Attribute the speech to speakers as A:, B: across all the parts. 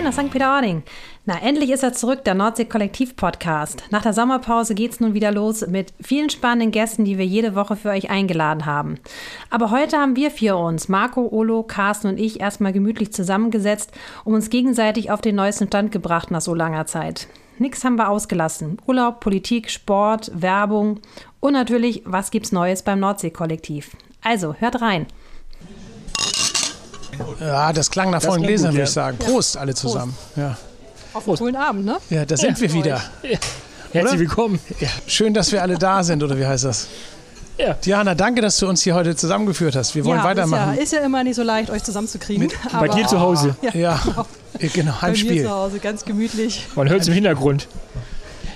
A: Moin aus St. Peter-Ording. Na, endlich ist er zurück, der Nordsee-Kollektiv-Podcast. Nach der Sommerpause geht's nun wieder los mit vielen spannenden Gästen, die wir jede Woche für euch eingeladen haben. Aber heute haben wir vier uns, Marco, Olo, Carsten und ich, erstmal gemütlich zusammengesetzt, um uns gegenseitig auf den neuesten Stand gebracht nach so langer Zeit. Nix haben wir ausgelassen. Urlaub, Politik, Sport, Werbung und natürlich, was gibt's Neues beim Nordsee-Kollektiv. Also, hört rein.
B: Ja, das klang nach vollen Gläsern, würde
C: ja.
B: ich sagen. Prost, alle zusammen. Ja,
D: Auf einen coolen Abend, ne?
B: ja da sind wir wieder.
C: Herzlich
B: Oder?
C: willkommen.
B: Ja, schön, dass wir alle da sind, oder wie heißt das?
C: Ja.
B: Diana, danke, dass du uns hier heute zusammengeführt hast. Wir wollen
D: ja,
B: weitermachen.
D: Ist ja, ist ja immer nicht so leicht, euch zusammenzukriegen.
C: Bei dir zu Hause.
D: Ja,
B: Ja, genau,
D: bei mir
B: Heimspiel.
D: zu Hause, ganz gemütlich.
C: Man hört es im Hintergrund.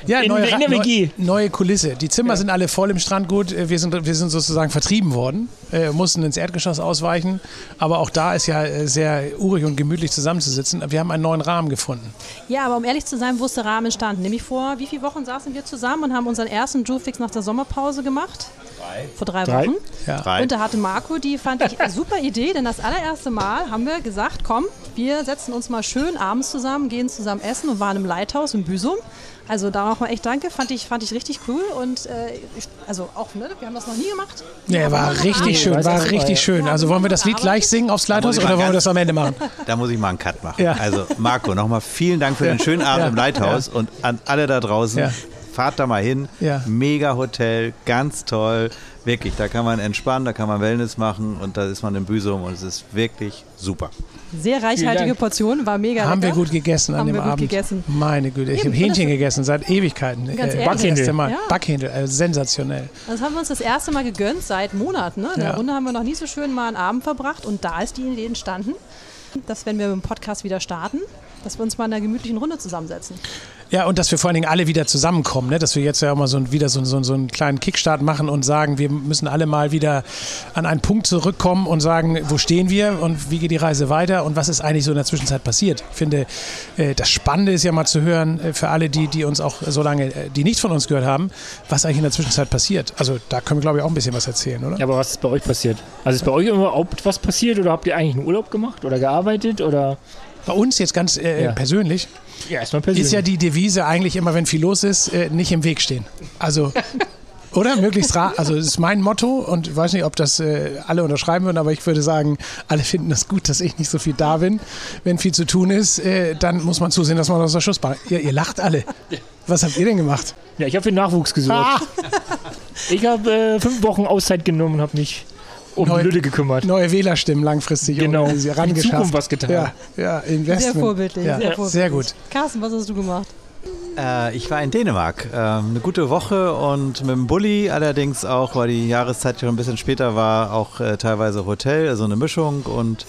B: Ja,
C: In-
B: neue,
C: in der
B: neu-
C: WG.
B: neue Kulisse. Die Zimmer sind alle voll im Strandgut. Äh, Wir sind, wir sind sozusagen vertrieben worden, äh, mussten ins Erdgeschoss ausweichen. Aber auch da ist ja äh, sehr urig und gemütlich zusammenzusitzen. Wir haben einen neuen Rahmen gefunden.
D: Ja, aber um ehrlich zu sein, wo ist der Rahmen entstanden? Nämlich vor wie vielen Wochen saßen wir zusammen und haben unseren ersten Jewfix nach der Sommerpause gemacht? Drei. Vor drei,
C: Drei.
D: Wochen.
B: Ja.
E: Drei.
D: Und da hatte Marco, die fand ich super Idee, denn das allererste Mal haben wir gesagt, komm, wir setzen uns mal schön abends zusammen, gehen zusammen essen und waren im Lighthouse in Büsum. Also da nochmal echt danke, fand ich, fand ich richtig cool und äh, ich, also auch, ne, wir haben das noch nie gemacht.
B: Ja, war richtig schön, war richtig
C: mal,
B: schön. Also wollen wir das Lied gleich singen aufs Lighthouse oder wollen wir das am Ende machen?
E: Da muss ich mal einen Cut machen.
B: Ja.
E: Also Marco, nochmal vielen Dank für den schönen Abend
B: Ja.
E: im Lighthouse und an alle da draußen.
B: Ja.
E: Fahrt da mal hin.
B: Ja.
E: Mega Hotel, ganz toll. Wirklich, da kann man entspannen, da kann man Wellness machen und da ist man im Büsum und es ist wirklich super.
D: Sehr reichhaltige. Portion, war mega
B: Haben wir
D: lecker.
B: gut gegessen an
D: Haben
B: dem
D: wir gut
B: Abend.
D: gegessen.
B: Meine Güte, ich habe Hähnchen gegessen seit Ewigkeiten.
D: Ganz
B: Äh, Mal.
D: Ja.
B: Backhändel, äh, sensationell.
D: Das haben wir uns das erste Mal gegönnt seit Monaten. Ne? In
B: Ja.
D: der Runde haben wir noch nie so schön mal einen Abend verbracht und da ist die Idee entstanden, dass wenn wir mit dem Podcast wieder starten, dass wir uns mal in einer gemütlichen Runde zusammensetzen.
B: Ja, und dass wir vor allen Dingen alle wieder zusammenkommen, ne? dass wir jetzt ja auch mal so wieder so, so, so einen kleinen Kickstart machen und sagen, wir müssen alle mal wieder an einen Punkt zurückkommen und sagen, wo stehen wir und wie geht die Reise weiter und was ist eigentlich so in der Zwischenzeit passiert. Ich finde, äh, das Spannende ist ja mal zu hören, äh, für alle, die, die uns auch so lange, äh, die nicht von uns gehört haben, was eigentlich in der Zwischenzeit passiert. Also da können wir, glaube ich, auch ein bisschen was erzählen, oder?
C: Ja, aber was ist bei euch passiert? Also ist bei euch überhaupt was passiert oder habt ihr eigentlich einen Urlaub gemacht oder gearbeitet oder?
B: Bei uns jetzt ganz äh,
C: Ja.
B: persönlich
C: Ja, erstmal persönlich.
B: ist ja die Devise eigentlich immer, wenn viel los ist, äh, nicht im Weg stehen. Also, oder? Möglichst rar. Also, das ist mein Motto und ich weiß nicht, ob das äh, alle unterschreiben würden, aber ich würde sagen, alle finden es gut, dass ich nicht so viel da bin. Wenn viel zu tun ist, äh, dann muss man zusehen, dass man aus der Schussbahn. Ihr, ihr lacht alle. Was habt ihr denn gemacht?
C: ja, ich habe für Nachwuchs gesorgt.
B: Ah,
C: Ich habe äh, fünf Wochen Auszeit genommen und habe mich um
B: Neu-
C: die Lütte gekümmert.
B: neue Wählerstimmen langfristig
C: Genau.
B: irgendwie
C: Für die
B: rangeschafft.
C: Zukunft was getan.
B: Ja, ja, Investment.
D: Sehr vorbildlich,
B: Ja,
D: sehr
B: sehr,
D: vorbildlich.
B: gut.
D: Carsten, was hast du gemacht?
E: Äh, ich war in Dänemark. Ähm, eine gute Woche und mit dem Bulli allerdings auch, weil die Jahreszeit schon ein bisschen später war, auch äh, teilweise Hotel, also eine Mischung und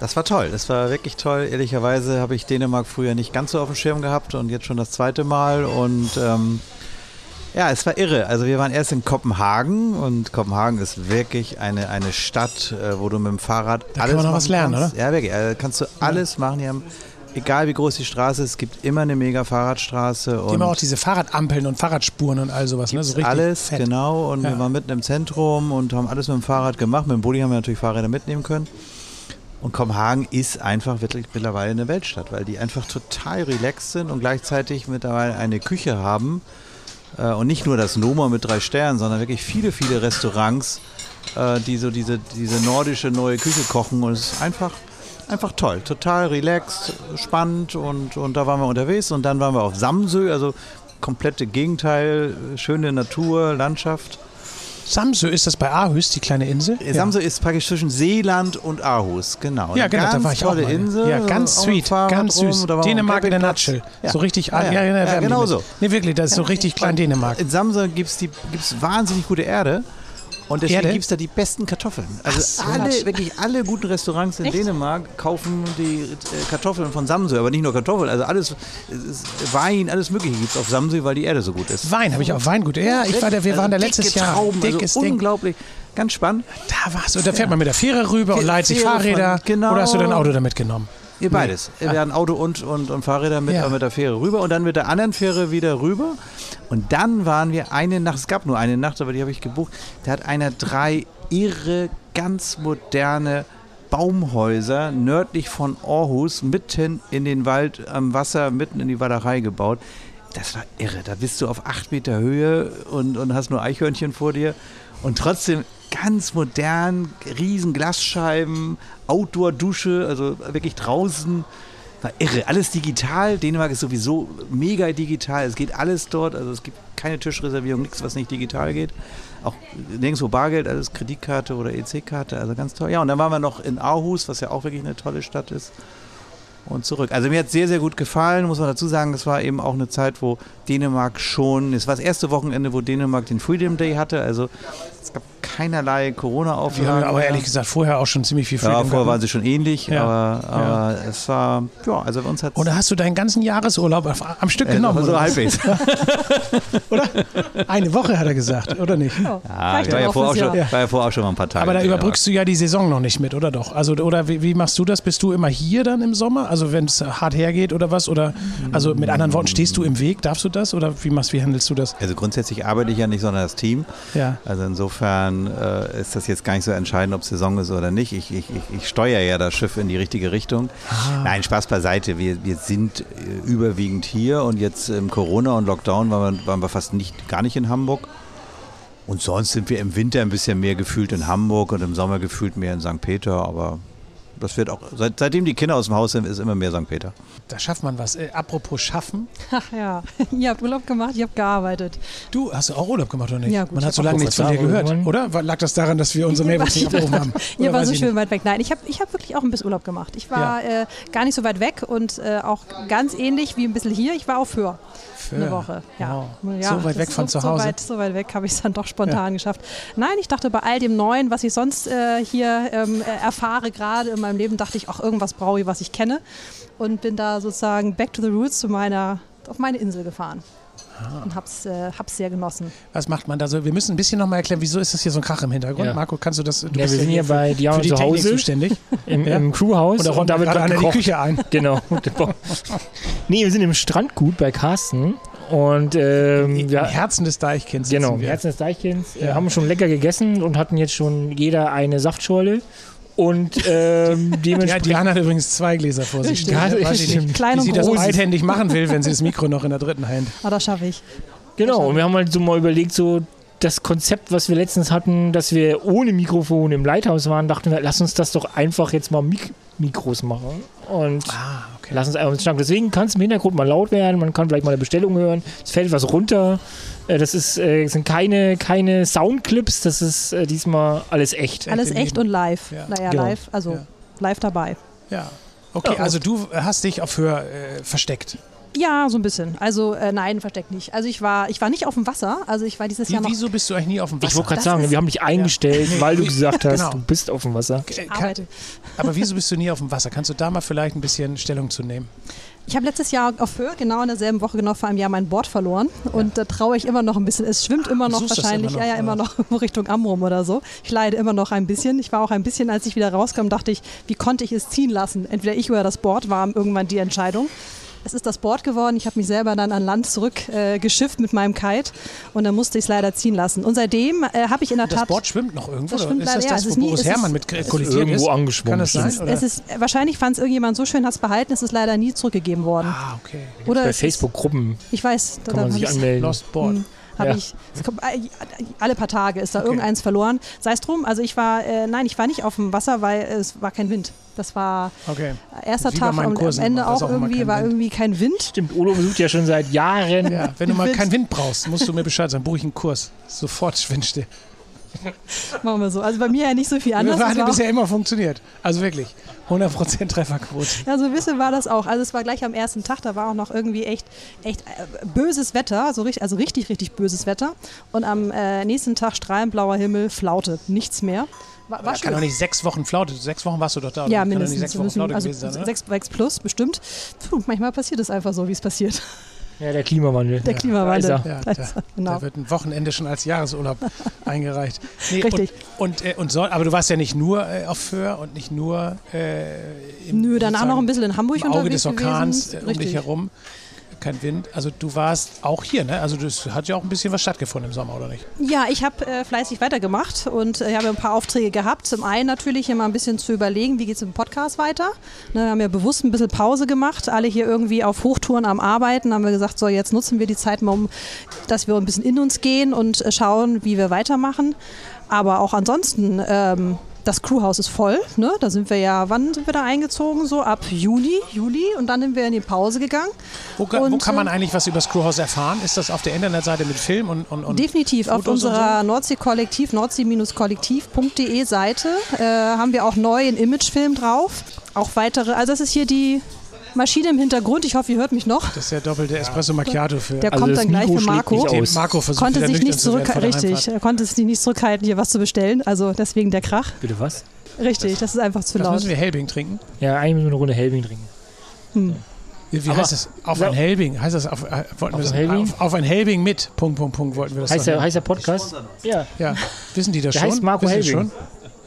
E: das war toll. Das war wirklich toll. Ehrlicherweise habe ich Dänemark früher nicht ganz so auf dem Schirm gehabt und jetzt schon das zweite Mal und ähm, ja, es war irre. Also wir waren erst in Kopenhagen und Kopenhagen ist wirklich eine, eine Stadt, äh, wo du mit dem Fahrrad
B: Da kann
E: alles
B: man noch was lernen,
E: kannst. Ja, wirklich. Also kannst du alles machen. Die haben, egal wie groß die Straße ist, es gibt immer eine mega Fahrradstraße.
B: Die
E: Und
B: haben auch diese Fahrradampeln und Fahrradspuren und all sowas. Ne? So richtig
E: alles,
B: fett.
E: genau. Und
B: Ja.
E: wir waren mitten im Zentrum und haben alles mit dem Fahrrad gemacht. Mit dem Bulli haben wir natürlich Fahrräder mitnehmen können. Und Kopenhagen ist einfach wirklich mittlerweile eine Weltstadt, weil die einfach total relaxed sind und gleichzeitig mittlerweile eine Küche haben. Äh, und nicht nur das Noma mit drei Sternen, sondern wirklich viele, viele Restaurants, äh, die so diese, diese nordische neue Küche kochen. Und es ist einfach, einfach toll. Total relaxed, spannend und, und da waren wir unterwegs. Und dann waren wir auf Samsö, also komplette Gegenteil, schöne Natur, Landschaft.
B: Samsö, ist das bei Aarhus, die kleine Insel?
E: Ja. Samsø ist praktisch zwischen Seeland und Aarhus, genau.
B: Ja, genau, da war ich auch
E: tolle
B: mal.
E: Insel.
B: Ja, ganz sweet, ganz süß. Dänemark in der. Nutshell.
E: Ja.
B: So richtig,
E: Ja, ja.
B: ja, ja,
E: genau so.
B: Nee, wirklich, das ist so richtig klein Dänemark.
E: In Samsø gibt es wahnsinnig gute Erde. Und deswegen
B: Erde?
E: gibt es da die besten Kartoffeln. Also
B: so.
E: alle, wirklich alle guten Restaurants in Dänemark kaufen die äh, Kartoffeln von Samsø. Aber nicht nur Kartoffeln, also alles, Wein, alles mögliche gibt es auf Samsø, weil die Erde so gut ist.
B: Wein, habe ich auch Weingut. Ja, ich war da, wir waren da
E: Also
B: letztes Jahr.
E: Trauben,
B: Dickes
E: also unglaublich. Ganz spannend.
B: Da warst du. Da fährt man mit der Fähre rüber und
E: Fähre
B: leiht sich
E: von-
B: Fahrräder.
E: genau.
B: Oder hast du dein Auto da mitgenommen?
E: Ihr beides. Wir hatten Auto und, und, und Fahrräder mit,
B: Ja.
E: mit der Fähre rüber und dann mit der anderen Fähre wieder rüber. Und dann waren wir eine Nacht, es gab nur eine Nacht, aber die habe ich gebucht. Da hat einer drei irre, ganz moderne Baumhäuser nördlich von Aarhus, mitten in den Wald am Wasser, mitten in die Wallerei gebaut. Das war irre. Da bist du auf acht Meter Höhe und, und hast nur Eichhörnchen vor dir. Und trotzdem ganz modern, riesen Glasscheiben, Outdoor-Dusche, also wirklich draußen. War irre. Alles digital. Dänemark ist sowieso mega digital. Es geht alles dort. Also es gibt keine Tischreservierung, nichts, was nicht digital geht. Auch nirgendwo Bargeld, alles Kreditkarte oder EC-Karte. Also ganz toll. Ja, und dann waren wir noch in Aarhus, was ja auch wirklich eine tolle Stadt ist. Und zurück. Also mir hat es sehr, sehr gut gefallen, muss man dazu sagen. Es war eben auch eine Zeit, wo Dänemark schon, es war das erste Wochenende, wo Dänemark den Freedom Day hatte. Also es gab keinerlei Corona-Auflagen.
B: Wir haben aber ehrlich gesagt vorher auch schon ziemlich viel
E: ja,
B: Freedom
E: vorher
B: gehabt.
E: waren sie schon ähnlich,
B: Ja.
E: aber, aber
B: Ja.
E: es war, ja, also bei uns hat
B: Oder hast du deinen ganzen Jahresurlaub auf, am Stück
E: äh,
B: genommen?
E: so
B: oder?
E: halbwegs.
B: Eine Woche hat er gesagt, oder nicht?
E: Ja,
D: Reicht
E: ich war ja,
D: auch
E: vorher auch schon, war ja vorher auch schon mal ein paar Tage.
B: Aber da überbrückst du ja die Saison noch nicht mit, oder doch? Also oder wie, wie machst du das? Bist du immer hier dann im Sommer? Also wenn es hart hergeht oder was? Oder also mit anderen Worten, stehst du im Weg? Darfst du das? Oder wie machst, wie handelst du das?
E: Also grundsätzlich arbeite ich ja nicht, sondern das Team.
B: Ja.
E: Also insofern äh, ist das jetzt gar nicht so entscheidend, ob Saison ist oder nicht. Ich, ich, ich, steuere ja das Schiff in die richtige Richtung. Nein, Spaß beiseite. Wir, wir sind äh, überwiegend hier und jetzt im Corona und Lockdown waren wir, waren wir fast nicht, gar nicht in Hamburg. Und sonst sind wir im Winter ein bisschen mehr gefühlt in Hamburg und im Sommer gefühlt mehr in St. Peter. Aber das wird auch, seit, seitdem die Kinder aus dem Haus sind, ist immer mehr St. Peter.
B: Da schafft man was. Äh, apropos schaffen.
D: Ach ja, ihr habt Urlaub gemacht, ihr habt gearbeitet.
B: Du hast auch Urlaub gemacht oder nicht?
D: Ja, gut,
B: man
D: ich
B: hat so lange nichts von dir gehört, oder? Lag das daran, dass wir unsere Mailbox nicht abgerufen haben?
D: Ihr war so
B: ich
D: schön weit weg. Nein, ich habe ich hab wirklich auch ein bisschen Urlaub gemacht. Ich war äh, gar nicht so weit weg und äh, auch ganz ähnlich wie ein bisschen hier. Ich war auf Föhr. Eine Woche. Ja.
B: Wow.
D: ja
B: so weit weg von
D: so,
B: zu Hause.
D: So weit, so weit weg habe ich es dann doch spontan geschafft. Nein, ich dachte bei all dem Neuen, was ich sonst äh, hier ähm, äh, erfahre, gerade in meinem Leben, dachte ich, auch irgendwas brauche ich, was ich kenne. Und bin da sozusagen back to the roots zu meiner, auf meine Insel gefahren.
B: Ah.
D: Und hab's, äh, hab's sehr genossen.
B: Was macht man da so? Wir müssen ein bisschen nochmal erklären, wieso ist das hier so ein Krach im Hintergrund?
C: Ja.
B: Marco, kannst du das? Du
C: Ja, wir sind
B: hier
C: hier bei
B: für
C: Diana
B: die
C: zu
B: Technik
C: Hause
B: zuständig.
C: im,
B: Ja.
C: im Crewhaus
B: Und da räumt
C: da wird
B: gerade einer die. Küche ein.
C: Genau. nee, wir sind im Strandgut bei Carsten und ähm,
B: Im
C: wir,
B: Herzen des Deichkinds.
C: genau, im
B: wir.
C: Herzen des Deichkins, äh,
B: Ja.
C: haben schon lecker gegessen und hatten jetzt schon jeder eine Saftschorle und ähm,
B: Ja,
C: dementsprechend
B: Diana hat übrigens zwei Gläser vor sich.
C: Ja,
B: Weiß ich
C: stimmt.
B: nicht,
D: Klein
B: wie sie das beidhändig machen will, wenn sie das Mikro noch in der dritten Hand.
D: Aber das schaffe ich.
C: Genau, und wir haben halt so mal überlegt, so das Konzept, was wir letztens hatten, dass wir ohne Mikrofon im Lighthouse waren, dachten wir, lass uns das doch einfach jetzt mal Mik Mikros machen. Und
B: Ah, okay.
C: lass uns einfach uns schnacken. Deswegen kann es im Hintergrund mal laut werden, man kann vielleicht mal eine Bestellung hören, es fällt was runter. Äh, Das ist, äh, sind keine, keine Soundclips, das ist äh, diesmal alles echt.
D: Alles echt
B: Leben.
D: und live.
B: Ja.
D: Naja,
C: Genau.
D: live, also
B: Ja.
D: live dabei.
B: Ja. Okay,
C: Ja.
B: also du hast dich auf Höhe äh, versteckt.
D: Ja, so ein bisschen. Also äh, nein, versteckt nicht. Also ich war, ich war nicht auf dem Wasser. Also ich war dieses
B: Wie,
D: Jahr noch.
B: wieso bist du eigentlich nie auf dem
C: Ich
B: Wasser?
C: wollte gerade
D: Das
C: sagen,
D: ist-
C: wir haben dich eingestellt, weil du gesagt hast,
B: genau.
C: du bist auf dem Wasser.
B: Äh, kann,
D: arbeite.
B: aber wieso bist du nie auf dem Wasser? Kannst du da mal vielleicht ein bisschen Stellung zu nehmen?
D: Ich habe letztes Jahr auf Höhe, genau in derselben Woche, genau vor einem Jahr, mein Board verloren. Und da traue ich immer noch ein bisschen. Es schwimmt immer noch
B: suchst das
D: wahrscheinlich,
B: immer noch,
D: ja, ja, immer
B: oder?
D: noch Richtung Amrum oder so. Ich leide immer noch ein bisschen. Ich war auch ein bisschen, als ich wieder rauskam, dachte ich, wie konnte ich es ziehen lassen? Entweder ich oder das Board war irgendwann die Entscheidung. Es ist das Board geworden. Ich habe mich selber dann an Land zurück äh, mit meinem Kite und dann musste ich es leider ziehen lassen. Und seitdem äh, habe ich in der
B: Das
D: Tat.
B: Board schwimmt noch irgendwo?
D: Das
B: oder
D: schwimmt
B: ist das
D: leider, ja.
B: das,
D: Es
B: wo
D: ist nie-
B: Boris Herrmann mit
C: ist
B: kollidiert
C: irgendwo
B: ist?
C: angeschwommen.
B: Kann das sein?
C: Es ist-
B: oder?
D: es ist, wahrscheinlich fand es irgendjemand so schön, hat es behalten, es ist leider nie zurückgegeben worden.
B: ah, okay.
D: Oder
C: Bei Facebook-Gruppen
D: Ich weiß, da
C: kann man sich anmelden.
B: Lost Board.
D: Hm, Habe
C: Ja.
D: ich. Es kommt, alle paar Tage ist da
B: Okay.
D: irgendeins verloren. Sei es drum, also ich war, äh, nein, ich war nicht auf dem Wasser, weil es war kein Wind. Das war
B: Okay.
D: erster
B: Wie
D: Tag und am Ende auch
B: auch
D: irgendwie,
B: kein
D: war
B: Wind.
D: irgendwie kein Wind.
C: Stimmt, Olo besucht ja schon seit Jahren.
B: Ja, wenn du mal
D: Wind.
B: keinen Wind brauchst, musst du mir Bescheid sagen. Buche ich einen Kurs. Sofort Windstill.
D: Machen wir so. Also bei mir ja nicht so viel anders.
B: Das
D: Es
B: hat
D: auch-
B: bisher immer funktioniert. Also wirklich. 100% Trefferquote.
D: Ja, so ein bisschen war das auch. Also es war gleich am ersten Tag, da war auch noch irgendwie echt, echt äh, böses Wetter, so richtig, also richtig, richtig böses Wetter. Und am äh, nächsten Tag strahlend blauer Himmel, Flaute, nichts mehr. War, war
B: kann doch nicht sechs Wochen Flaute. Sechs Wochen warst du doch da.
D: Ja,
B: kann doch
D: mindestens.
B: nicht sechs Wochen Flaute
D: also
B: gewesen sein, oder?
D: sechs, sechs plus, bestimmt. Puh, manchmal passiert es einfach so, wie es passiert.
C: Ja, der Klimawandel.
D: Der Klimawandel.
C: da ist
B: Ja,
D: Da
B: da,
D: ist er, genau.
B: da wird ein Wochenende schon als Jahresurlaub eingereicht. Nee,
D: Richtig.
B: Und, und, äh, und soll, aber du warst ja nicht nur äh, auf Föhr und nicht nur äh, im,
D: Nö, danach
B: sozusagen
D: noch ein bisschen in Hamburg
B: im Auge
D: unterwegs
B: des Orkans
D: gewesen.
B: äh, um dich
D: Richtig.
B: herum. Kein Wind. Also du warst auch hier, ne? Also das hat ja auch ein bisschen was stattgefunden im Sommer, oder nicht?
D: Ja, ich habe äh, fleißig weitergemacht und äh, habe ein paar Aufträge gehabt. Zum einen natürlich immer ein bisschen zu überlegen, wie geht es im Podcast weiter. Ne, wir haben ja bewusst ein bisschen Pause gemacht, alle hier irgendwie auf Hochtouren am Arbeiten. Haben wir gesagt, so jetzt nutzen wir die Zeit mal, um, dass wir ein bisschen in uns gehen und äh, schauen, wie wir weitermachen. Aber auch ansonsten ähm, das Crewhaus ist voll. Ne? Da sind wir ja, wann sind wir da eingezogen? So ab Juni, Juli und dann sind wir in die Pause gegangen.
B: Wo, ga- wo
D: Und,
B: kann man
D: äh,
B: eigentlich was über das Crewhaus erfahren? Ist das auf der Internetseite mit Film und, und, und
D: Definitiv. Auf
B: Fotos und
D: unserer Nordsee-Kollektiv, nordsee-kollektiv.de Seite äh, haben wir auch neu einen Imagefilm drauf. Auch weitere, also das ist hier die Maschine im Hintergrund. Ich hoffe, ihr hört mich noch.
B: Das ist der doppelte Espresso Macchiato für
D: Der
C: Also
D: kommt
C: das
D: dann gleich für Marco.
C: nicht.
B: Marco versucht
D: Konnte sich nicht zurück, richtig, er konnte sich nicht zurückhalten, hier was zu bestellen. Also deswegen der Krach.
C: Bitte was?
D: Richtig, das ist einfach zu
B: Das
D: laut.
B: müssen wir Helbing trinken.
C: Ja, eigentlich müssen wir eine Runde Helbing trinken.
B: Wie, wie
C: Aber-
B: heißt das? Auf
C: So.
B: ein Helbing. Heißt das auf, äh, wollten
C: Auf
B: wir das,
C: ein Helbing?
B: Auf, auf ein Helbing mit. Punkt, Punkt, Punkt wollten wir das
C: Heißt der, heißt der Podcast? Ja,
B: Ja, wissen die das
C: Der
B: schon?
C: heißt Marco
B: Wissen
C: Helbing.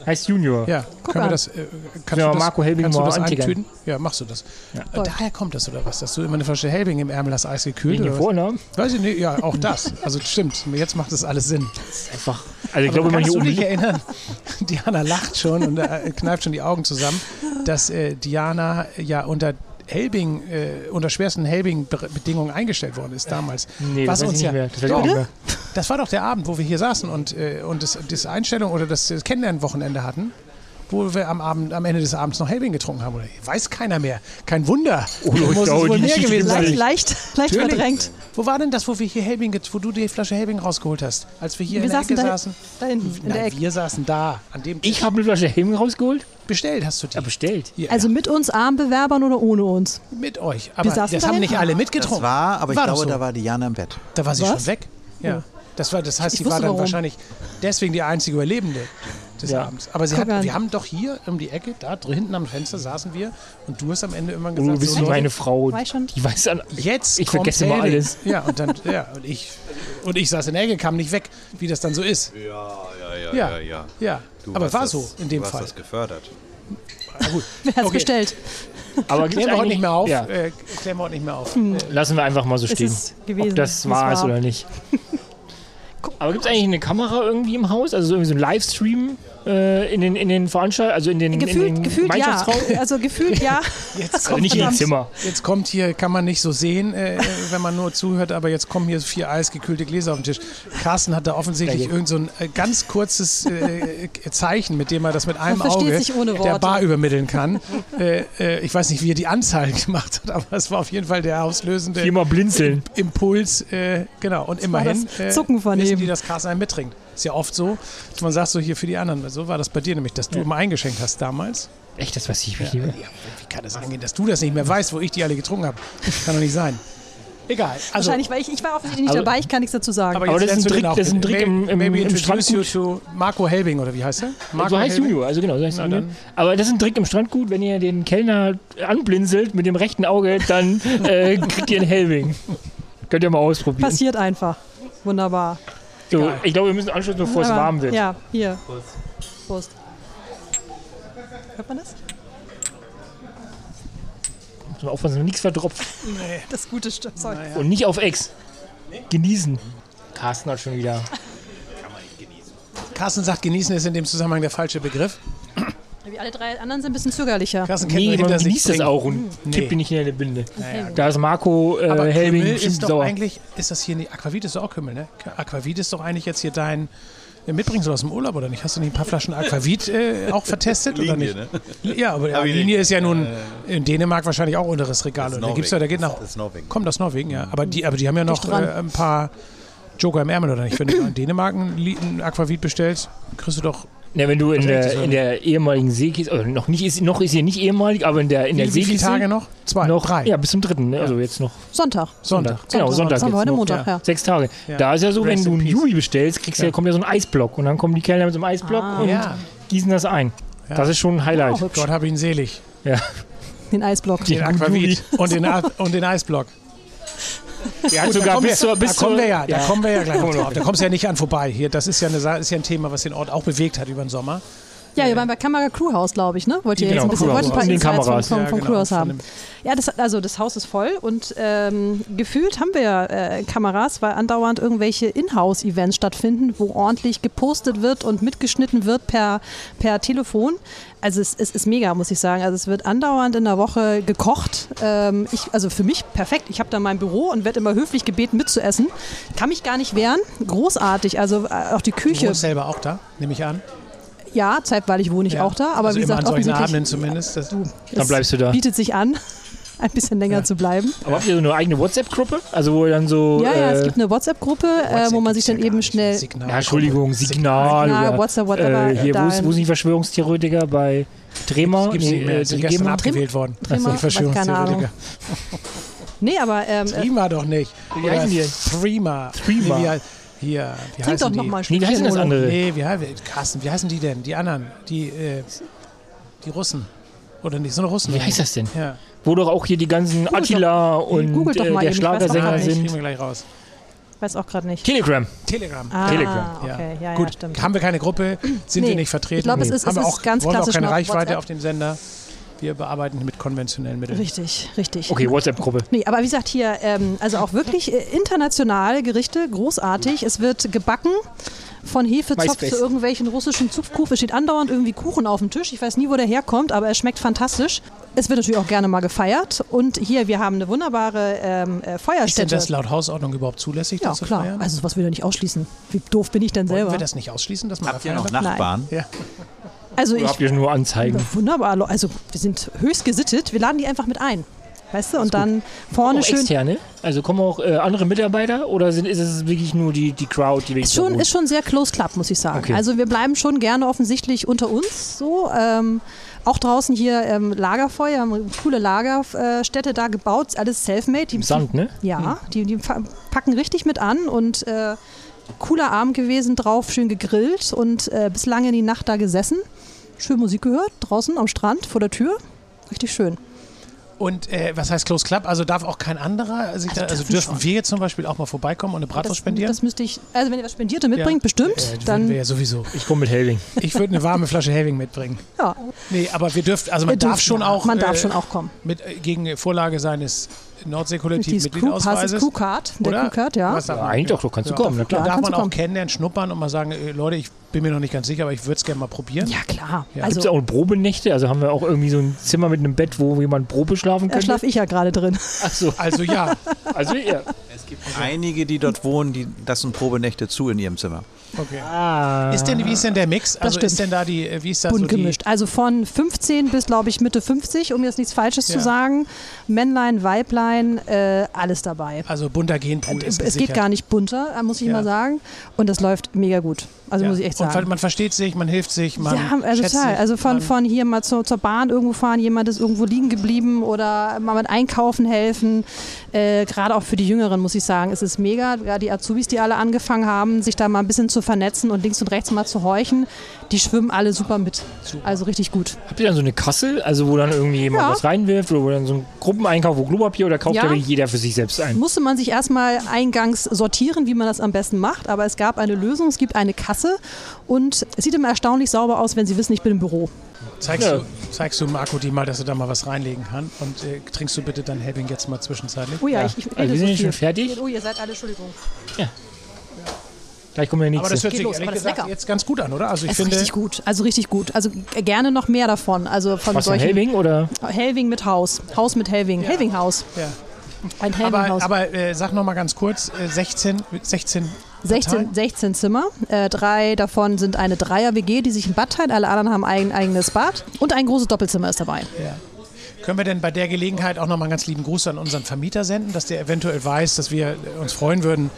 C: Heißt Junior.
B: Ja, können wir
D: an.
B: das, äh, kannst
C: Ja,
B: du das,
C: Marco Helbing
B: kannst du
C: mal
B: das eintüten? Ja, machst du das.
C: Ja.
B: Äh, Daher kommt das oder was? Dass du immer eine Flasche Helbing im Ärmel hast, eisgekühlt
C: Wegen dem
B: oder?
C: Vornamen?
B: Weiß ich nicht, ja, auch das. Also stimmt, jetzt macht das alles Sinn.
C: Einfach. Also ich
B: Aber
C: glaube, man
B: kannst
C: hier
B: du dich erinnern, Diana lacht schon und äh, kneift schon die Augen zusammen, dass äh, Diana ja unter Helbing, äh, unter schwersten Helbing-Bedingungen eingestellt worden ist damals.
C: Nee,
B: Was
C: das
B: uns ja-.
C: Das
B: Doch. Das war doch der Abend, wo wir hier saßen und, äh, und das, das Einstellung oder das, das Kennenlernwochenende hatten, wo wir am, Abend, am Ende des Abends noch Helbing getrunken haben. Oder weiß keiner mehr. Kein Wunder.
C: Oh,
B: Muss
C: ich
B: es
C: glaube,
B: wohl
C: die
B: mehr gewesen sein.
D: Leicht, leicht, verdrängt.
B: Wo war denn das, wo wir hier Helbing, wo du die Flasche Helbing rausgeholt hast? Als wir hier
D: Wir
B: in der
D: saßen
B: Ecke
D: da,
B: saßen?
D: da hinten in der
B: Nein,
D: Ecke.
B: wir saßen da, an dem Tisch.
C: Ich habe eine Flasche Helbing rausgeholt.
B: bestellt, hast du die.
C: Ja, bestellt.
B: Ja,
D: Also mit uns Armbewerbern oder ohne uns?
B: mit euch. Aber
D: saßen
B: das
D: da
B: haben nicht alle
E: Das
B: mitgetrunken.
E: war, aber ich
B: War
E: glaube,
B: so.
E: da war Diana im Bett.
B: Da war sie
D: Was?
B: schon weg. Ja. Das, war, das heißt,
D: Ich
B: sie war dann
D: warum.
B: wahrscheinlich deswegen die einzige Überlebende des
C: Ja.
B: Abends. Aber hat, wir haben doch hier um die Ecke, da drin hinten am Fenster saßen wir und du hast am Ende immer
C: Und
B: gesagt,
C: du bist
B: so,
C: meine Frau.
D: War ich?
C: Die weiß an.
B: jetzt
C: Ich
B: kommt
C: vergesse immer
B: Helbing.
C: alles.
B: Ja, und dann, ja, und ich, und ich saß in der Ecke, kam nicht weg, wie das dann so ist.
F: Ja, ja, ja,
B: Ja.
F: ja, ja.
B: Ja,
F: Du
B: aber war
F: das,
B: so in dem
F: du
B: Fall.
F: hast das gefördert.
B: Na gut.
D: Wer hat's
B: Okay.
D: bestellt?
C: Aber gibt's
B: Klären wir heute
C: eigentlich-
B: nicht mehr auf.
C: Ja,
B: Äh, klären wir heute nicht mehr auf.
C: lassen wir einfach mal so stehen.
D: es gewesen.
C: Ob das wahr ist oder nicht. Aber gibt es eigentlich eine Kamera irgendwie im Haus? Also so irgendwie so ein Livestream äh, in den, in den Veranstaltungen, also in den, in
D: Gefühlt,
C: den
D: gefühlt ja. Also gefühlt ja.
B: Jetzt kommt,
C: nicht in. Zimmer.
B: jetzt kommt hier, kann man nicht so sehen, äh, wenn man nur zuhört, aber jetzt kommen hier vier eisgekühlte Gläser auf den Tisch. Carsten hat da offensichtlich
C: Ja,
B: irgend so ein äh, ganz kurzes äh, Zeichen, mit dem er das mit einem Auge der. Bar übermitteln kann. äh, äh, ich weiß nicht, wie er die Anzahl gemacht hat, aber es war auf jeden Fall der auslösende
C: Viermal blinzeln.
B: Impuls. Äh, genau, und immerhin
D: das Zucken von
B: wissen
D: ihm.
B: die, dass Carsten einen mittrinkt. Ist ja oft so, dass man sagt so hier für die anderen. So war das bei dir nämlich, dass du immer eingeschenkt hast damals.
C: Echt, das weiß ich nicht mehr.
B: Ja, wie kann das angehen, dass du das nicht mehr weißt, wo ich die alle getrunken habe? Kann doch nicht sein. Egal. Also,
D: Wahrscheinlich, weil ich, ich war offensichtlich nicht
C: Aber-
D: dabei, ich kann nichts dazu sagen.
B: aber,
C: Aber das ist Trick-
B: auch
C: das ist ein. Trick im- im-
B: Maybe
C: im
B: introduce you
C: Strandgut.
B: to Marco Helbing, oder wie heißt er? Marco
C: so heißt
B: Helbing?
C: Junior, also genau, so heißt
B: Na.
C: Aber das ist ein Trick im Strandgut, wenn ihr den Kellner anblinzelt mit dem rechten Auge, dann äh, kriegt ihr einen Helbing. Könnt ihr mal ausprobieren.
D: Passiert einfach. Wunderbar.
C: So, ich glaube, wir müssen anschließen, bevor es
D: Aber-
C: warm wird.
D: Ja, hier. Prost. Hört man das?
C: Müssen wir aufpassen, dass nichts vertropft.
D: Das gute Stück. Sorry.
C: Und nicht auf Ex. Genießen. Carsten hat schon wieder.
B: Carsten sagt, genießen ist in dem Zusammenhang der falsche Begriff.
D: Wie alle drei anderen sind ein bisschen zögerlicher.
B: Kennt
C: Nee, man genießt das auch und
B: Nee.
C: kippt ihn nicht in der Binde.
B: Naja,
C: Da ist Marco äh,
B: Aber
C: Helbing
B: Kümmel ist doch
C: sauer.
B: eigentlich, ist das hier nicht, Aquavit ist doch auch Kümmel, ne? Aquavit ist doch eigentlich jetzt hier dein äh, Mitbringsel aus dem Urlaub, oder nicht? Hast du nicht ein paar Flaschen Aquavit äh, auch vertestet, oder nicht?
F: ne?
B: Ja, aber
F: ich
B: Linie ist ja nun in Dänemark wahrscheinlich auch unteres Regal. Oder? Da gibt's ja, da geht nach,
F: Das ist Norwegen.
B: kommt aus Norwegen, ja. Aber die, aber die haben ja noch äh, ein paar Joker im Ärmel, oder nicht? Wenn du in Dänemark ein Aquavit bestellst, kriegst du doch.
C: Ja, wenn du in
B: echt
C: der, in der ehemaligen Seekiste, also noch nicht ist, noch ist sie nicht ehemalig, aber in der, in der
B: Wie, wie viele
C: Seekiste
B: Tage noch? Zwei,
C: noch,
B: drei.
C: ja, bis zum dritten, ne? also jetzt noch
D: Sonntag.
B: Sonntag.
C: Genau, Sonntag.
D: Das haben wir
C: jetzt
D: heute
C: noch.
D: Montag, ja.
C: Sechs Tage.
B: Ja.
C: Da ist ja so, wenn
B: Rest
C: du
B: in
C: einen. Yui bestellst, kriegst du,
B: Ja.
C: kommt ja so ein Eisblock und dann kommen die Kellner mit so einem Eisblock
D: Ah.
C: und
B: Ja.
C: gießen das ein.
B: Ja.
C: Das ist schon ein Highlight.
D: Oh.
B: Gott hab ihn selig.
D: Den Eisblock.
B: Den Aquavit und den, und den Eisblock.
C: Ja,
B: Gut, da
C: sogar
B: kommen
C: bis
B: wir,
C: zur, bis
B: da kommen wir ja, da kommen wir ja gleich noch drauf. Da kommst du ja nicht an vorbei. Hier, das ist ja, eine, ist ja ein Thema, was den Ort auch bewegt hat über den Sommer.
D: Ja, ihr waren bei Kamera Crewhaus, glaube ich, ne? Wollt ihr
C: Genau,
D: jetzt ein bisschen wollt ein paar Insights vom, vom,
B: Ja,
D: vom
B: genau,
D: Crewhaus haben? Ja, das, also das Haus ist voll und ähm, gefühlt haben wir ja äh, Kameras, weil andauernd irgendwelche Inhouse-Events stattfinden, wo ordentlich gepostet wird und mitgeschnitten wird per, per Telefon. Also es, es ist mega, muss ich sagen. Also es wird andauernd in der Woche gekocht. Ähm, ich, also für mich perfekt. Ich habe da mein Büro und werde immer höflich gebeten mitzuessen. Kann mich gar nicht wehren. Großartig. Also äh, auch die
B: Du
D: Küche.
B: wohnst selber auch da, nehme ich an.
D: Ja, zeitweilig wohne ich
B: Ja.
D: auch da. Aber
B: also
D: wie
B: immer
D: gesagt,
B: an solchen Abenden zumindest. Das,
C: Dann
D: es
C: bleibst du da.
D: bietet sich an, ein bisschen länger zu bleiben.
C: Aber habt ihr so eine eigene WhatsApp-Gruppe? Also wo ihr dann so.
D: Ja, ja, es
C: äh,
D: gibt eine WhatsApp-Gruppe, äh, wo man sich dann eben schnell.
B: Signal.
C: ja, Entschuldigung, Signal.
D: Signal,
C: oder,
D: WhatsApp, whatever,
C: Äh, hier, wo ist, wo sind die Verschwörungstheoretiker? Bei
B: es nicht mehr.
C: äh,
B: Sind
C: Trigema?
B: gestern abgewählt worden.
D: Trima?
B: Die Verschwörungstheoretiker.
D: Nee, aber ähm, äh,
B: Prima doch nicht.
C: Wie heißen die?
B: Prima.
C: Prima.
B: Hier, wie
D: trink doch
B: heißen
D: noch
B: die?
D: mal
C: Nee, wie heißen das andere?
B: Nee, wie, heißen- Carsten, wie heißen die denn? Die anderen, die, äh, die Russen. Oder nicht, so eine Russen.
C: Wie heißt das denn?
B: Ja,
C: Wo doch auch hier die ganzen Attila und
D: googelt doch
C: äh,
D: mal
C: der
D: ich
C: Schlagersänger sind.
B: kriegen wir gleich raus.
D: Weiß auch gerade nicht.
C: Telegram.
B: Telegram.
D: Ah,
C: Telegram,
D: okay, ja,
B: Gut,
D: ja, stimmt.
B: haben wir keine Gruppe, sind
D: Nee,
B: wir nicht vertreten.
D: ich glaub, es ist-
B: haben
D: es
B: wir
D: ist
B: auch,
D: ganz
B: wir auch
D: klassisch
B: keine
D: noch
B: Reichweite
D: WhatsApp.
B: auf dem Sender. Wir bearbeiten mit konventionellen Mitteln.
D: Richtig, richtig.
C: Okay, WhatsApp-Gruppe.
D: Nee, aber wie gesagt, hier, ähm, also auch wirklich äh, internationale Gerichte, großartig. Es wird gebacken. Von Hefezopf zu irgendwelchen russischen Zupfkuchen. Es steht andauernd irgendwie Kuchen auf dem Tisch. Ich weiß nie, wo der herkommt, aber er schmeckt fantastisch. Es wird natürlich auch gerne mal gefeiert. Und hier, wir haben eine wunderbare ähm, äh,
B: Ist denn
D: Feuerstätte.
B: das laut Hausordnung überhaupt zulässig,
D: ja,
B: das zu
D: klar.
B: feiern?
D: Also sowas will ich nicht ausschließen. Wie doof bin ich denn
B: Wollen
D: selber?
B: wir das nicht ausschließen, dass man
E: Habt
B: da
E: ihr noch? Nachbarn?
B: Ja.
D: Also
C: Oder
D: ich,
C: habt ihr nur Anzeigen?
D: wunderbar. Also wir sind höchst gesittet. Wir laden die einfach mit ein. Weißt du? Und dann vorne
C: Auch
D: schön.
C: externe? Also kommen auch äh, andere Mitarbeiter oder sind, ist es wirklich nur die, die Crowd, die
D: Ist schon, ist schon sehr close club, muss ich sagen.
C: Okay.
D: Also wir bleiben schon gerne offensichtlich unter uns so. Ähm, auch draußen hier ähm, Lagerfeuer, haben coole Lagerstätte da gebaut, alles selfmade. Die,
C: Im Sand, ne?
D: Ja, die, die fa- packen richtig mit an und äh, cooler Abend gewesen drauf, schön gegrillt und äh, bis lange in die Nacht da gesessen. Schön Musik gehört, draußen am Strand vor der Tür. Richtig schön.
B: Und äh, was heißt Close Club? Also darf auch kein anderer sich da, also
D: dürfen
B: dürfen
D: schon.
B: wir jetzt zum Beispiel auch mal vorbeikommen und eine Bratwurst
D: Das,
B: spendieren?
D: das müsste ich, also wenn ihr was Spendierte mitbringt, bestimmt,
B: Äh, das würden
D: dann
B: wir ja sowieso.
C: Ich komme mit Helving.
B: Ich würde eine warme Flasche Helving mitbringen.
D: ja.
B: Nee, aber wir dürfen, also man
D: Ihr
B: darf
D: dürft,
B: schon
D: ja,
B: auch
D: Man darf
B: äh,
D: schon auch kommen.
B: mit äh, gegen Vorlage seines Nordseekollektiv
D: Dieses Crew-Pass,
B: Mitgliedausweises.
D: Crewcard, der
B: Oder?
D: Crewcard, ja.
C: Ja,
B: man?
C: eigentlich doch, kannst du kommen,
B: Da
C: klar.
B: darf
D: kannst
B: man
D: du
B: auch
D: kommen.
B: kennenlernen, schnuppern und mal sagen, äh, Leute, ich bin mir noch nicht ganz sicher, aber ich würde es gerne mal probieren.
D: Ja, klar.
B: Ja.
C: Gibt es
D: Also,
C: auch Probenächte? Also haben wir auch irgendwie so ein Zimmer mit einem Bett, wo jemand Probe schlafen
D: da
C: könnte?
D: schlafe ich ja gerade drin.
C: Achso,
B: Also ja,
C: also ja.
E: Es gibt einige, die dort wohnen, die lassen Probenächte zu in ihrem Zimmer.
B: Okay.
C: Ah.
B: Ist denn, wie ist denn der Mix? Also ist denn da die, äh, wie ist das
D: Bunt
B: so
D: gemischt. Also von 15 bis, glaube ich, Mitte 50, um jetzt nichts Falsches
B: Ja.
D: zu sagen. Männlein, Weiblein, äh, alles dabei.
B: also bunter Genpool ist
D: es
B: gesichert.
D: geht gar nicht bunter, äh, muss ich
B: Ja.
D: mal sagen. Und das läuft mega gut. Also
B: Ja.
D: muss ich echt
B: Und
D: sagen.
B: man versteht sich, man hilft sich, man
D: ja, also total.
B: sich,
D: Also von, von hier mal zur, zur Bahn irgendwo fahren, jemand ist irgendwo liegen geblieben oder mal mit Einkaufen helfen. Äh, Gerade auch für die Jüngeren muss ich sagen, es ist mega. Ja, die Azubis, die alle angefangen haben, sich da mal ein bisschen zu vernetzen und links und rechts mal zu horchen, die schwimmen alle super mit. Also richtig gut.
C: Habt ihr dann so eine Kasse, also wo dann irgendwie jemand
D: Ja.
C: was reinwirft oder wo dann so ein Gruppeneinkauf, wo Klopapier oder kauft
D: Ja.
C: ja jeder für sich selbst ein?
D: Musste man sich erstmal eingangs sortieren, wie man das am besten macht, aber es gab eine Lösung, es gibt eine Kasse und es sieht immer erstaunlich sauber aus, wenn sie wissen, ich bin im Büro.
B: zeigst,
C: Ja.
B: du, zeigst du Marco die mal, dass er da mal was reinlegen kann und äh, trinkst du bitte dann Helbing jetzt mal zwischenzeitlich?
D: Oh ja,
C: Ja.
D: ich, ich
C: Also wir
D: so
C: sind
D: viel.
C: schon fertig.
D: Oh, ihr seid alle, Entschuldigung.
C: Gleich kommen wir der
B: Aber das
C: nächste.
B: hört
D: Geht
B: sich
D: los,
B: ehrlich
D: aber
B: gesagt
D: lecker.
B: jetzt ganz gut an, oder? Also ich
D: Es
B: finde,
D: richtig gut, also richtig gut. Also g- gerne noch mehr davon. Also von
C: Was
D: solchen
C: Helving oder?
D: Helving mit Haus. Haus mit Helving. Helving-Haus.
B: ja.
D: Ein
B: aber,
D: Helving-Haus.
B: aber äh, sag noch mal ganz kurz, äh, 16, 16
D: 16,
B: Parteien?
D: 16 Zimmer. Äh, drei davon sind eine Dreier-WG, die sich ein Bad teilt. Alle anderen haben ein eigenes Bad. Und ein großes Doppelzimmer ist dabei.
B: Ja. Können wir denn bei der Gelegenheit auch noch mal einen ganz lieben Gruß an unseren Vermieter senden, dass der eventuell weiß, dass wir äh, uns freuen würden,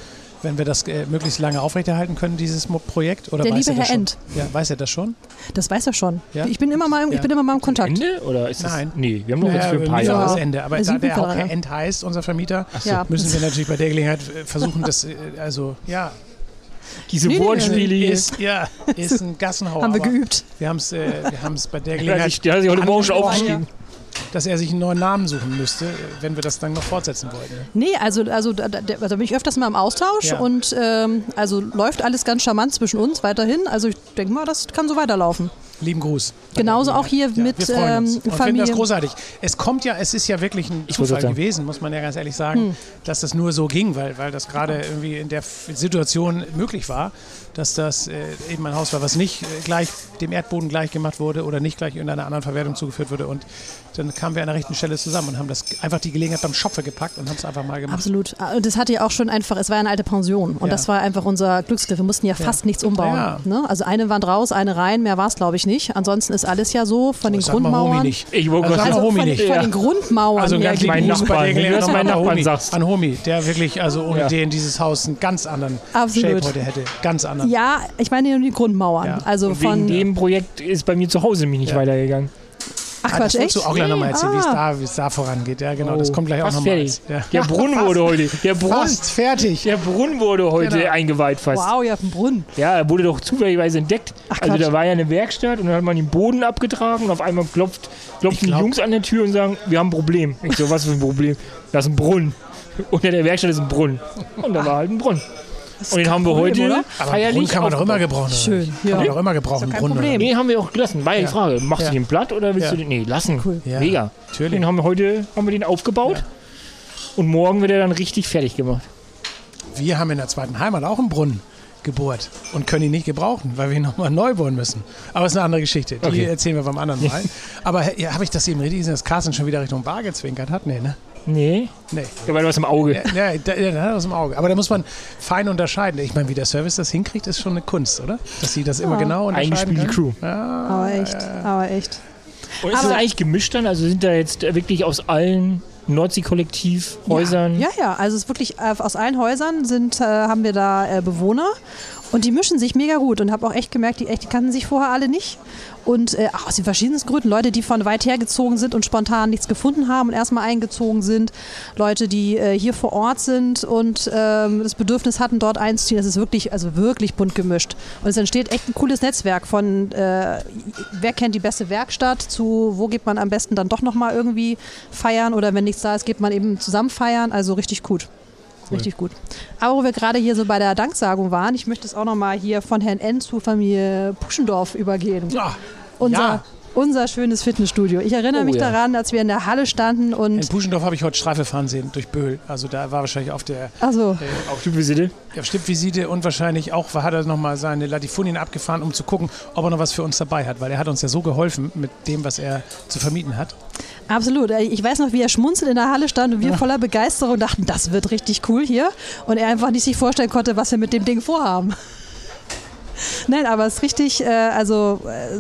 B: wenn wir das äh, möglichst lange aufrechterhalten können, dieses Mo Projekt? Oder
D: Der
B: weiß
D: liebe
B: er das
D: Herr
B: schon?
D: End.
B: Ja, weiß er das schon?
D: Das weiß er schon.
B: Ja?
D: Ich bin immer mal, im- ich bin immer mal im Kontakt.
C: Ende? Oder ist das?
B: Nein.
C: Nee, wir haben noch jetzt für ein paar Jahre.
B: das Ende. Aber da der auch. Herr End heißt, unser Vermieter,
D: Ja.
B: müssen wir natürlich bei der Gelegenheit äh, versuchen, das, äh, also, ja,
C: Diese
D: Nee, nee, nee,
C: Wortspiele hier.
B: ist, ja, ist ein Gassenhauer.
D: Haben wir geübt.
B: Wir haben es äh, wir bei der Gelegenheit,
C: der hat sich heute Morgen schon aufgeschrieben.
B: Dass er sich einen neuen Namen suchen müsste, wenn wir das dann noch fortsetzen wollten.
D: Nee, also, also da, da, also da bin ich öfters mal im Austausch
B: Ja.
D: und ähm, also läuft alles ganz charmant zwischen uns weiterhin. Also ich denke mal, das kann so weiterlaufen.
B: Lieben Gruß.
D: Genauso auch hier
B: Ja,
D: mit
B: wir freuen uns
D: ähm,
B: und finden
D: Familie.
B: das großartig. Es kommt ja, es ist ja wirklich ein
C: Ich
B: Zufall gewesen, muss man ja ganz ehrlich sagen,
D: Hm.
B: dass das nur so ging, weil, weil das gerade irgendwie in der Situation möglich war, dass das äh, eben ein Haus war, was nicht äh, gleich dem Erdboden gleich gemacht wurde oder nicht gleich irgendeiner anderen Verwertung zugeführt wurde. Und dann kamen wir an der rechten Stelle zusammen und haben das einfach die Gelegenheit beim Schopfe gepackt und haben es einfach mal gemacht.
D: Absolut. Ah, Und das hatte ja auch schon einfach, es war ja eine alte Pension und
B: Ja.
D: das war einfach unser Glücksgriff. Wir mussten ja fast nichts umbauen.
B: Ja.
D: Ne? Also eine Wand raus, eine rein, mehr war es glaube ich nicht. Ansonsten ist alles ja so von den Grundmauern.
B: Nicht.
C: Ich wollte
B: Also
D: Also von,
B: nicht.
D: von
C: Ja.
D: den Grundmauern.
B: Also ganz
C: mein du das
B: an
C: Nachbarn
B: Homi,
C: sagst.
B: an Homi, der wirklich, also ohne
C: Ja.
B: den dieses Haus einen ganz anderen
D: Absolut.
B: Shape heute hätte. Ganz anderen.
D: Ja, ich meine nur die Grundmauern.
B: Ja.
D: Also
C: Und
D: von.
C: wegen dem Projekt ist bei mir zu Hause nämlich nicht
B: Ja.
C: weitergegangen.
D: Ach
B: Ah,
D: Quatsch,
B: das
D: echt?
B: du auch gleich nochmal erzählen, wie es
D: Ah.
B: da, wie es da vorangeht. Ja, genau, das kommt gleich auch nochmal. Ja.
C: Der Brunnen wurde heute. Der Brunnen,
B: Fast fertig.
C: der Brunnen wurde heute
B: Genau.
C: eingeweiht fast.
D: Wow, ihr habt einen Brunnen.
C: Ja, er wurde doch zufälligerweise entdeckt.
D: Ach,
C: also
D: Quatsch.
C: da war ja eine Werkstatt und dann hat man den Boden abgetragen und auf einmal klopft, klopfen die
B: glaub-
C: Jungs an der Tür und sagen, wir haben ein Problem. Ich so, was für ein Problem? Das ist ein Brunnen. Unter der Werkstatt ist ein Brunnen. Und da war halt ein Brunnen. Und den haben wir heute
D: oder?
B: Aber
C: feierlich
B: Brunnen kann man doch immer gebrauchen. oder?
D: Schön,
B: Kann
D: ja.
B: man doch immer gebrauchen,
D: kein
B: Brunnen.
D: Problem.
C: Nee, haben wir auch gelassen. War ja die. Frage, machst du den platt oder willst du den? Nee, lassen.
D: Cool.
C: Mega.
B: Natürlich.
C: Den haben wir heute haben wir den aufgebaut. Und morgen wird er dann richtig fertig gemacht.
B: Wir haben in der zweiten Heimat auch einen Brunnen gebohrt und können ihn nicht gebrauchen, weil wir ihn nochmal neu bohren müssen. Aber es ist eine andere Geschichte. Die
C: Okay.
B: erzählen wir beim anderen Mal. Aber ja, habe ich das eben richtig gesehen, dass Carsten schon wieder Richtung Bar gezwinkert hat? Nee, ne?
C: Nee,
B: Nee.
C: ja, weil du was im Auge.
B: Ja, ja, da, ja, da hat er aus dem Auge. Aber da muss man fein unterscheiden. Ich meine, wie der Service das hinkriegt, ist schon eine Kunst, oder? Dass sie das immer genau unterscheiden
C: Eingespielte
B: können.
C: Crew.
B: Ja,
D: Aber echt, aber echt.
C: Und ist das
D: Aber-
C: eigentlich gemischt dann? Also sind da jetzt wirklich aus allen Nordsee-Kollektiv-Häusern?
D: Ja, ja, also es ist wirklich äh, aus allen Häusern sind, äh, haben wir da äh, Bewohner und die mischen sich mega gut und habe auch echt gemerkt, die, die kannten sich vorher alle nicht. Und äh, auch aus den verschiedensten Gründen. Leute, die von weit her gezogen sind und spontan nichts gefunden haben und erstmal eingezogen sind. Leute, die äh, hier vor Ort sind und ähm, das Bedürfnis hatten, dort einzuziehen. Das ist wirklich, also wirklich bunt gemischt. Und es entsteht echt ein cooles Netzwerk von äh, wer kennt die beste Werkstatt zu wo geht man am besten dann doch nochmal irgendwie feiern oder wenn nichts da ist, geht man eben zusammen feiern. Also richtig gut. Richtig gut. Aber wo wir gerade hier so bei der Danksagung waren, ich möchte es auch nochmal hier von Herrn N zu Familie Puschendorf übergehen.
B: Ja.
D: Unser,
B: Ja.
D: unser schönes Fitnessstudio. Ich erinnere
C: Oh
D: mich
C: ja.
D: daran, als wir in der Halle standen
B: In
D: und.
B: Puschendorf habe ich heute Streife fahren sehen durch Böhl. Also da war wahrscheinlich auf der
D: Also,
C: Auch Typvisite?
B: ja, Stippvisite und wahrscheinlich auch hat er nochmal seine Latifunien abgefahren, um zu gucken, ob er noch was für uns dabei hat. Weil er hat uns ja so geholfen mit dem, was er zu vermieten hat.
D: Absolut. Ich weiß noch, wie er schmunzelnd in der Halle stand und wir voller Begeisterung dachten, das wird richtig cool hier. Und er einfach nicht sich vorstellen konnte, was wir mit dem Ding vorhaben. Nein, aber es ist richtig, äh, also äh,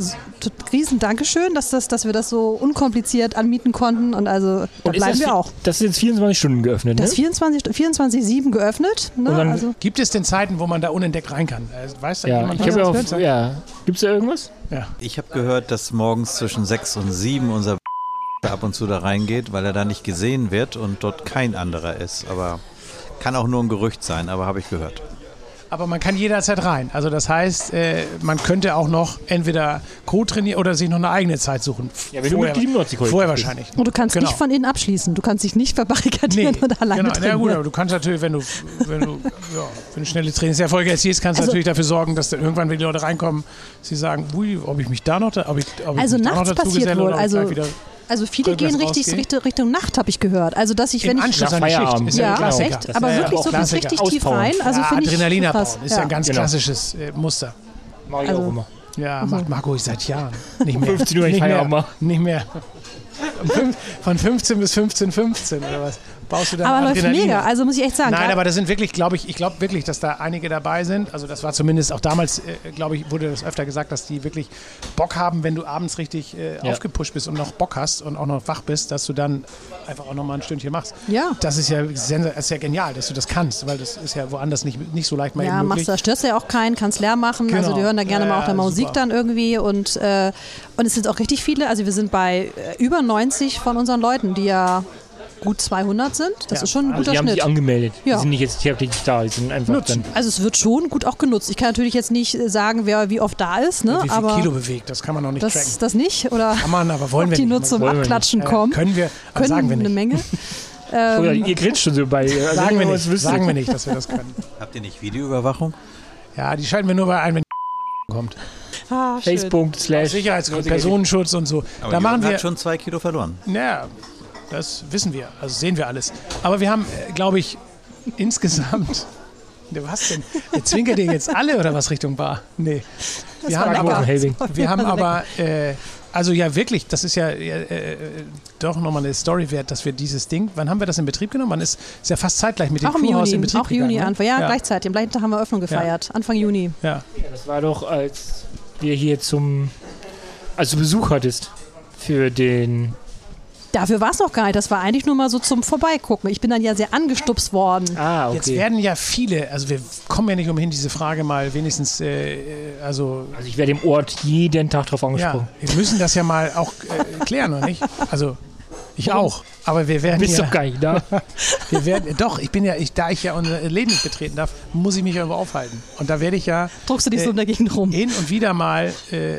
D: riesen Dankeschön, dass, das, dass wir das so unkompliziert anmieten konnten und also da
C: Und ist
D: bleiben wir auch.
C: Das ist jetzt 24 Stunden geöffnet,
D: Das
C: ne?
D: ist 24 24-7 geöffnet. Ne?
C: Und dann-
D: also,
B: Gibt es denn Zeiten, wo man da unentdeckt rein kann? Äh, Weiß da
C: Ja,
B: jemand?
C: ich
B: was
C: ja
B: wird?
C: ja. Gibt es da irgendwas?
B: ja.
E: Ich habe gehört, dass morgens zwischen 6 und 7 unser ab und zu da reingeht, weil er da nicht gesehen wird und dort kein anderer ist. Aber kann auch nur ein Gerücht sein, aber habe ich gehört.
B: Aber man kann jederzeit rein. Also das heißt, äh, man könnte auch noch entweder Co-trainieren oder sich noch eine eigene Zeit suchen.
C: Ja, wenn du Mitglied im Nordsee-Kollektiv
B: Vorher
C: bist.
B: wahrscheinlich.
D: und du kannst
B: Genau.
D: nicht von innen abschließen. Du kannst dich nicht verbarrikadieren und alleine
B: genau. Ja,
D: trainieren.
B: gut, aber du kannst natürlich, wenn du, wenn du, ja, wenn du schnelle Trainingserfolge erzielst, kannst du
D: Also-
B: natürlich dafür sorgen, dass dann irgendwann, wenn die Leute reinkommen, sie sagen, ui, ob ich mich da noch, da, ob ich, ob
D: Also
B: ich mich da
D: nachts
B: noch dazu
D: passiert
B: geselle
D: wohl,
B: oder ob ich
D: also
B: gleich wieder
D: Also viele gehen richtig
B: rausgehen?
D: Richtung, Richtung Nacht, habe ich gehört. Also dass ich, wenn
B: im
D: ich
B: Anschluss an die Schicht. Ist ja,
D: ja,
B: ein Klassiker.
D: echt,
B: Das
D: aber
B: ist ja
D: wirklich
B: auch
D: so bis richtig tief
C: Auspowern.
D: rein. Also
B: ja,
D: finde ich
B: Adrenalin abbauen. Ist ja, ein ganz
C: Genau.
B: klassisches äh, Muster.
C: Mach ich
D: Also-
C: auch immer.
B: Ja, macht Marco seit Jahren. Nicht mehr.
C: 15 Uhr, ich
B: nicht
C: Feierabend
B: mehr.
C: mache.
B: Nicht mehr. Von 15 bis 15, 15 oder was? Baust du dann
D: Aber läuft mega. Also muss ich echt sagen.
B: Nein, aber da sind wirklich, glaube ich, ich glaube wirklich, dass da einige dabei sind. Also das war zumindest auch damals, äh, glaube ich, wurde das öfter gesagt, dass die wirklich Bock haben, wenn du abends richtig äh,
C: Ja.
B: aufgepusht bist und noch Bock hast und auch noch wach bist, dass du dann einfach auch noch mal ein Stündchen machst.
D: Ja.
B: Das ist ja, das ist ja genial, dass du das kannst, weil das ist ja woanders nicht, nicht so leicht mal
D: ja,
B: eben
D: machst
B: möglich.
D: da störst du ja auch keinen, kannst leer machen. Also
B: Genau.
D: die hören da gerne
B: Ja,
D: mal auch der
B: ja,
D: Musik
B: super.
D: dann irgendwie und äh, und es sind auch richtig viele. Also wir sind bei äh, über 90 von unseren Leuten, die ja gut 200 sind. Das
B: Ja,
D: ist schon ein
C: Also
D: guter
C: die haben
D: Schnitt.
C: sich angemeldet.
D: Ja.
C: Die sind nicht jetzt täglich da, die sind einfach
B: Nutzen.
C: dann.
D: Also es wird schon gut auch genutzt. Ich kann natürlich jetzt nicht äh, sagen, wer wie oft da ist, ne?
B: Wie viel
D: aber
B: Kilo bewegt, das kann man noch nicht
D: das,
B: tracken.
D: das nicht oder
B: Kann man, aber wollen wir
D: die zum
C: Wollen wir nicht.
D: Abklatschen
B: Ja,
D: kommen.
B: Können wir,
D: Können
B: sagen wir
D: eine
B: nicht.
D: Menge.
C: Oder
D: Ähm,
C: ihr grinst schon so bei. Also
B: Sagen wir nicht, sagen wir nicht, dass wir das können.
E: Habt ihr nicht Videoüberwachung?
B: Ja, die schalten wir nur bei ein, wenn kommt.
D: Ah.
C: Facebook slash
B: Sicherheitsgrund, Personenschutz und so.
E: Aber
B: da
E: Jürgen
B: machen wir
E: hat schon zwei Kilo verloren.
B: Ja, das wissen wir, also sehen wir alles. Aber wir haben, glaube ich, insgesamt. Was denn? Ihr zwinkert ihr jetzt alle oder was Richtung Bar? Nee. Wir haben
C: war
B: aber, wir haben aber äh, also ja wirklich, das ist ja äh, äh, doch nochmal eine Story wert, dass wir dieses Ding, wann haben wir das in Betrieb genommen? Man ist, ist ja fast zeitgleich mit dem
D: Auch
B: in
D: Juni,
B: Betrieb
D: auch Juni
B: gegangen, ne?
D: Anfang. Ja,
B: ja,
D: gleichzeitig. Am gleichen Tag haben wir Eröffnung gefeiert. Anfang Juni.
B: Ja.
C: Das war doch, als wir hier zum, als du Besuch hattest für den,
D: Dafür war es noch gar nicht. Das war eigentlich nur mal so zum Vorbeigucken. Ich bin dann ja sehr angestupst worden.
C: ah,
B: Jetzt
C: okay.
B: werden ja viele, also wir kommen ja nicht umhin, diese Frage mal wenigstens, äh, äh, also
C: Also ich werde im Ort jeden Tag drauf
B: Ja,
C: angesprochen.
B: wir müssen das ja mal auch äh, klären, oder nicht? Also ich auch. Aber wir werden
C: Du bist
B: ja,
C: doch gar nicht da.
B: wir werden, doch, ich bin ja, ich, da ich ja unser Leben nicht betreten darf, muss ich mich irgendwo aufhalten. Und da werde ich ja
D: Druckst du dich so
B: Äh,
D: in der Gegend rum.
B: hin und wieder mal, äh,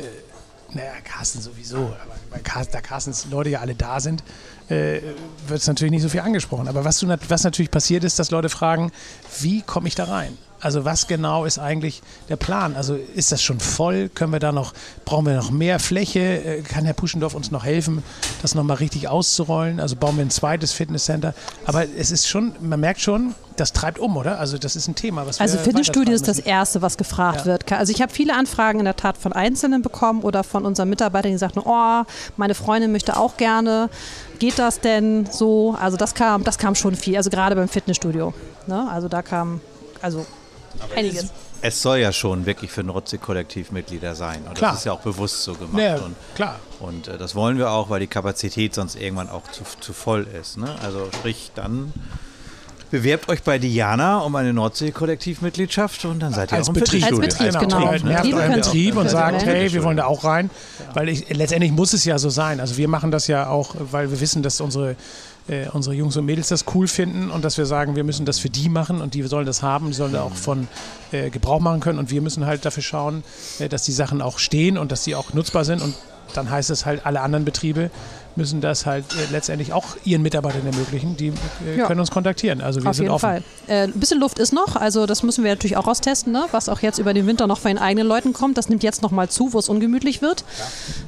B: naja, Carsten sowieso, aber bei Carsten, da Carstens Leute ja alle da sind, äh, wird es natürlich nicht so viel angesprochen. Aber was, du, was natürlich passiert ist, dass Leute fragen, wie komme ich da rein? Also was genau ist eigentlich der Plan? Also ist das schon voll? Können wir da noch, brauchen wir noch mehr Fläche? Äh, Kann Herr Puschendorf uns noch helfen, das nochmal richtig auszurollen? Also bauen wir ein zweites Fitnesscenter? Aber es ist schon, man merkt schon, das treibt um, oder? Also das ist ein Thema, was
D: Also Fitnessstudio ist das Erste, was gefragt
B: Ja.
D: wird. Also ich habe viele Anfragen in der Tat von Einzelnen bekommen oder von unseren Mitarbeitern, die sagten, oh, meine Freundin möchte auch gerne. Geht das denn so? Also das kam, das kam schon viel, also gerade beim Fitnessstudio. Ne? Also da kam, also einiges.
E: Es soll ja schon wirklich für Nordsee-Kollektiv Mitglieder sein. Und
B: Klar.
E: das ist ja auch bewusst so gemacht.
B: Ja,
E: Und,
B: klar.
E: und äh, das wollen wir auch, weil die Kapazität sonst irgendwann auch zu, zu voll ist. Ne? Also sprich, dann bewerbt euch bei Diana um eine Nordsee-Kollektivmitgliedschaft und dann seid ihr
B: Als
E: auch im
B: Betrieb.
D: Als. Betrieb, genau.
B: Nervt
D: Betriebe
B: euren
D: können-
B: Betrieb und sagt, hey, wir wollen da auch rein. Weil ich, letztendlich muss es ja so sein. Also wir machen das ja auch, weil wir wissen, dass unsere, äh, unsere Jungs und Mädels das cool finden und dass wir sagen, wir müssen das für die machen und die sollen das haben, die sollen da auch von äh, Gebrauch machen können und wir müssen halt dafür schauen, äh, dass die Sachen auch stehen und dass die auch nutzbar sind und dann heißt es halt, alle anderen Betriebe müssen das halt äh, letztendlich auch ihren Mitarbeitern ermöglichen. Die äh,
D: Ja.
B: können uns kontaktieren. Also wir
D: Auf
B: sind
D: jeden
B: offen.
D: Fall. Äh, ein bisschen Luft ist noch, also das müssen wir natürlich auch austesten, ne? was auch jetzt über den Winter noch von den eigenen Leuten kommt. Das nimmt jetzt noch mal zu, wo es ungemütlich wird.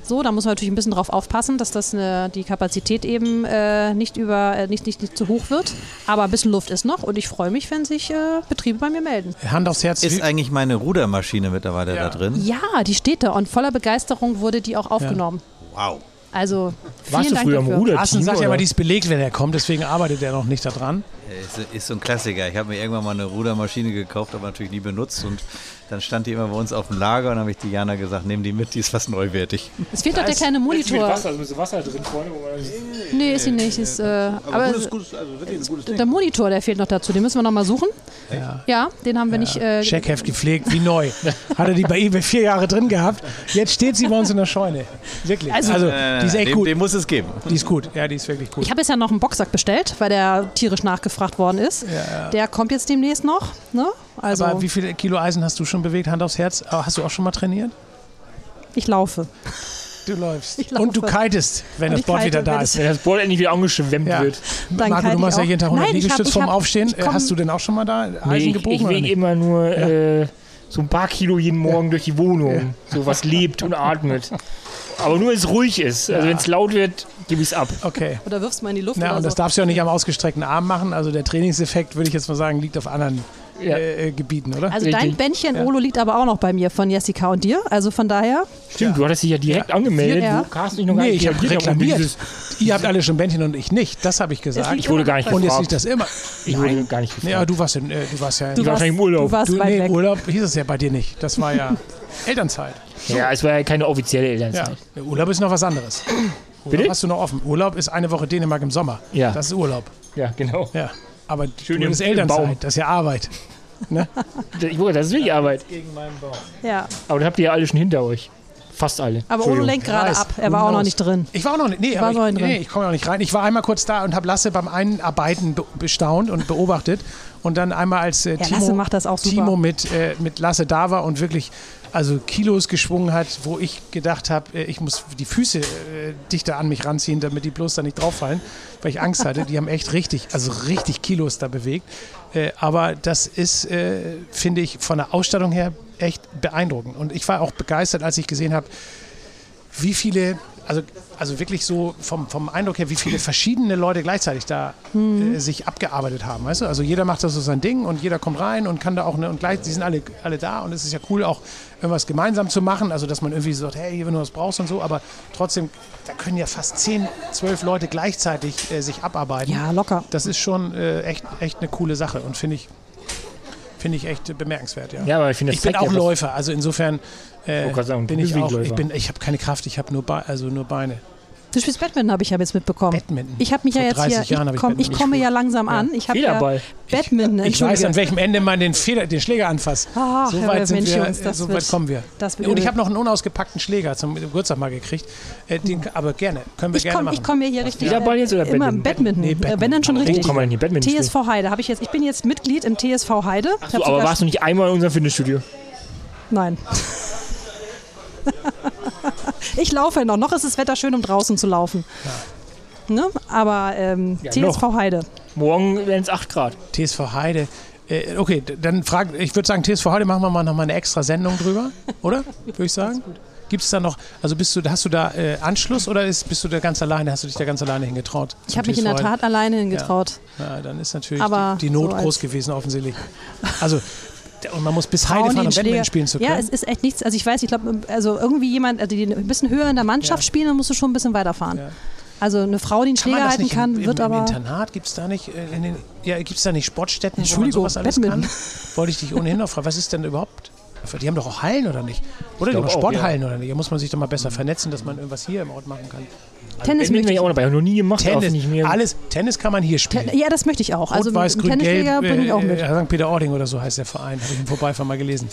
D: So, da muss man natürlich ein bisschen drauf aufpassen, dass das äh, die Kapazität eben äh, nicht über äh, nicht, nicht, nicht zu hoch wird. Aber ein bisschen Luft ist noch und ich freue mich, wenn sich äh, Betriebe bei mir melden.
B: Hand aufs Herz.
E: Ist eigentlich meine Rudermaschine mittlerweile
B: Ja.
E: da drin?
D: Ja, die steht da und voller Begeisterung wurde die auch aufgenommen.
E: Wow.
D: Also vielen
C: Warst du
D: Dank
C: früher
D: dafür.
C: Ruder?
B: Carsten sagt ja immer, die ist belegt, wenn er kommt, deswegen arbeitet er noch nicht daran.
E: Ist, ist so ein Klassiker. Ich habe mir irgendwann mal eine Rudermaschine gekauft, aber natürlich nie benutzt. Und dann stand die immer bei uns auf dem Lager und dann habe ich Diana gesagt, nimm die mit, die ist fast neuwertig.
D: Es fehlt doch der kleine Monitor.
C: Wasser, also mit Wasser drin vorne, wo man
D: Nee, ist sie nicht. Ist, äh, aber
E: gutes, gutes, also wirklich ein gutes
D: der Monitor, der fehlt noch dazu. Den müssen wir noch mal suchen.
B: Ja.
D: Ja, den haben wir nicht. Äh,
B: Checkheft gepflegt, wie neu. Hat er die bei eBay vier Jahre drin gehabt. Jetzt steht sie bei uns in der Scheune. Wirklich. Also,
D: Also-
B: die ist echt
E: den,
B: gut.
E: den muss es geben.
B: Die ist gut. Ja, die ist wirklich gut.
D: Ich habe jetzt ja noch einen Boxsack bestellt, weil der tierisch nachgefragt worden ist. Der kommt jetzt demnächst noch. Ne? Also
B: Aber wie viel Kilo Eisen hast du schon bewegt? Hand aufs Herz. Hast du auch schon mal trainiert?
D: ich laufe.
B: Du läufst. Und du kitest, wenn
D: Und
B: das Board
D: kite,
B: wieder da
D: wenn
B: ist.
C: Wenn das Board endlich wieder angeschwemmt
B: Ja.
C: wird.
D: Dann
B: Marco, du
D: ich
B: machst ja jeden Tag 100
D: Nein, ich hab-
B: Liegestütz
D: ich
B: vorm Aufstehen. Hast du denn auch schon mal da Eisen
C: Nee, ich,
B: gebogen?
C: ich
B: nicht?
C: immer nur äh, so ein paar Kilo jeden Morgen durch die Wohnung. So was lebt und atmet. Aber nur, wenn es ruhig ist. Also wenn es laut wird, gebe ich es ab.
B: Okay.
D: Oder wirfst mal in die Luft
B: Ja,
D: oder
B: und das
D: so.
B: darfst du ja nicht am ausgestreckten Arm machen. Also der Trainingseffekt, würde ich jetzt mal sagen, liegt auf anderen
C: Ja.
B: äh, äh, Gebieten, oder?
D: Also dein. Bändchen Olo liegt aber auch noch bei mir von Jessica und dir. Also von daher,
C: Stimmt, du hattest dich ja direkt angemeldet,
D: Ja.
C: wo Carsten dich noch gar
B: nee,
C: nicht
B: ich habe reklamiert.
C: dieses-
B: Ihr habt alle schon Bändchen und ich nicht. Das habe ich gesagt.
C: Ich wurde gar nicht
B: Und jetzt
C: gefragt.
B: liegt das immer.
C: Ich wurde gar nicht gefragt.
B: Aber du warst, in, äh, du warst ja
D: du
C: warst im Urlaub.
D: du warst
B: Du, nee,
D: weg.
B: Urlaub hieß es ja bei dir nicht. Das war ja Elternzeit.
C: Ja, es war ja keine offizielle
B: Ja.
C: Elternzeit.
B: Urlaub ist noch was anderes. Urlaub
C: Bitte?
B: hast du noch offen. Urlaub ist eine Woche Dänemark im Sommer.
C: Ja.
B: Das ist Urlaub.
C: Ja, genau.
B: Ja. Aber
C: Schön
B: du
C: im-
B: ist
C: im
B: Elternzeit.
C: Baum.
B: Das ist ja Arbeit.
C: Ich wollte, das ist wirklich Arbeit.
D: Ja.
C: Aber dann habt ihr ja alle schon hinter euch. Fast alle.
D: Aber
C: Entschuldigung.
D: lenkt gerade ab. Er war auch noch nicht drin.
B: Ich war auch noch nicht. Nee,
D: war
B: aber ich,
D: drin.
B: nee, ich komme auch nicht rein. Ich war einmal kurz da und habe Lasse beim Einarbeiten be bestaunt und beobachtet. Und dann einmal als äh,
D: Lasse
B: Timo,
D: macht das auch super.
B: Timo mit, äh, mit Lasse da war und wirklich also Kilos geschwungen hat, wo ich gedacht habe, äh, ich muss die Füße äh, dichter an mich ranziehen, damit die bloß da nicht drauffallen, weil ich Angst hatte. Die haben echt richtig, also richtig Kilos da bewegt. Äh, aber das ist, finde ich, von der Ausstattung her echt beeindruckend. Und ich war auch begeistert, als ich gesehen habe, wie viele, also, also wirklich so vom, vom Eindruck her, wie viele verschiedene Leute gleichzeitig da äh, sich abgearbeitet haben. Weißt du? Also jeder macht da so sein Ding und jeder kommt rein und kann da auch, ne, und gleich, die sind alle, alle da und es ist ja cool, auch irgendwas gemeinsam zu machen. Also dass man irgendwie so sagt, hey, hier, wenn du was brauchst und so, aber trotzdem, da können ja fast 10, 12 Leute gleichzeitig äh, sich abarbeiten.
D: Ja, locker.
B: Das ist schon äh, echt, echt eine coole Sache und finde ich, finde ich echt bemerkenswert. Ja,
C: Ja, aber ich finde,
B: ich bin auch. Läufer, also insofern äh,
C: sagen,
B: bin ich auch. Ich, bin, ich habe keine Kraft, ich habe nur, Be also nur Beine.
D: Du spielst Badminton, habe ich ja jetzt mitbekommen.
B: Badminton.
D: Ich habe mich ja
B: Vor
D: jetzt
B: 30
D: hier,
B: Jahren
D: ich,
B: ich
D: komm, ich
B: Badminton
D: komme ja langsam an. Ich habe ja
C: Federball.
D: Badminton,
B: Ich
D: entschuldige.
B: weiß, an welchem Ende man den, Feder, den Schläger anfasst.
D: Ach,
B: so weit, sind
D: Mensch,
B: wir,
D: Jungs, das
B: so
D: wird-
B: weit kommen wir.
D: das wird
B: Und ich habe noch einen unausgepackten Schläger zum Geburtstag mal gekriegt. Äh, den, aber gerne, können wir
D: Ich
B: gerne
D: komme
B: machen.
D: komm ja hier richtig.
C: Federball jetzt oder
D: Immer
C: Badminton?
D: Badminton.
B: Nee,
D: Äh,
B: Badminton.
D: Wenn dann schon richtig.
C: Wo kann man denn hier Badminton?
D: TSV Heide habe ich jetzt. Ich bin jetzt Mitglied im TSV Heide. Ich
C: So, aber warst du nicht einmal in unserem Fitnessstudio?
D: Nein. ich laufe noch. Noch ist das Wetter schön, um draußen zu laufen. Ne? Aber ähm,
C: Ja,
D: TSV Heide.
C: Morgen wären es 8 Grad.
B: TSV Heide. Äh, okay, dann frag, ich würde sagen, TSV Heide machen wir mal noch mal eine extra Sendung drüber, oder? Würde ich sagen. Gibt es da noch, also bist du, hast du da äh, Anschluss oder ist, bist du da ganz alleine, hast du dich da ganz alleine hingetraut?
D: Ich habe mich in der? Tat alleine hingetraut.
B: Ja, dann ist natürlich
D: Aber
B: die, die Not
D: so
B: groß gewesen, offensichtlich. Also, und man muss bis Heide fahren, um
D: Schläger-
B: spielen zu können.
D: Ja, es ist echt nichts. Also ich weiß, ich glaube, also irgendwie jemand, also die ein bisschen höher in der Mannschaft
B: Ja.
D: spielen, dann musst du schon ein bisschen weiterfahren.
B: Ja.
D: Also eine Frau, die einen
B: Kann
D: Schläger halten kann,
B: im,
D: wird
B: im,
D: aber.
B: Im Internat gibt es da nicht, äh, in den, ja, gibt's da nicht Sportstätten, wo man
D: Entschuldigung,
B: sowas alles
D: Badminton.
B: kann? Wollte ich dich ohnehin noch fragen, was ist denn überhaupt? Die haben doch auch Hallen oder nicht? Oder die haben Sporthallen oder nicht? Da muss man sich doch mal besser vernetzen, dass man irgendwas hier im Ort machen kann.
D: Tennis
C: bin ich auch dabei. Noch nie gemacht.
B: Tennis,
C: nicht mehr.
B: alles, Tennis kann man hier spielen.
D: Ja, das möchte ich auch. Also
B: Rot, Weiß,
D: einen
B: Grün,
D: Tennisschläger
B: Gelb,
D: bringe ich auch mit.
B: äh, St. Peter-Ording oder so heißt der Verein. Habe ich im Vorbeifahren mal gelesen.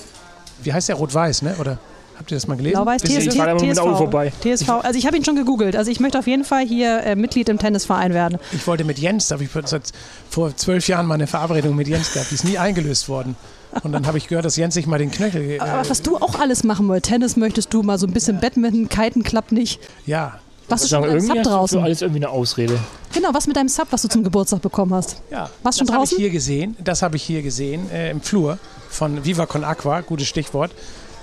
B: Wie heißt der? Rot-Weiß, ne? Oder habt ihr das mal gelesen?
D: Blau-Weiß,
C: TSV.
D: TSV.
C: Ich immer mit dem Auto vorbei.
D: TSV. Also ich habe ihn schon gegoogelt. Also ich möchte auf jeden Fall hier äh, Mitglied im Tennisverein werden.
B: Ich wollte mit Jens, da habe ich seit vor zwölf Jahren mal eine Verabredung mit Jens gehabt. Die ist nie eingelöst worden. Und dann habe ich gehört, dass Jens sich mal den Knöchel. Äh,
D: Aber was du auch alles machen wolltest, Tennis möchtest du mal so ein bisschen Badminton, Kiten klappt nicht.
B: ja,
D: Was ist schon mit deinem Sub
C: du für
D: draußen?
C: alles irgendwie eine Ausrede.
D: Genau, was mit deinem Sub, was du zum Geburtstag bekommen hast?
B: ja.
D: Warst du
B: das
D: schon
B: habe ich
D: draußen?
B: hier gesehen. Das habe ich hier gesehen äh, im Flur von Viva Con Aqua. Gutes Stichwort.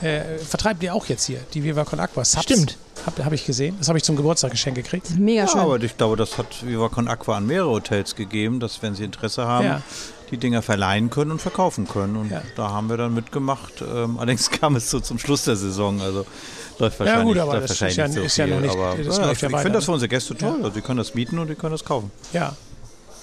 B: Äh, vertreibt ihr auch jetzt hier die Viva Con Aqua Subs?
C: Stimmt.
B: Habe hab ich gesehen. Das habe ich zum Geburtstag geschenkt gekriegt.
D: Mega
E: Ja,
D: schön.
E: aber ich glaube, das hat Viva Con Aqua an mehrere Hotels gegeben, dass wenn sie Interesse haben,
B: Ja.
E: Die Dinger verleihen können und verkaufen können. Und
B: Ja.
E: da haben wir dann mitgemacht. Ähm, allerdings kam es so zum Schluss der Saison. Also läuft wahrscheinlich,
B: gut, aber
E: läuft
B: das
E: wahrscheinlich
B: ist ja-
E: nicht so
B: ist ja
E: viel.
B: noch nicht-
E: aber
B: das
E: ja, ich
B: ja
E: finde das
B: ne?
E: für unsere Gäste toll. Also die können das mieten und die können das kaufen.
B: Ja.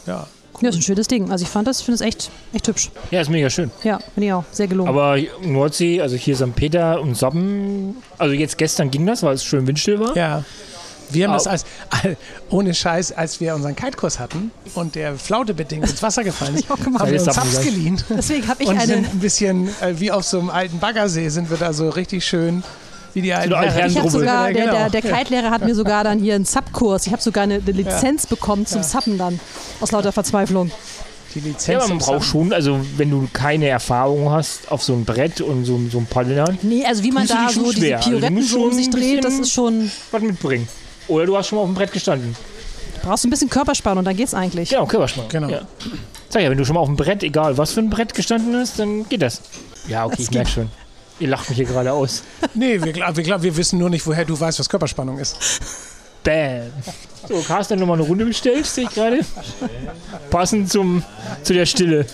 B: Ja.
D: Ja, ist ein schönes Ding. Also ich fand das, finde es echt, echt hübsch.
C: Ja, ist mega schön.
D: Ja, finde ich auch. Sehr gelungen.
C: Aber Nordsee, also hier St. Peter und Sabben, also jetzt gestern ging das, weil es schön windstill war.
B: Ja. Wir haben das als, ohne Scheiß, als wir unseren Kite-Kurs hatten und der Flaute bedingt ins Wasser gefallen ist, haben wir uns Zaps geliehen
D: Deswegen habe ich
B: und
D: eine.
B: sind ein bisschen äh, wie auf so einem alten Baggersee sind wir da so richtig schön wie die alten Herren.
D: Ich sogar, der,
B: genau.
D: der, der Kite-Lehrer hat mir sogar dann hier einen Sub-Kurs. Ich habe sogar eine, eine Lizenz bekommen zum Suppen dann. Aus lauter Verzweiflung.
B: Die Lizenz
C: Ja, aber man braucht schon, also wenn du keine Erfahrung hast auf so einem Brett und so, so einem Paddlern,
D: Nee, also wie man da so diese
C: schwer. Also du
D: Pirouetten
C: musst
D: so um sich
C: ein
D: dreht, das ist schon.
C: was mitbringen. Oder du hast schon mal auf dem Brett gestanden.
D: Brauchst du ein bisschen Körperspannung, dann geht's eigentlich.
C: Genau, Körperspannung.
B: Genau.
C: Ja. Sag ja, wenn du schon mal auf dem Brett, egal was für ein Brett gestanden hast, dann geht das. Ja, okay, ich merke schon. Ihr lacht mich hier gerade aus.
B: Nee, wir, glaub- wir, glaub, wir wissen nur nicht, woher du weißt, was Körperspannung ist.
C: Bam. So, Carsten nochmal eine Runde bestellt, sehe ich gerade. Passend zum, zu der Stille.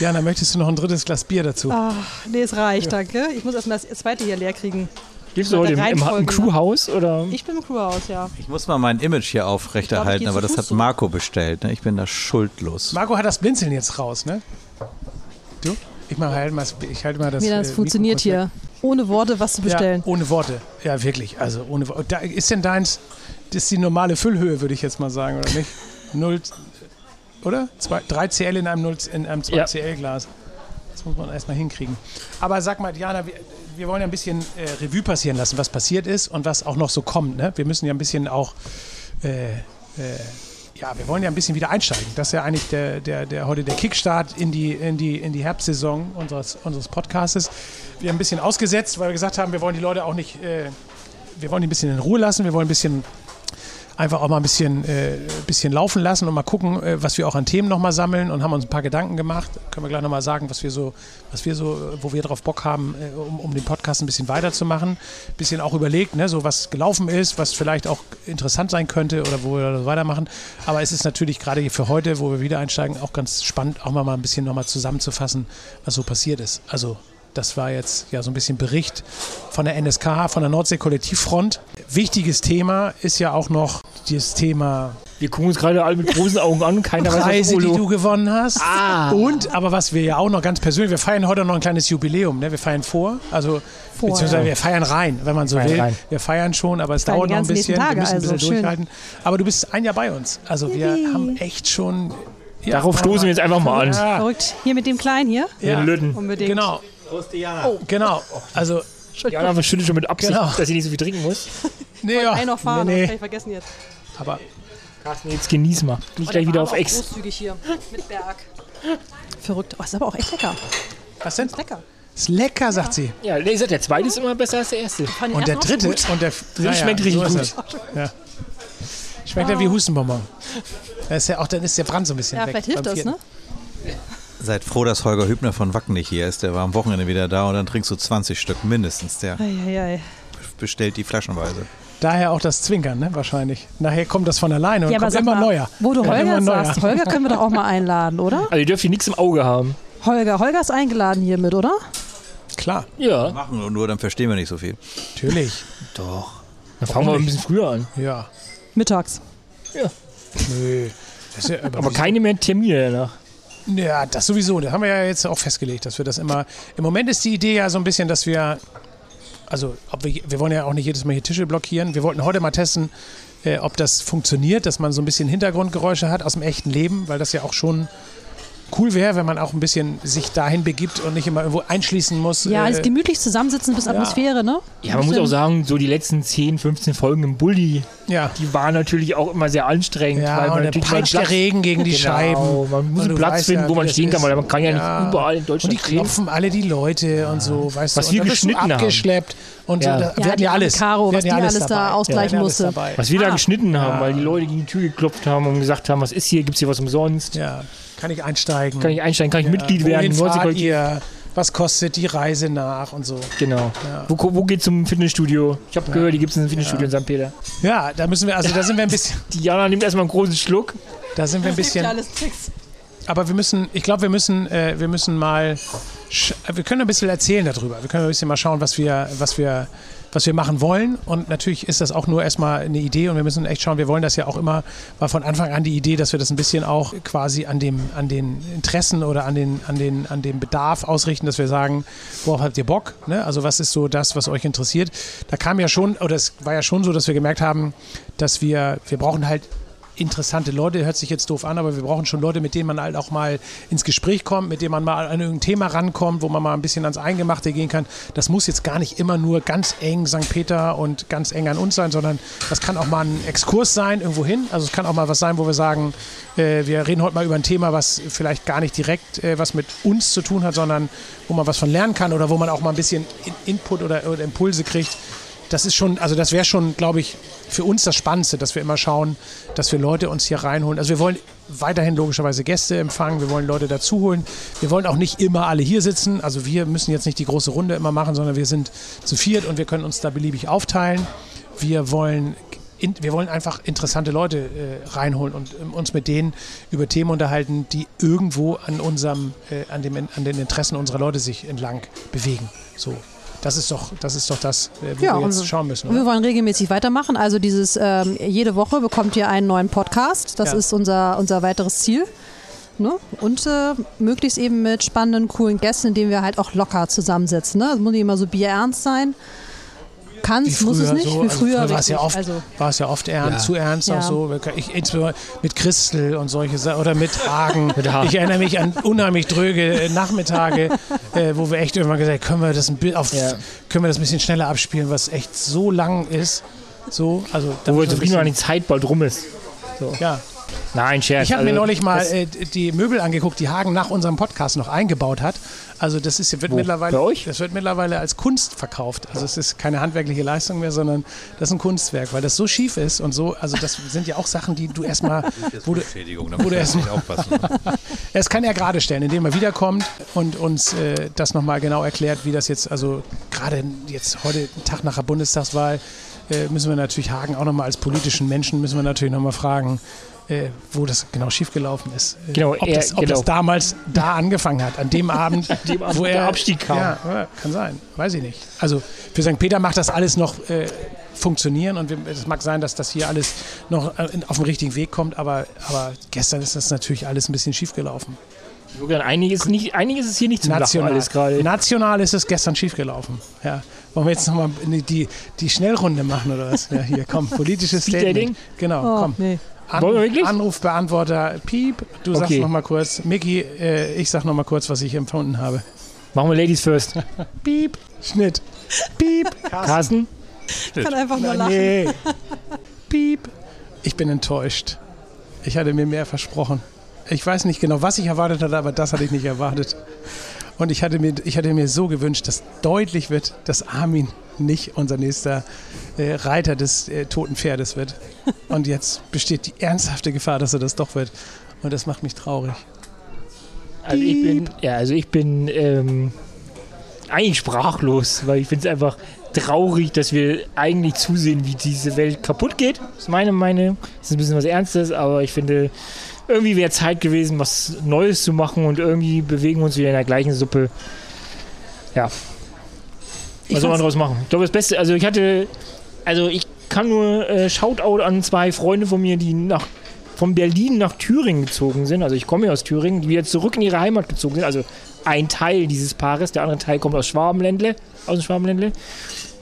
B: Jana, möchtest du noch ein drittes Glas Bier dazu?
D: Ach, nee, es reicht, danke. Ich muss erstmal das zweite hier leer kriegen.
C: Gibst du heute im, im, im Crewhaus? Oder?
D: Ich bin im Crewhaus, ja.
E: Ich muss mal mein Image hier aufrechterhalten,
D: glaub,
E: aber das
D: Fuß
E: hat
D: so.
E: Marco bestellt. Ne? Ich bin da schuldlos.
B: Marco hat das Blinzeln jetzt raus, ne? Du? Ich mache halt mal, ich halte mal das.
D: Wie das
B: äh,
D: funktioniert hier. Ohne Worte was zu bestellen.
B: Ja, ohne Worte. Ja, wirklich. Also ohne Worte. Da ist denn deins, das ist die normale Füllhöhe, würde ich jetzt mal sagen, oder nicht? Null, oder? Zwei, 3 CL in einem, 0, in einem 2
C: Ja.
B: CL Glas. Das muss man erstmal hinkriegen. Aber sag mal, Diana, wir, wollen ja ein bisschen äh, Revue passieren lassen, was passiert ist und was auch noch so kommt. Ne? Wir müssen ja ein bisschen auch, äh, äh, ja, wir wollen ja ein bisschen wieder einsteigen. Das ist ja eigentlich der, der, der heute der Kickstart in die, in die, in die Herbstsaison unseres, unseres Podcastes. Wir haben ein bisschen ausgesetzt, weil wir gesagt haben, wir wollen die Leute auch nicht, äh, wir wollen die ein bisschen in Ruhe lassen, wir wollen ein bisschen einfach auch mal ein bisschen, äh, bisschen laufen lassen und mal gucken, äh, was wir auch an Themen nochmal sammeln und haben uns ein paar Gedanken gemacht. Können wir gleich nochmal sagen, was wir so, was wir so, wo wir drauf Bock haben, äh, um, um den Podcast ein bisschen weiterzumachen. Ein bisschen auch überlegt, ne, so was gelaufen ist, was vielleicht auch interessant sein könnte oder wo wir das weitermachen. Aber es ist natürlich gerade für heute, wo wir wieder einsteigen, auch ganz spannend, auch mal, mal ein bisschen nochmal zusammenzufassen, was so passiert ist. Also das war jetzt ja so ein bisschen Bericht von der NSK, von der Nordsee Kollektivfront. Wichtiges Thema ist ja auch noch das Thema
C: Wir gucken uns gerade alle mit großen Augen an. Keiner weiß, was
B: Preise, die du gewonnen hast.
C: Ah.
B: Und, aber was wir ja auch noch ganz persönlich, wir feiern heute noch ein kleines Jubiläum. Ne? Wir feiern vor, also
D: Vor,
B: beziehungsweise
D: ja.
B: wir feiern rein, wenn man so will.
C: rein.
B: Wir feiern schon, aber es
D: Feiern
B: dauert noch ein bisschen.
D: Tage,
B: wir müssen ein bisschen
D: also schön.
B: durchhalten. Aber du bist ein Jahr bei uns. Also wir haben echt schon. Ja,
C: Darauf stoßen wir jetzt einfach mal an.
B: Ja,
D: Verrückt. Hier mit dem Kleinen hier.
B: ja,
C: Den Lütten.
D: Unbedingt.
B: genau. Genau. Also,
C: Jana verschüttet schon mit Absicht,
B: Genau.
C: dass sie nicht so viel trinken muss.
B: nee, ja.
D: Ein noch fahren,
B: nee,
D: das
B: nee.
D: kann ich vergessen jetzt.
B: Aber
C: Carsten, jetzt genieß mal. Nicht gleich wieder auf Ex.
D: Großzügig hier mit Berg. Verrückt. Oh, ist aber auch echt lecker.
B: was denn?
D: Ist lecker.
B: Ist lecker, sagt sie.
C: Ja, nee, sagt, der zweite ist immer besser als der erste.
B: Und der dritte und der
C: dritte schmeckt richtig gut.
B: Ja. Schmeckt ja wie Hustenbonbon. Das ist ja auch, dann ist der Brand so ein bisschen
D: Ja,
B: weg.
D: vielleicht hilft das, ne?
E: Seid froh, dass Holger Hübner von Wacken nicht hier ist. Der war am Wochenende wieder da und dann trinkst du 20 Stück mindestens. Der
D: Eieiei.
E: bestellt die flaschenweise.
B: Daher auch das Zwinkern, ne? wahrscheinlich. Nachher kommt das von alleine und
D: Ja, aber
B: kommt immer
D: mal,
B: neuer.
D: wo du
B: Ja,
D: Holger
B: neuer.
D: sagst, Holger können wir doch auch mal einladen, oder?
C: Also ihr dürft hier nichts im Auge haben.
D: Holger, Holger ist eingeladen hiermit, oder?
B: Klar,
C: Ja.
E: Machen und nur, dann verstehen wir nicht so viel.
B: natürlich.
E: Doch.
C: Dann fangen wir ein bisschen früher an.
B: Ja.
D: Mittags.
B: Nö. Das ist ja, aber
C: Aber keine mehr Termine danach.
B: Ja, das sowieso. Das haben wir ja jetzt auch festgelegt, dass wir das immer. Im Moment ist die Idee ja so ein bisschen, dass wir. Also, ob wir, wir wollen ja auch nicht jedes Mal hier Tische blockieren. Wir wollten heute mal testen, äh, ob das funktioniert, dass man so ein bisschen Hintergrundgeräusche hat aus dem echten Leben, weil das ja auch schon cool wäre, wenn man auch ein bisschen sich dahin begibt und nicht immer irgendwo einschließen muss.
D: Ja,
B: äh,
D: alles gemütlich zusammensitzen bis Atmosphäre, ne?
C: Ja, man muss auch sagen, so die letzten 10, 15 Folgen im Bulli,
B: ja.
C: die waren natürlich auch immer sehr anstrengend.
B: Ja,
C: weil man
B: und
C: natürlich
B: peitscht der Regen gegen die
C: genau,
B: Scheiben.
C: Man muss
B: Und
C: einen Platz
B: weißt
C: finden,
B: ja,
C: wo man stehen kann, weil man kann ja nicht
B: Ja.
C: überall in
B: Und
C: Deutschland
B: die klopfen alle die Leute und so, weißt
C: Was
B: du.
C: wir
B: und wirst du
C: geschnitten haben.
B: Und
C: Ja.
B: Da,
D: Ja,
B: wir hatten
D: die
B: ja alles.
D: Caro,
B: wir
D: was
B: hatten ja
D: die
B: alles
D: alles da ausgleichen
B: alles
D: musste.
C: Was wir da
D: Ah.
C: geschnitten haben, weil die Leute gegen die Tür geklopft haben und gesagt haben, was ist hier, gibt es hier was umsonst?
B: Ja, kann ich einsteigen?
C: Kann ich einsteigen, kann ich
B: ja.
C: Mitglied werden?
B: Wohin fahrt ihr? Was kostet die Reise nach und so?
C: Genau. Wo, wo geht's zum Fitnessstudio? Ich habe gehört, die gibt es in einem Fitnessstudio in St. Peter.
B: Ja, da müssen wir, also da sind wir ein bisschen,
C: Die Jana nimmt erstmal einen großen Schluck.
B: da sind wir ein bisschen,
D: alles Tricks.
B: aber wir müssen, ich glaube, wir müssen, äh, wir müssen mal, wir können ein bisschen erzählen darüber. Wir können ein bisschen mal schauen, was wir, was wir, was wir machen wollen. Und natürlich ist das auch nur erstmal eine Idee und wir müssen echt schauen, wir wollen das ja auch immer, war von Anfang an die Idee, dass wir das ein bisschen auch quasi an dem, an den Interessen oder an den, an den, an dem Bedarf ausrichten, dass wir sagen, worauf habt ihr Bock? Ne? Also was ist so das, was euch interessiert? Da kam ja schon, oder es war ja schon so, dass wir gemerkt haben, dass wir, wir brauchen halt interessante Leute, hört sich jetzt doof an, aber wir brauchen schon Leute, mit denen man halt auch mal ins Gespräch kommt, mit denen man mal an irgendein Thema rankommt, wo man mal ein bisschen ans Eingemachte gehen kann. Das muss jetzt gar nicht immer nur ganz eng St. Peter und ganz eng an uns sein, sondern das kann auch mal ein Exkurs sein irgendwo hin. Also es kann auch mal was sein, wo wir sagen, äh, wir reden heute mal über ein Thema, was vielleicht gar nicht direkt äh, was mit uns zu tun hat, sondern wo man was von lernen kann oder wo man auch mal ein bisschen In Input oder, oder Impulse kriegt das ist schon, also das wäre schon, glaube ich, für uns das Spannendste, dass wir immer schauen, dass wir Leute uns hier reinholen. Also wir wollen weiterhin logischerweise Gäste empfangen, wir wollen Leute dazu holen. Wir wollen auch nicht immer alle hier sitzen. Also wir müssen jetzt nicht die große Runde immer machen, sondern wir sind zu viert und wir können uns da beliebig aufteilen. Wir wollen in, wir wollen einfach interessante Leute äh, reinholen und ähm, uns mit denen über Themen unterhalten, die irgendwo an unserem, äh, an, dem, an den Interessen unserer Leute sich entlang bewegen. So. Das ist doch das, ist doch das äh, wo
D: Ja,
B: wir jetzt schauen müssen.
D: Und wir
B: Oder?
D: wollen regelmäßig weitermachen. Also dieses ähm, jede Woche bekommt ihr einen neuen Podcast. Das
B: Ja.
D: ist unser, unser weiteres Ziel. Ne? Und äh, möglichst eben mit spannenden, coolen Gästen, indem wir halt auch locker zusammensitzen. Ne? Es muss nicht immer so bierernst sein. Kann es, muss es nicht.
B: so,
D: Wie
B: also
D: früher,
B: war es ja oft,
D: Also,
B: war es ja oft ernst,
C: Ja.
B: zu ernst
D: Ja.
B: auch so. Ich, insbesondere mit Christel und solche Sachen oder mit Hagen. Ich erinnere mich an unheimlich dröge äh, Nachmittage, äh, wo wir echt irgendwann gesagt haben, können wir das ein, auf,
C: Ja.
B: können wir das ein bisschen schneller abspielen, was echt so lang ist. So, also da
C: Wo wir zufrieden waren, die Zeit bald rum ist.
B: bisschen- Ja,
C: Nein, Scherz.
B: Ich habe mir
C: also
B: neulich mal äh, die Möbel angeguckt, die Hagen nach unserem Podcast noch eingebaut hat. Also das ist, wird
C: Wo?
B: mittlerweile,
C: Bei euch?
B: das wird mittlerweile als Kunst verkauft. Also es ist keine handwerkliche Leistung mehr, sondern das ist ein Kunstwerk, weil das so schief ist und so. Also das sind ja auch Sachen, die du erstmal, wo du, wo du erst
E: nicht aufpassen.
B: es kann er gerade stellen, indem er wiederkommt und uns äh, das nochmal genau erklärt, wie das jetzt, also gerade jetzt heute, Tag nach der Bundestagswahl, äh, müssen wir natürlich Hagen auch nochmal als politischen Menschen, müssen wir natürlich nochmal fragen, äh, wo das genau schiefgelaufen ist. Äh,
C: Genau,
B: ob,
C: er-
B: das, ob
C: genau.
B: das damals da angefangen hat, an dem Abend,
C: dem Abend,
B: wo er
C: der Abstieg kam.
B: Ja, kann sein, weiß ich nicht. Also für St. Peter macht das alles noch äh, funktionieren und es mag sein, dass das hier alles noch äh, auf den richtigen Weg kommt, aber, aber gestern ist das natürlich alles ein bisschen schiefgelaufen.
C: Julian, einiges, nicht, einiges ist hier nicht Lachen
B: National,
C: alles gerade.
B: national ist es gestern schiefgelaufen. Ja. Wollen wir jetzt nochmal die, die Schnellrunde machen oder was? Ja, hier, komm, politisches Statement. Genau,
D: Oh,
B: komm.
D: nee.
B: An,
C: Wollen wir wirklich?
B: Anrufbeantworter, Piep. Du sagst
C: Okay.
B: nochmal kurz. Micky, äh, ich sag nochmal kurz, was ich empfunden habe.
C: Machen wir Ladies first.
B: Piep, Schnitt. Piep.
C: Carsten?
D: Ich kann einfach nur lachen.
B: nee. Piep. Ich bin enttäuscht. Ich hatte mir mehr versprochen. Ich weiß nicht genau, was ich erwartet hatte, aber das hatte ich nicht erwartet. Und ich hatte mir, ich hatte mir so gewünscht, dass deutlich wird, dass Armin nicht unser nächster äh, Reiter des äh, toten Pferdes wird. Und jetzt besteht die ernsthafte Gefahr, dass er das doch wird. Und das macht mich traurig.
C: Also ich bin, ja, also ich bin ähm, eigentlich sprachlos, weil ich finde es einfach traurig, dass wir eigentlich zusehen, wie diese Welt kaputt geht. Das ist meine Meinung. Das ist ein bisschen was Ernstes, aber ich finde, irgendwie wäre Zeit gewesen, was Neues zu machen und irgendwie bewegen wir uns wieder in der gleichen Suppe. Ja. Was soll man draus machen? Ich glaube, das Beste, also ich hatte, also ich kann nur äh, Shoutout an zwei Freunde von mir, die nach von Berlin nach Thüringen gezogen sind. Also ich komme ja aus Thüringen, die wieder zurück in ihre Heimat gezogen sind. Also ein Teil dieses Paares, der andere Teil kommt aus Schwabenländle, aus dem Schwabenländle.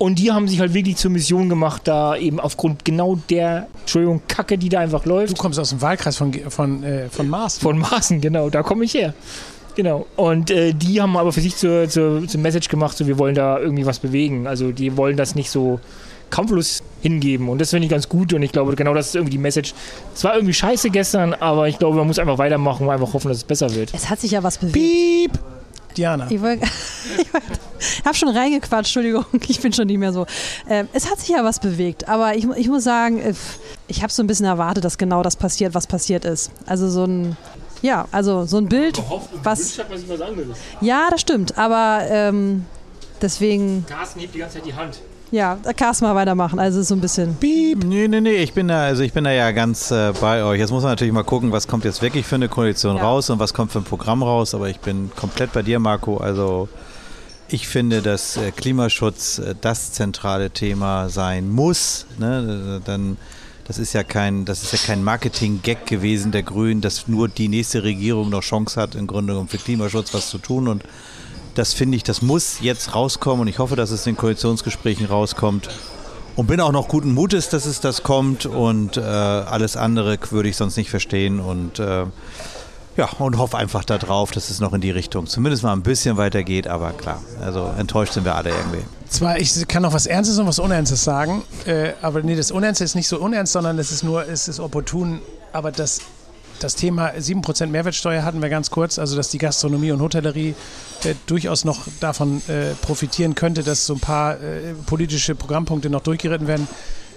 C: Und die haben sich halt wirklich zur Mission gemacht, da eben aufgrund genau der, Entschuldigung, Kacke, die da einfach
B: Du
C: läuft.
B: kommst aus dem Wahlkreis von, von, äh, von Mars.
C: Von Maßen, genau, da komme ich her. Genau. Und äh, die haben aber für sich zur, zur, zur Message gemacht, so wir wollen da irgendwie was bewegen. Also die wollen das nicht so kampflos hingeben. Und das finde ich ganz gut. Und ich glaube, genau das ist irgendwie die Message. Es war irgendwie scheiße gestern, aber ich glaube, man muss einfach weitermachen und einfach hoffen, dass es besser wird.
D: Es hat sich ja was bewegt.
B: Piep. Diana.
D: Ich, wollt- ich wollt- hab schon reingequatscht, Entschuldigung, ich bin schon nicht mehr so. Ähm, es hat sich ja was bewegt, aber ich, ich muss sagen, äh, ich habe so ein bisschen erwartet, dass genau das passiert, was passiert ist. Also so ein, ja, also so ein Bild, was,
C: hat was
D: ja, das stimmt, aber ähm, deswegen,
C: Carsten hebt die ganze Zeit die Hand.
D: ja, du mal weitermachen. Also so ein bisschen,
E: Piep. Nee, nee, nee, ich bin da, also ich bin da ja ganz äh, bei euch. Jetzt muss man natürlich mal gucken, was kommt jetzt wirklich für eine Koalition
D: Ja.
E: raus und was kommt für ein Programm raus. Aber ich bin komplett bei dir, Marco. Also ich finde, dass äh, Klimaschutz äh, das zentrale Thema sein muss. Ne? Dann das ist ja kein, ja kein Marketing-Gag gewesen der Grünen, dass nur die nächste Regierung noch Chance hat, im Grunde genommen für Klimaschutz was zu tun. Und das finde ich, das muss jetzt rauskommen und ich hoffe, dass es in den Koalitionsgesprächen rauskommt. Und bin auch noch guten Mutes, dass es das kommt und äh, alles andere würde ich sonst nicht verstehen und äh, ja, und hoffe einfach darauf, dass es noch in die Richtung zumindest mal ein bisschen weitergeht, aber klar, also enttäuscht sind wir alle irgendwie.
B: Zwar, ich kann noch was Ernstes und was Unernstes sagen, äh, aber nee, das Unernste ist nicht so unernst, sondern es ist nur, es ist opportun, aber das, das Thema 7% Mehrwertsteuer hatten wir ganz kurz, also dass die Gastronomie und Hotellerie äh, durchaus noch davon äh, profitieren könnte, dass so ein paar äh, politische Programmpunkte noch durchgeritten werden.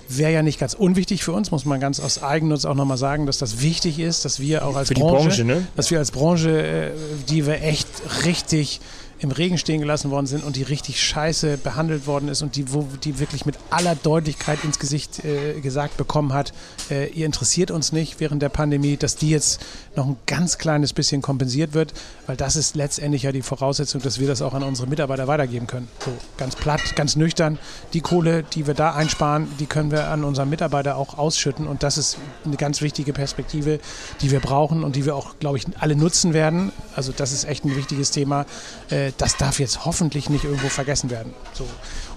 B: Wäre ja nicht ganz unwichtig für uns, muss man ganz aus Eigennutz auch nochmal sagen, dass das wichtig ist, dass wir auch als Branche,
C: Branche, ne?
B: dass wir als Branche, äh, die wir echt richtig im Regen stehen gelassen worden sind und die richtig scheiße behandelt worden ist und die, wo die wirklich mit aller Deutlichkeit ins Gesicht äh, gesagt bekommen hat, äh, ihr interessiert uns nicht während der Pandemie, dass die jetzt noch ein ganz kleines bisschen kompensiert wird, weil das ist letztendlich ja die Voraussetzung, dass wir das auch an unsere Mitarbeiter weitergeben können. So ganz platt, ganz nüchtern. Die Kohle, die wir da einsparen, die können wir an unseren Mitarbeiter auch ausschütten und das ist eine ganz wichtige Perspektive, die wir brauchen und die wir auch, glaube ich, alle nutzen werden. Also das ist echt ein wichtiges Thema. Äh, das darf jetzt hoffentlich nicht irgendwo vergessen werden. So.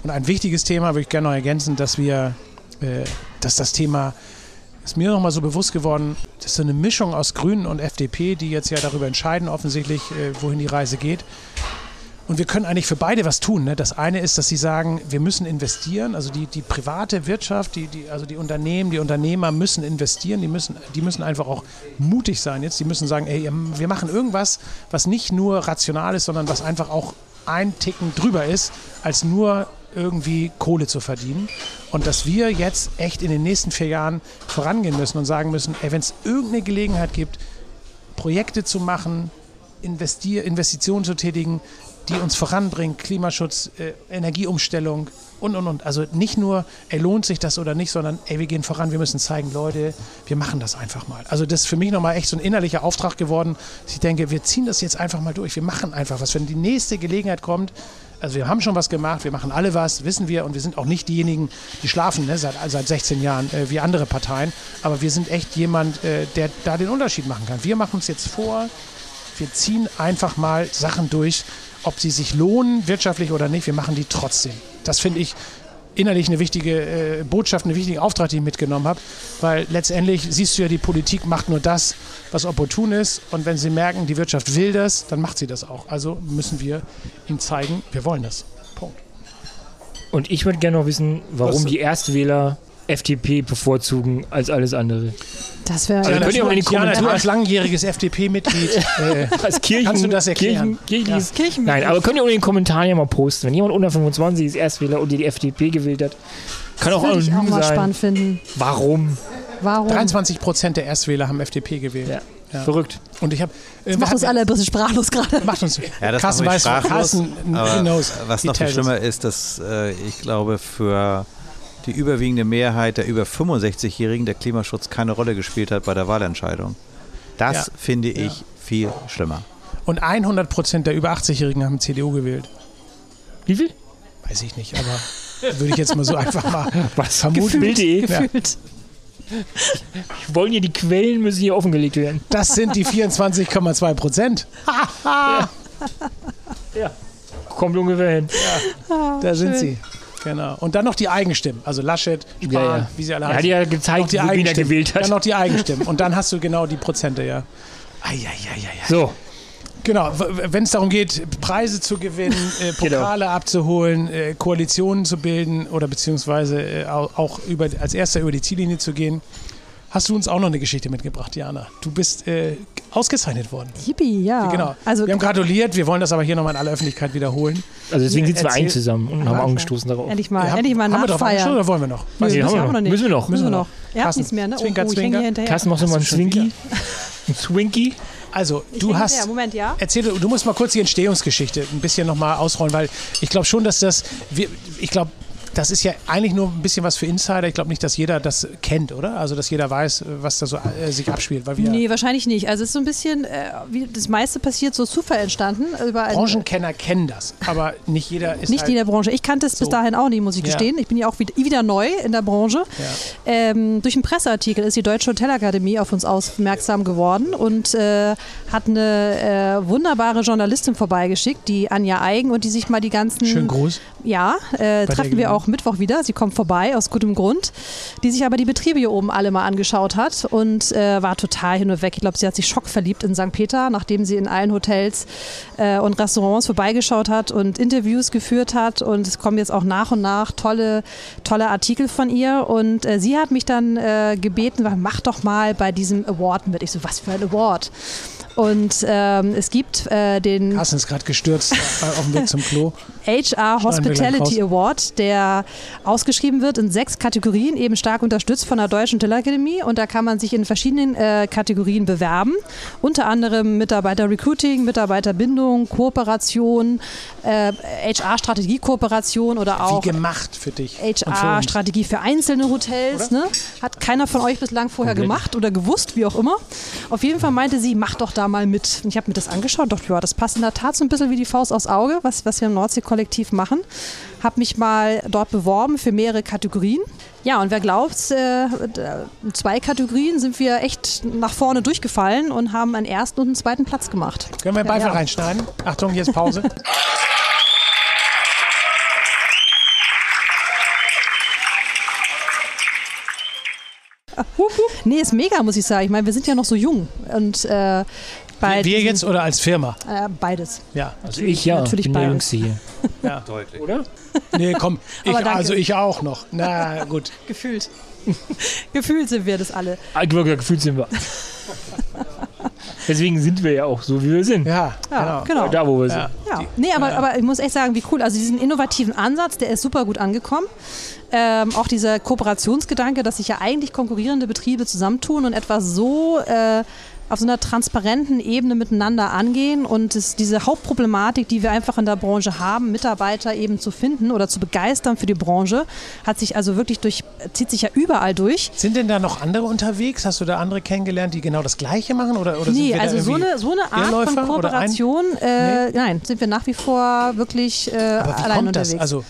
B: Und ein wichtiges Thema würde ich gerne noch ergänzen, dass wir, äh, dass das Thema ist mir nochmal so bewusst geworden, das ist so eine Mischung aus Grünen und FDP, die jetzt ja darüber entscheiden, offensichtlich, äh, wohin die Reise geht. Und wir können eigentlich für beide was tun. Ne? Das eine ist, dass sie sagen, wir müssen investieren. Also die, die private Wirtschaft, die, die, also die Unternehmen, die Unternehmer müssen investieren. Die müssen, die müssen einfach auch mutig sein jetzt. Die müssen sagen, ey, wir machen irgendwas, was nicht nur rational ist, sondern was einfach auch ein Ticken drüber ist, als nur irgendwie Kohle zu verdienen. Und dass wir jetzt echt in den nächsten vier Jahren vorangehen müssen und sagen müssen, ey, wenn es irgendeine Gelegenheit gibt, Projekte zu machen, Investitionen zu tätigen, die uns voranbringen, Klimaschutz, äh, Energieumstellung und, und, und. Also nicht nur, ey, lohnt sich das oder nicht, sondern, ey, wir gehen voran, wir müssen zeigen, Leute, wir machen das einfach mal. Also das ist für mich nochmal echt so ein innerlicher Auftrag geworden, dass ich denke, wir ziehen das jetzt einfach mal durch, wir machen einfach was. Wenn die nächste Gelegenheit kommt, also wir haben schon was gemacht, wir machen alle was, wissen wir, und wir sind auch nicht diejenigen, die schlafen ne, seit, seit 16 Jahren äh, wie andere Parteien, aber wir sind echt jemand, äh, der da den Unterschied machen kann. Wir machen uns jetzt vor, wir ziehen einfach mal Sachen durch, ob sie sich lohnen, wirtschaftlich oder nicht, wir machen die trotzdem. Das finde ich innerlich eine wichtige äh, Botschaft, einen wichtigen Auftrag, den ich mitgenommen habe, weil letztendlich siehst du ja, die Politik macht nur das, was opportun ist und wenn sie merken, die Wirtschaft will das, dann macht sie das auch. Also müssen wir ihnen zeigen, wir wollen das. Punkt.
C: Und ich würde gerne noch wissen, warum was? die Erstwähler FDP bevorzugen als alles andere.
D: Das wäre
B: also, könnt ihr mal in die Kommentare als langjähriges FDP-Mitglied äh,
C: als Kirchen,
B: kannst du das erklären?
C: Kirchen, Kirchen, ja. Kirchen Nein, aber könnt ihr in den Kommentaren ja mal posten, wenn jemand unter 25 ist Erstwähler und die FDP gewählt hat, kann das auch ich auch mal sein.
D: spannend finden.
C: Warum?
D: Warum?
B: 23 Prozent der Erstwähler haben FDP gewählt. Ja.
C: Ja. Verrückt.
B: Und ich habe.
D: Äh, macht uns alle ein bisschen sprachlos gerade.
B: Macht uns.
E: Ja, das Carsten weiß, sprachlos, Carsten knows. Was noch viel schlimmer ist, dass äh, ich glaube, für die überwiegende Mehrheit der über 65-Jährigen der Klimaschutz keine Rolle gespielt hat bei der Wahlentscheidung. Das ja. finde ich ja. viel schlimmer.
B: Und 100 Prozent der über 80-Jährigen haben CDU gewählt.
C: Wie viel?
B: Weiß ich nicht, aber würde ich jetzt mal so einfach mal
C: Was vermuten.
D: Gefühlt. gefühlt.
C: Ich wollen hier die Quellen müssen hier offengelegt werden.
B: Das sind die 24,2 Prozent.
C: ja. ja. Kommt ungefähr hin.
B: Ja. da sind sie. Genau. Und dann noch die Eigenstimmen. Also Laschet, Spahn,
C: ja, ja.
B: wie sie alle
C: heißen. Hat ja gezeigt,
B: die
C: wie er gewählt hat.
B: Dann noch die Eigenstimmen. Und dann hast du genau die Prozente, ja.
C: Eieieiei. So.
B: Genau, wenn es darum geht, Preise zu gewinnen, äh, genau. Pokale genau. abzuholen, äh, Koalitionen zu bilden oder beziehungsweise äh, auch über, als erster über die Ziellinie zu gehen, hast du uns auch noch eine Geschichte mitgebracht, Jana. Du bist äh, ausgezeichnet worden.
D: Yippie, ja.
B: Genau. Also, wir haben gratuliert, wir wollen das aber hier nochmal in aller Öffentlichkeit wiederholen.
C: Also deswegen sitzen wir ein zusammen und haben angestoßen darauf.
D: Endlich mal, ja, endlich mal
B: haben wir drauf oder wollen wir noch?
C: Weiß nee, haben wir noch. Müssen wir noch.
D: Müssen wir noch. Ja, Carsten, nichts mehr, ne?
B: Zwinker, oh, oh, Zwinker.
C: Carsten, machst du mal einen Zwinky? Ein Swinky?
B: Also, ich du hast.
D: Moment, ja.
B: Erzähl, du musst mal kurz die Entstehungsgeschichte ein bisschen nochmal ausrollen, weil ich glaube schon, dass das. Wir, ich glaube, das ist ja eigentlich nur ein bisschen was für Insider. Ich glaube nicht, dass jeder das kennt, oder? Also, dass jeder weiß, was da so äh, sich abspielt. Weil wir
D: nee, wahrscheinlich nicht. Also, es ist so ein bisschen, äh, wie das meiste passiert, so Zufall entstanden.
B: Branchenkenner kennen das, aber nicht jeder ist.
D: Nicht
B: halt
D: in der Branche. Ich kannte es so. bis dahin auch nicht, muss ich gestehen. Ja. Ich bin ja auch wieder, wieder neu in der Branche. Ja. Ähm, durch einen Presseartikel ist die Deutsche Hotelakademie auf uns aufmerksam geworden und äh, hat eine äh, wunderbare Journalistin vorbeigeschickt, die Anja Eigen, und die sich mal die ganzen.
B: Schönen Gruß.
D: Ja, äh, treffen wir auch auch Mittwoch wieder. Sie kommt vorbei, aus gutem Grund. Die sich aber die Betriebe hier oben alle mal angeschaut hat und äh, war total hin und weg. Ich glaube, sie hat sich schockverliebt in St. Peter, nachdem sie in allen Hotels äh, und Restaurants vorbeigeschaut hat und Interviews geführt hat. Und es kommen jetzt auch nach und nach tolle, tolle Artikel von ihr. Und äh, sie hat mich dann äh, gebeten, mach doch mal bei diesem Award mit. Ich so, was für ein Award? Und ähm, es gibt äh, den.
B: Carsten ist gerade gestürzt auf dem Weg zum Klo.
D: HR Hospitality Award, der ausgeschrieben wird in sechs Kategorien, eben stark unterstützt von der Deutschen Hotelakademie. Und da kann man sich in verschiedenen äh, Kategorien bewerben. Unter anderem Mitarbeiter Recruiting, Mitarbeiterbindung, Kooperation, äh, HR-Strategie-Kooperation oder auch.
B: Wie gemacht für dich?
D: HR-Strategie für, für, einzelne Hotels. Ne? Hat keiner von euch bislang vorher gemacht oder gewusst, wie auch immer. Auf jeden Fall meinte sie, mach doch da mal mit. Ich habe mir das angeschaut und dachte, ja, das passt in der Tat so ein bisschen wie die Faust aufs Auge, was, was wir im Nordsee-Kollektiv machen. Habe mich mal dort beworben für mehrere Kategorien. Ja, und wer glaubt, äh, in zwei Kategorien sind wir echt nach vorne durchgefallen und haben einen ersten und einen zweiten Platz gemacht.
B: Können wir Beifall ja, ja. reinschneiden? Achtung, jetzt Pause.
D: nee, ist mega, muss ich sagen. Ich meine, wir sind ja noch so jung und äh, bei
B: Wir
D: diesen-
B: jetzt oder als Firma?
D: Äh, beides.
B: Ja.
C: Also ich ja,
D: Natürlich beides.
C: Hier.
E: Deutlich.
C: Oder?
B: Nee, komm. Ich,
D: Aber danke.
B: also ich auch noch. Na gut.
D: Gefühlt. Gefühlt sind wir das alle.
C: Gefühlt sind wir. Deswegen sind wir ja auch so, wie wir sind.
B: Ja,
D: Ja,
B: genau.
D: genau.
C: Da, wo wir
B: Ja.
C: sind.
D: Ja, nee, aber, aber ich muss echt sagen, wie cool. Also diesen innovativen Ansatz, der ist super gut angekommen. Ähm, auch dieser Kooperationsgedanke, dass sich ja eigentlich konkurrierende Betriebe zusammentun und etwas so äh, auf so einer transparenten Ebene miteinander angehen und es, diese Hauptproblematik, die wir einfach in der Branche haben, Mitarbeiter eben zu finden oder zu begeistern für die Branche, hat sich also wirklich durch, zieht sich ja überall durch.
B: Sind denn da noch andere unterwegs? Hast du da andere kennengelernt, die genau das Gleiche machen? Oder, oder
D: Nee, also so eine, so eine Art
B: Irrläufer
D: von
B: oder ein-
D: Kooperation, äh, nein, sind wir nach wie vor wirklich äh, allein unterwegs.
B: das? Also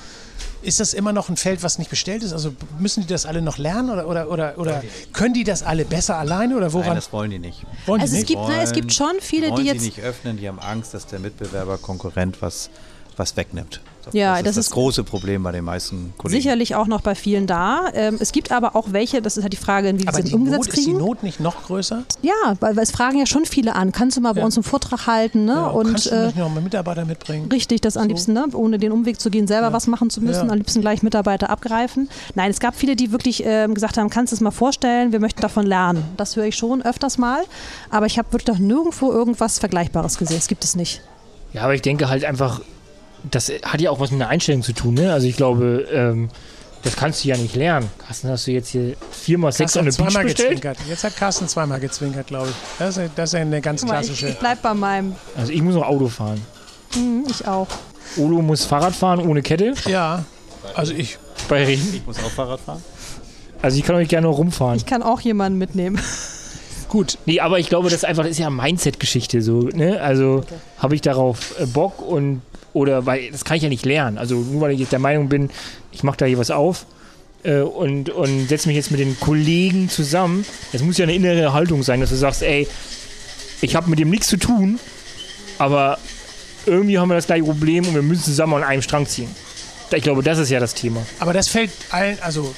B: ist das immer noch ein Feld, was nicht bestellt ist? Also müssen die das alle noch lernen oder, oder, oder, oder können die das alle besser alleine oder
E: Nein,
B: woran
E: das wollen die nicht.
B: wollen die
D: Also es
B: nicht?
D: gibt, na, es gibt schon viele,
E: wollen
D: die jetzt
E: nicht öffnen, die haben Angst, dass der Mitbewerber, Konkurrent was, was wegnimmt.
D: Ja,
E: das ist
D: das
E: das
D: ist-
E: große Problem bei den meisten Kollegen.
D: sicherlich auch noch bei vielen da. Ähm, es gibt aber auch welche, das ist halt die Frage, wie wir
B: Aber
D: sie
B: die
D: umgesetzt
B: Not, ist die
D: kriegen.
B: Not nicht noch größer?
D: Ja, weil, weil es fragen ja schon viele an. Kannst du mal bei
B: Ja.
D: uns einen Vortrag halten? Ne?
B: Ja,
D: und
B: kannst du
D: äh,
B: nicht noch mal Mitarbeiter mitbringen?
D: Richtig, das am
B: So.
D: liebsten, ne? ohne den Umweg zu gehen, selber was machen zu müssen,
B: Ja.
D: am liebsten gleich Mitarbeiter abgreifen. Nein, es gab viele, die wirklich ähm, gesagt haben, kannst du es mal vorstellen, wir möchten davon lernen. Das höre ich schon öfters mal, aber ich habe wirklich noch nirgendwo irgendwas Vergleichbares gesehen. Das gibt es nicht.
C: Ja, aber ich denke halt einfach, das hat ja auch was mit einer Einstellung zu tun. Ne? Also ich glaube, ähm, das kannst du ja nicht lernen. Carsten, hast du jetzt hier viermal
B: Carsten
C: the
B: hat
C: Beach
B: zweimal
C: bestellt?
B: gezwinkert. Jetzt hat Carsten zweimal gezwinkert, glaube ich. Das ist, das ist eine ganz
D: Guck mal, ich,
B: klassische.
D: ich bleib bei meinem.
C: Also ich muss noch Auto fahren.
D: Hm, ich auch.
C: Olo muss Fahrrad fahren ohne Kette
B: Ja, also ich.
C: bei Regen.
E: Ich muss auch Fahrrad fahren.
C: Also ich kann euch gerne noch rumfahren.
D: Ich kann auch jemanden mitnehmen.
B: Gut,
C: Nee, aber ich glaube, das ist einfach das ist ja Mindset-Geschichte so. Ne? Also habe ich darauf äh, Bock und oder weil das kann ich ja nicht lernen. Also nur weil ich jetzt der Meinung bin, ich mache da hier was auf äh, und, und setze mich jetzt mit den Kollegen zusammen. Das muss ja eine innere Haltung sein, dass du sagst, ey, ich habe mit dem nichts zu tun, aber irgendwie haben wir das gleiche Problem und wir müssen zusammen an einem Strang ziehen. Ich glaube, das ist ja das Thema.
B: aber das fällt allen, also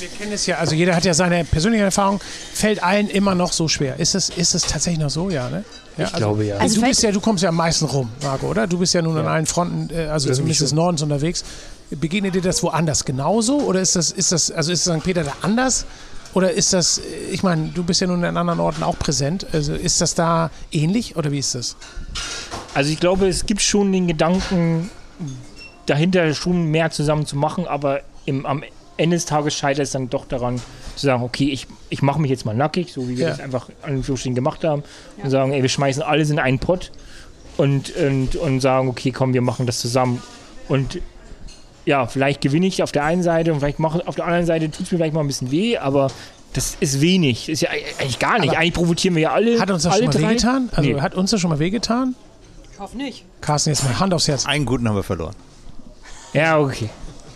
B: wir kennen es ja, also jeder hat ja seine persönliche Erfahrung, fällt allen immer noch so schwer. Ist es, ist es tatsächlich noch so, ja, ne? Ja,
C: Ich glaube, ja.
D: Also
B: du bist ja, du kommst ja am meisten rum, Marco, oder? Du bist ja nun an
C: Ja.
B: allen Fronten, äh, also
C: Das
B: zumindest des Nordens unterwegs. Begegnet dir das woanders genauso? Oder ist das, ist das, also ist St. Peter da anders? Oder ist das, äh, ich meine, du bist ja nun an anderen Orten auch präsent. Also ist das da ähnlich oder wie ist das?
C: Also ich glaube, es gibt schon den Gedanken, dahinter schon mehr zusammen zu machen, aber im, am Ende des Tages scheitert es dann doch daran, zu sagen, okay, ich, ich mache mich jetzt mal nackig, so wie wir
B: Ja.
C: das einfach an den gemacht haben, und sagen, ey, wir schmeißen alles in einen Pott und, und, und sagen, okay, komm, wir machen das zusammen. Und ja, vielleicht gewinne ich auf der einen Seite und vielleicht mache auf der anderen Seite tut es mir vielleicht mal ein bisschen weh, aber das ist wenig. Ist ja eigentlich gar nicht.
B: Aber
C: eigentlich profitieren wir ja alle.
B: Hat uns das
C: alle
B: schon mal
C: drei.
B: wehgetan? Also
C: Nee.
B: hat uns das schon mal wehgetan?
D: Ich hoffe nicht.
B: Carsten, jetzt mal Hand aufs Herz.
E: Einen guten haben wir verloren.
C: Ja, okay.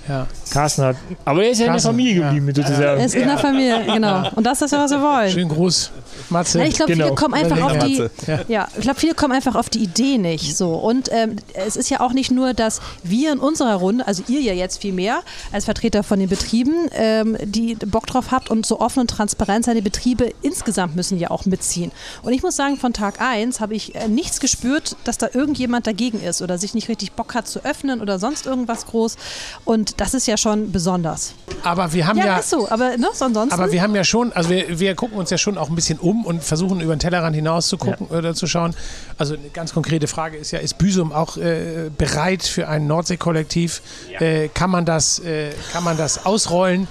B: Ja.
C: Carsten hat. Aber er ist ja in der Familie
B: ja.
C: geblieben, sozusagen.
D: Er ist in der Familie, genau. Und das ist ja, was wir wollen.
B: Schönen Gruß, Matze.
D: Ich glaube,
C: Genau.
D: viele kommen einfach auf die.
B: Ja.
D: Ja, ich glaube, viele kommen einfach auf die Idee nicht. So und ähm, es ist ja auch nicht nur, dass wir in unserer Runde, also ihr ja jetzt viel mehr als Vertreter von den Betrieben, ähm, die Bock drauf habt und so offen und transparent sein. Die Betriebe insgesamt müssen ja auch mitziehen. Und ich muss sagen, von Tag 1 habe ich äh, nichts gespürt, dass da irgendjemand dagegen ist oder sich nicht richtig Bock hat zu öffnen oder sonst irgendwas groß. Und das ist ja schon besonders.
B: Aber wir haben
D: Ja,
B: ja,
D: ist so. Aber ne, so ansonsten.
B: aber wir haben ja schon, also wir, wir gucken uns ja schon auch ein bisschen um und versuchen über den Tellerrand hinaus zu gucken oder zu schauen. Also eine ganz konkrete Frage ist ja, ist Büsum auch äh, bereit für ein Nordsee-Kollektiv? Äh, kann man das, äh, kann man das ausrollen?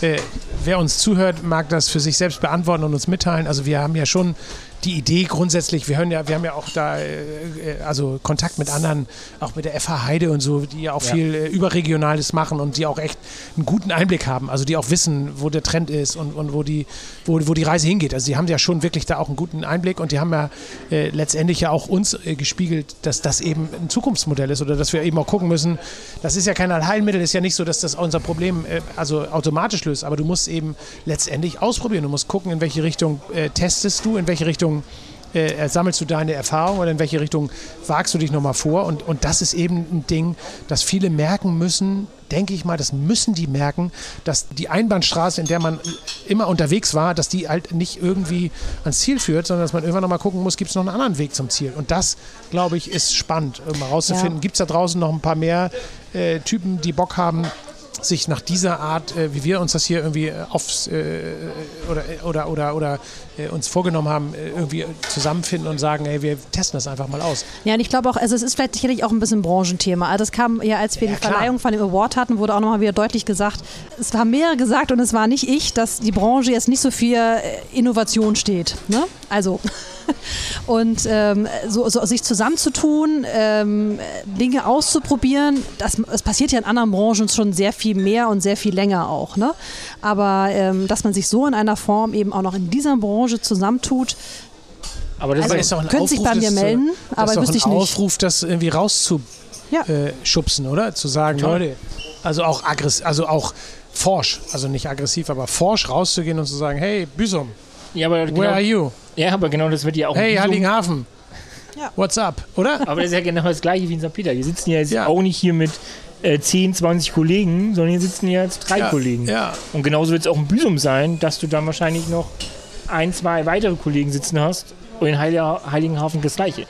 B: Äh, wer uns zuhört, mag das für sich selbst beantworten und uns mitteilen. Also wir haben ja schon die Idee grundsätzlich, wir hören ja, wir haben ja auch da äh, äh, also Kontakt mit anderen, auch mit der FH Heide und so, die ja auch viel äh, überregionales machen und die auch echt einen guten Einblick haben, also die auch wissen, wo der Trend ist und, und wo die wo, wo die Reise hingeht. Also die haben ja schon wirklich da auch einen guten Einblick und die haben ja äh, letztendlich ja auch uns äh, gespiegelt, dass das eben ein Zukunftsmodell ist oder dass wir eben auch gucken müssen, das ist ja kein Allheilmittel, ist ja nicht so, dass das unser Problem äh, also automatisch löst, aber du musst eben letztendlich ausprobieren, du musst gucken, in welche Richtung testest du, in welche Richtung äh, sammelst du deine Erfahrung oder in welche Richtung wagst du dich nochmal vor? Und, und das ist eben ein Ding, das viele merken müssen, denke ich mal, das müssen die merken, dass die Einbahnstraße, in der man immer unterwegs war, dass die halt nicht irgendwie ans Ziel führt, sondern dass man irgendwann nochmal gucken muss, gibt es noch einen anderen Weg zum Ziel. Und das, glaube ich, ist spannend, mal rauszufinden. Ja. Gibt es da draußen noch ein paar mehr äh, Typen, die Bock haben, sich nach dieser Art, äh, wie wir uns das hier irgendwie äh, aufs äh, oder oder oder oder äh, uns vorgenommen haben, äh, irgendwie zusammenfinden und sagen, hey, wir testen das einfach mal aus.
D: Ja, und ich glaube auch, also es ist vielleicht sicherlich auch ein bisschen Branchenthema. Also das kam ja, als wir ja, die klar. Verleihung von dem Award hatten, wurde auch nochmal wieder deutlich gesagt, es haben mehrere gesagt und es war nicht ich, dass die Branche jetzt nicht so für Innovation steht. Ne? Also und ähm, so, so, sich zusammenzutun, ähm, Dinge auszuprobieren, das, das, passiert ja in anderen Branchen schon sehr viel mehr und sehr viel länger auch. Ne? Aber ähm, dass man sich so in einer Form eben auch noch in dieser Branche zusammentut,
B: aber das
D: also,
B: ist doch ein
D: Aufruf, sich bei mir melden,
B: das aber
D: wüsste
B: ich
D: nicht.
B: Aufruf, das irgendwie rauszuschubsen, ja. äh, oder? Zu sagen, Toll. Leute, also auch aggressiv, also auch forsch, also nicht aggressiv, aber forsch rauszugehen und zu sagen, hey, Büsum,
C: ja, aber
B: genau, where are you?
C: Ja, aber genau das wird ja auch.
B: Hey, Heiligenhafen. Ja. What's up, oder?
C: Aber das ist ja genau das gleiche wie in St. Peter. Wir sitzen ja jetzt ja. auch nicht hier mit äh, 10, 20 Kollegen, sondern hier sitzen jetzt drei
B: ja.
C: Kollegen.
B: Ja.
C: Und genauso wird es auch in Büsum sein, dass du dann wahrscheinlich noch ein, zwei weitere Kollegen sitzen hast und in Heiligenhafen das gleiche.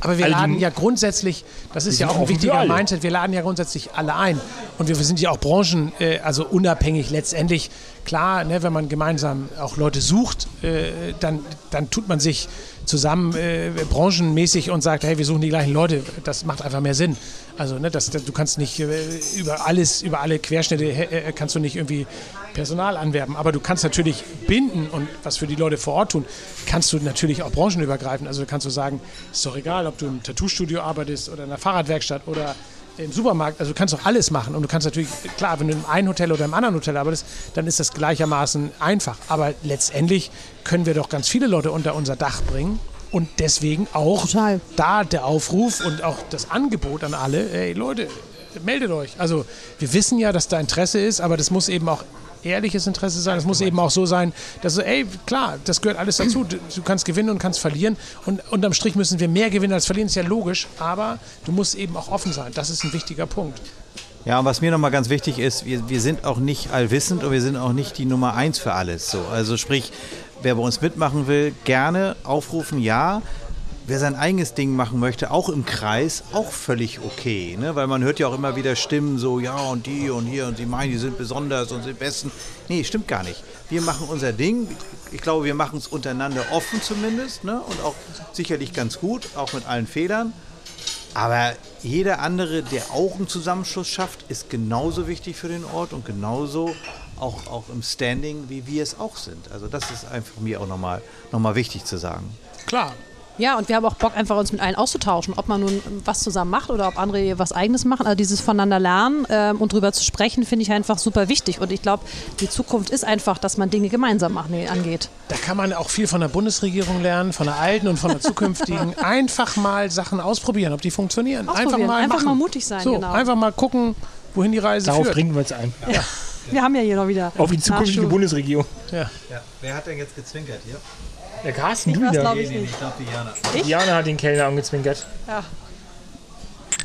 B: Aber wir also laden ja grundsätzlich, das ist ja auch ein wichtiger Mindset, wir laden ja grundsätzlich alle ein. Und wir, wir sind ja auch branchen, äh, also unabhängig letztendlich. Klar, ne, wenn man gemeinsam auch Leute sucht, äh, dann, dann tut man sich zusammen äh, branchenmäßig und sagt, hey, wir suchen die gleichen Leute. Das macht einfach mehr Sinn. Also ne, das, du kannst nicht äh, über alles, über alle Querschnitte äh, kannst du nicht irgendwie Personal anwerben. Aber du kannst natürlich binden und was für die Leute vor Ort tun, kannst du natürlich auch branchenübergreifend. Also kannst du sagen, ist doch egal, ob du im Tattoo-Studio arbeitest oder in einer Fahrradwerkstadt oder im Supermarkt, also du kannst doch alles machen und du kannst natürlich, klar, wenn du im einen Hotel oder im anderen Hotel arbeitest, dann ist das gleichermaßen einfach. Aber letztendlich können wir doch ganz viele Leute unter unser Dach bringen und deswegen auch Total. da der Aufruf und auch das Angebot an alle, hey Leute, meldet euch. Also wir wissen ja, dass da Interesse ist, aber das muss eben auch ehrliches Interesse sein. Es muss eben auch so sein, dass so, ey, klar, das gehört alles dazu. Du, du, kannst gewinnen und kannst verlieren. Und unterm Strich müssen wir mehr gewinnen als verlieren, ist ja logisch. Aber du musst eben auch offen sein. Das ist ein wichtiger Punkt.
E: Ja, und was mir nochmal ganz wichtig ist, wir, wir sind auch nicht allwissend und wir sind auch nicht die Nummer eins für alles. So. Also sprich, wer bei uns mitmachen will, gerne aufrufen, ja wer sein eigenes Ding machen möchte, auch im Kreis, auch völlig okay. Ne? Weil man hört ja auch immer wieder Stimmen so, ja und die und hier und die meinen, die sind besonders und sind besten. Nee, stimmt gar nicht. Wir machen unser Ding. Ich glaube, wir machen es untereinander offen zumindest ne? und auch sicherlich ganz gut, auch mit allen Fehlern. Aber jeder andere, der auch einen Zusammenschluss schafft, ist genauso wichtig für den Ort und genauso auch, auch im Standing, wie wir es auch sind. Also das ist einfach mir auch nochmal noch mal wichtig zu sagen.
B: Klar,
D: ja, und wir haben auch Bock, einfach uns mit allen auszutauschen, ob man nun was zusammen macht oder ob andere was Eigenes machen. Also dieses voneinander lernen ähm, und drüber zu sprechen, finde ich einfach super wichtig. Und ich glaube, die Zukunft ist einfach, dass man Dinge gemeinsam machen, angeht.
B: Da kann man auch viel von der Bundesregierung lernen, von der alten und von der zukünftigen. einfach mal Sachen ausprobieren, ob die funktionieren. Einfach mal,
D: einfach
B: machen.
D: mal mutig sein,
B: so,
D: genau.
B: Einfach mal gucken, wohin die Reise
C: Darauf
B: führt.
C: bringen wir uns ein.
D: Ja. Wir haben ja hier noch wieder.
C: Auf die zukünftige Bundesregierung.
E: Ja. ja. Wer hat denn jetzt gezwinkert hier?
C: Der Carsten, du wieder.
D: Ich, nee, ich glaube
C: Diana. Ich? Diana hat den Kellner angezwinkert.
D: Ja.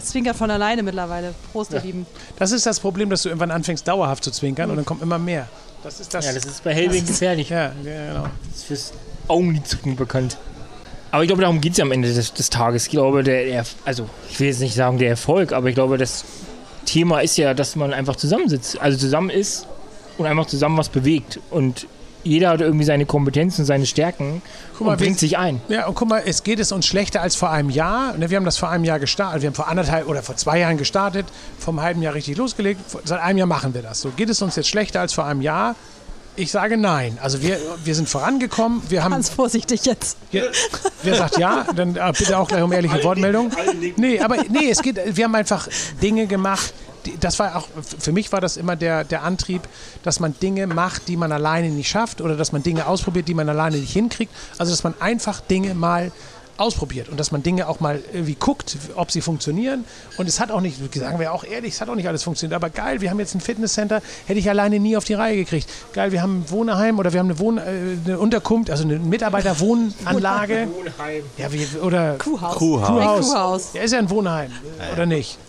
D: Zwinkert von alleine mittlerweile. Prost,
B: ja.
D: ihr Lieben.
B: Das ist das Problem, dass du irgendwann anfängst, dauerhaft zu zwinkern mhm. und dann kommt immer mehr.
C: Das ist das. Ja, das ist bei Hellwing gefährlich.
B: Ja, genau.
C: Das ist fürs Augenlidzücken bekannt. Aber ich glaube, darum geht es ja am Ende des, des, Tages. Ich glaube, der, der, also ich will jetzt nicht sagen der Erfolg, aber ich glaube, das Thema ist ja, dass man einfach zusammensitzt, also zusammen ist und einfach zusammen was bewegt. Und jeder hat irgendwie seine Kompetenzen, seine Stärken mal, und bringt sich ein.
B: Ja, und guck mal, es geht es uns schlechter als vor einem Jahr. Ne, wir haben das vor einem Jahr gestartet. Wir haben vor anderthalb oder vor zwei Jahren gestartet, vor einem halben Jahr richtig losgelegt. Seit einem Jahr machen wir das. So geht es uns jetzt schlechter als vor einem Jahr. Ich sage nein. Also wir, wir sind vorangekommen. Wir haben
D: Ganz vorsichtig jetzt.
B: Ja, wer sagt ja, dann äh, bitte auch gleich um ehrliche Wortmeldung. Nee, aber nee, es geht, wir haben einfach Dinge gemacht, das war auch, für mich war das immer der, der Antrieb, dass man Dinge macht, die man alleine nicht schafft oder dass man Dinge ausprobiert, die man alleine nicht hinkriegt. Also, dass man einfach Dinge mal ausprobiert und dass man Dinge auch mal irgendwie guckt, ob sie funktionieren. Und es hat auch nicht, sagen wir auch ehrlich, es hat auch nicht alles funktioniert. Aber geil, wir haben jetzt ein Fitnesscenter, hätte ich alleine nie auf die Reihe gekriegt. Geil, wir haben ein Wohnheim oder wir haben eine, Wohn äh, eine Unterkunft, also eine Mitarbeiterwohnanlage.
C: Wohnheim.
B: Ja, wie, oder
D: Kuhhaus.
E: Kuhhaus.
B: Kuhhaus. Ja, ist ja ein Wohnheim, oder nicht?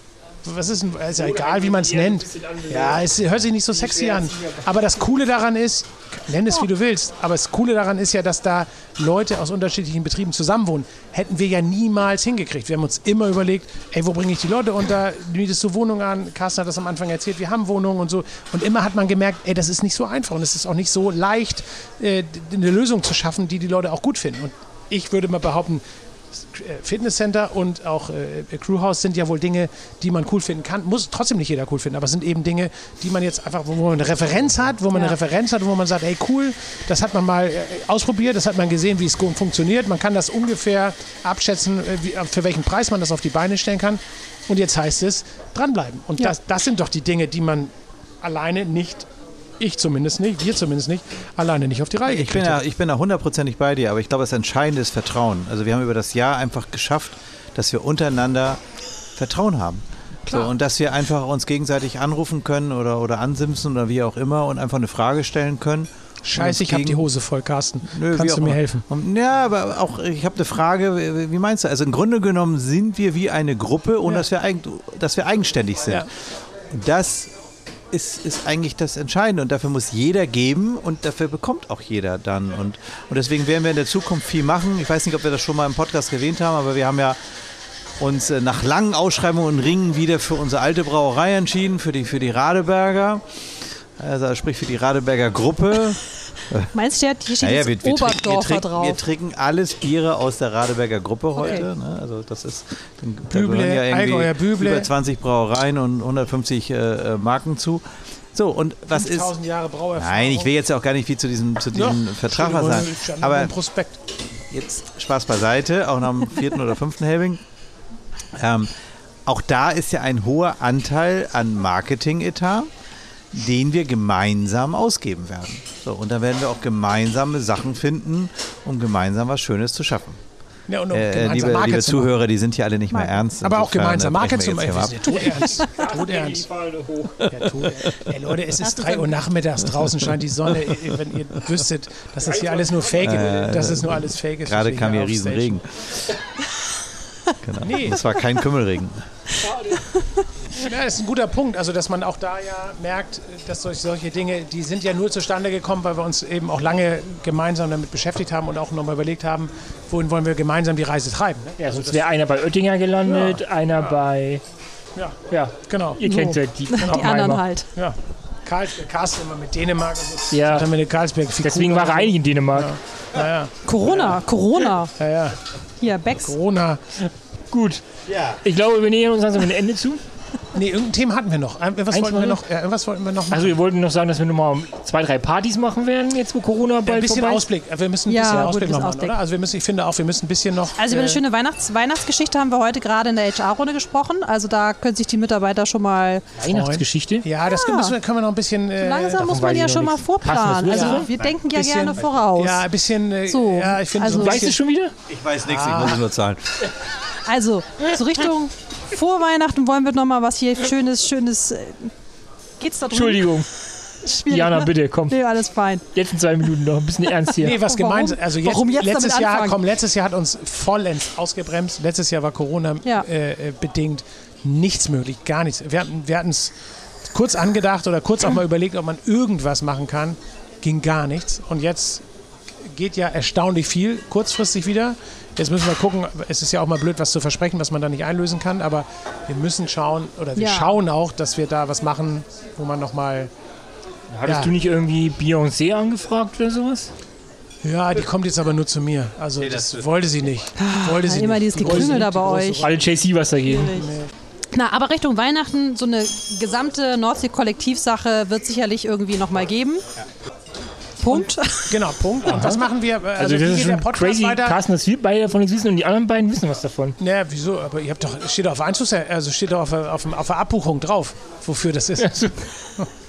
B: Was ist ist ja egal, wie man es nennt. Ja, es hört sich nicht so sexy an. Aber das Coole daran ist, nenn es wie du willst, aber das Coole daran ist ja, dass da Leute aus unterschiedlichen Betrieben zusammenwohnen. Hätten wir ja niemals hingekriegt. Wir haben uns immer überlegt, ey, wo bringe ich die Leute unter? Mietest du Wohnungen an? Carsten hat das am Anfang erzählt, wir haben Wohnungen und so. Und immer hat man gemerkt, ey, das ist nicht so einfach und es ist auch nicht so leicht, äh, eine Lösung zu schaffen, die die Leute auch gut finden. Und ich würde mal behaupten, Fitnesscenter und auch äh, Crewhouse sind ja wohl Dinge, die man cool finden kann. Muss trotzdem nicht jeder cool finden, aber es sind eben Dinge, die man jetzt einfach, wo man eine Referenz hat, wo man
D: Ja.
B: eine Referenz hat, wo man sagt, ey cool, das hat man mal äh, ausprobiert, das hat man gesehen, wie es funktioniert. Man kann das ungefähr abschätzen, äh, wie, für welchen Preis man das auf die Beine stellen kann. Und jetzt heißt es, dranbleiben. Und
D: Ja.
B: das, das sind doch die Dinge, die man alleine nicht, ich zumindest nicht, wir zumindest nicht, alleine nicht auf die Reihe
E: Ich bin, ja, ich bin da hundertprozentig bei dir, aber ich glaube, das Entscheidende ist Vertrauen. Also wir haben über das Jahr einfach geschafft, dass wir untereinander Vertrauen haben. So,
B: Klar.
E: und dass wir einfach uns gegenseitig anrufen können oder, oder ansimsen oder wie auch immer und einfach eine Frage stellen können.
B: Scheiße, ich habe die Hose voll, Carsten.
E: Nö,
B: Kannst
E: auch
B: du mir
E: immer.
B: helfen?
E: Ja, aber auch, ich habe eine Frage, wie- meinst du? Also im Grunde genommen sind wir wie eine Gruppe, ohne
B: Ja.
E: dass, wir eigen, dass wir eigenständig sind.
B: Ja.
E: Das ist, ist eigentlich das Entscheidende und dafür muss jeder geben und dafür bekommt auch jeder dann. Und, und deswegen werden wir in der Zukunft viel machen. Ich weiß nicht, ob wir das schon mal im Podcast erwähnt haben, aber wir haben ja uns äh, nach langen Ausschreibungen und Ringen wieder für unsere alte Brauerei entschieden, für die, für die Radeberger. Also sprich für die Radeberger Gruppe.
D: Meinst du, hier steht
E: Naja, wir, wir, trinken, wir,
D: Oberdorfer
E: trinken,
D: drauf?
E: wir trinken alles Biere aus der Radeberger Gruppe heute.
D: Okay.
E: Ne? Also das ist da
B: Büble,
E: ja irgendwie
B: Allgäuer Büble.
E: über 20 Brauereien und 150 äh, äh, Marken zu. So, und was ist.
B: 5000 Jahre Brauerfahrung.
E: Nein, ich will jetzt auch gar nicht viel zu diesem, zu diesem Vertrag was sagen.
B: Aber
E: Aber
B: Prospekt.
E: jetzt Spaß beiseite, auch nach dem vierten oder fünften Helbing. Ähm, auch da ist ja ein hoher Anteil an Marketing-Etat, den wir gemeinsam ausgeben werden. So, und da werden wir auch gemeinsame Sachen finden, um gemeinsam was Schönes zu schaffen.
B: Ja, und um
E: Äh,
B: gemeinsam
E: liebe,
B: Marke
E: liebe. Zuhörer, die sind hier alle nicht mehr ernst.
B: Aber auch gemeinsam
E: äh,
B: Marke
E: brechen
B: zu
E: wir
B: machen.
E: jetzt hier mal ab.
B: Todernst. Todernst. Ja, Todernst. Ey, Leute, es ist 3 Uhr nachmittags, draußen scheint die Sonne. Wenn ihr wüsstet, dass das hier alles nur Fake ist, dass es nur alles Fake ist.
E: Gerade kam hier. Riesenregen. Genau.
B: Nee.
E: Das war kein Kümmelregen.
B: Ja, das ist ein guter Punkt. Also, dass man auch da ja merkt, dass solch, solche Dinge, die sind ja nur zustande gekommen, weil wir uns eben auch lange gemeinsam damit beschäftigt haben und auch nochmal überlegt haben, wohin wollen wir gemeinsam die Reise treiben. Ne?
C: Ja, sonst wäre einer bei Oettinger gelandet, einer bei.
B: Ja,
C: Ja,
B: genau.
C: ihr kennt ja die
D: Die anderen halt.
B: Ja. Karl, Carsten immer mit Dänemark und so.
C: Ja.
B: Er mit Karlsberg
C: Deswegen war er eigentlich in Dänemark.
B: Ja, ja,
D: Corona, Corona.
B: ja, ja.
D: Hier, Becks.
B: Corona.
C: Gut.
E: Ja.
C: Ich glaube, wir nähern uns langsam dem Ende zu.
B: Nee, irgendein Thema hatten wir noch. Äh, Was wollten wir
C: noch?
B: Ja, irgendwas wollten wir noch machen.
C: Also wir wollten noch sagen, dass wir nochmal zwei, drei Partys machen werden, jetzt wo Corona
B: ein
C: bald
B: bisschen
C: vorbei ist.
B: Ausblick. Äh, Wir müssen ein
D: Ja,
B: bisschen
D: gut,
B: Ausblick
D: ein
B: noch machen,
D: Ausblick.
B: oder? Also wir müssen, ich finde auch, wir müssen ein bisschen noch.
D: Also über eine
B: äh,
D: schöne Weihnachts Weihnachtsgeschichte haben wir heute gerade in der HR-Runde gesprochen. Also da können sich die Mitarbeiter schon mal.
C: Weihnachtsgeschichte.
B: Ja, das müssen wir, können wir noch ein bisschen. Äh,
D: Langsam muss man ja schon mal
C: nichts.
D: Vorplanen.
C: was
D: Also
C: du
D: wir denken ja
B: Bisschen-
D: gerne voraus.
B: Ja, ein bisschen. Äh,
D: So,
B: ja, ich finde
D: also-
B: so ein
C: Weißt du schon wieder?
E: Ich weiß nichts, ich muss es nur zahlen.
D: Also so Richtung vor Weihnachten wollen wir noch mal was hier schönes, schönes. äh, Geht's da drum?
C: Entschuldigung.
D: Schwierig,
C: Jana,
D: ne?
C: bitte, komm.
D: Nee, alles fein.
C: Jetzt in zwei Minuten noch. Ein bisschen ernst hier.
B: Nee, was
D: Warum?
B: gemeinsam. Also jetzt,
D: Warum jetzt
B: letztes
D: damit
B: Jahr,
D: anfangen?
B: komm, letztes Jahr hat uns vollends ausgebremst. Letztes Jahr war Corona
D: Ja.
B: äh, äh, bedingt nichts möglich, gar nichts. Wir hatten wir es kurz angedacht oder kurz auch mal überlegt, ob man irgendwas machen kann. Ging gar nichts. Und jetzt geht ja erstaunlich viel, kurzfristig wieder. Jetzt müssen wir gucken, es ist ja auch mal blöd, was zu versprechen, was man da nicht einlösen kann, aber wir müssen schauen, oder wir
D: Ja.
B: schauen auch, dass wir da was machen, wo man nochmal,
C: Hattest
B: Ja.
C: du nicht irgendwie Beyoncé angefragt oder sowas?
B: ja, die kommt jetzt aber nur zu mir. Also das, wollte sie nicht. Wollte sie
D: Ah, immer
B: nicht.
D: dieses Geklüngel
B: sie
D: da bei euch.
C: Alle JC was dagegen.
D: Na, aber Richtung Weihnachten, so eine gesamte Nordsee-Kollektivsache wird sicherlich irgendwie noch mal geben. Punkt.
B: Genau, Punkt. Und was machen wir? Also,
C: Also,
B: wie
C: das ist
B: der Podcast
C: crazy,
B: weiter?
C: Carsten, dass wir beide davon nichts wissen und die anderen beiden wissen was davon.
B: Naja, wieso? Aber ihr habt doch, steht doch auf Einzugs, also steht doch auf, auf, auf der Abbuchung drauf, wofür das ist.
C: Also,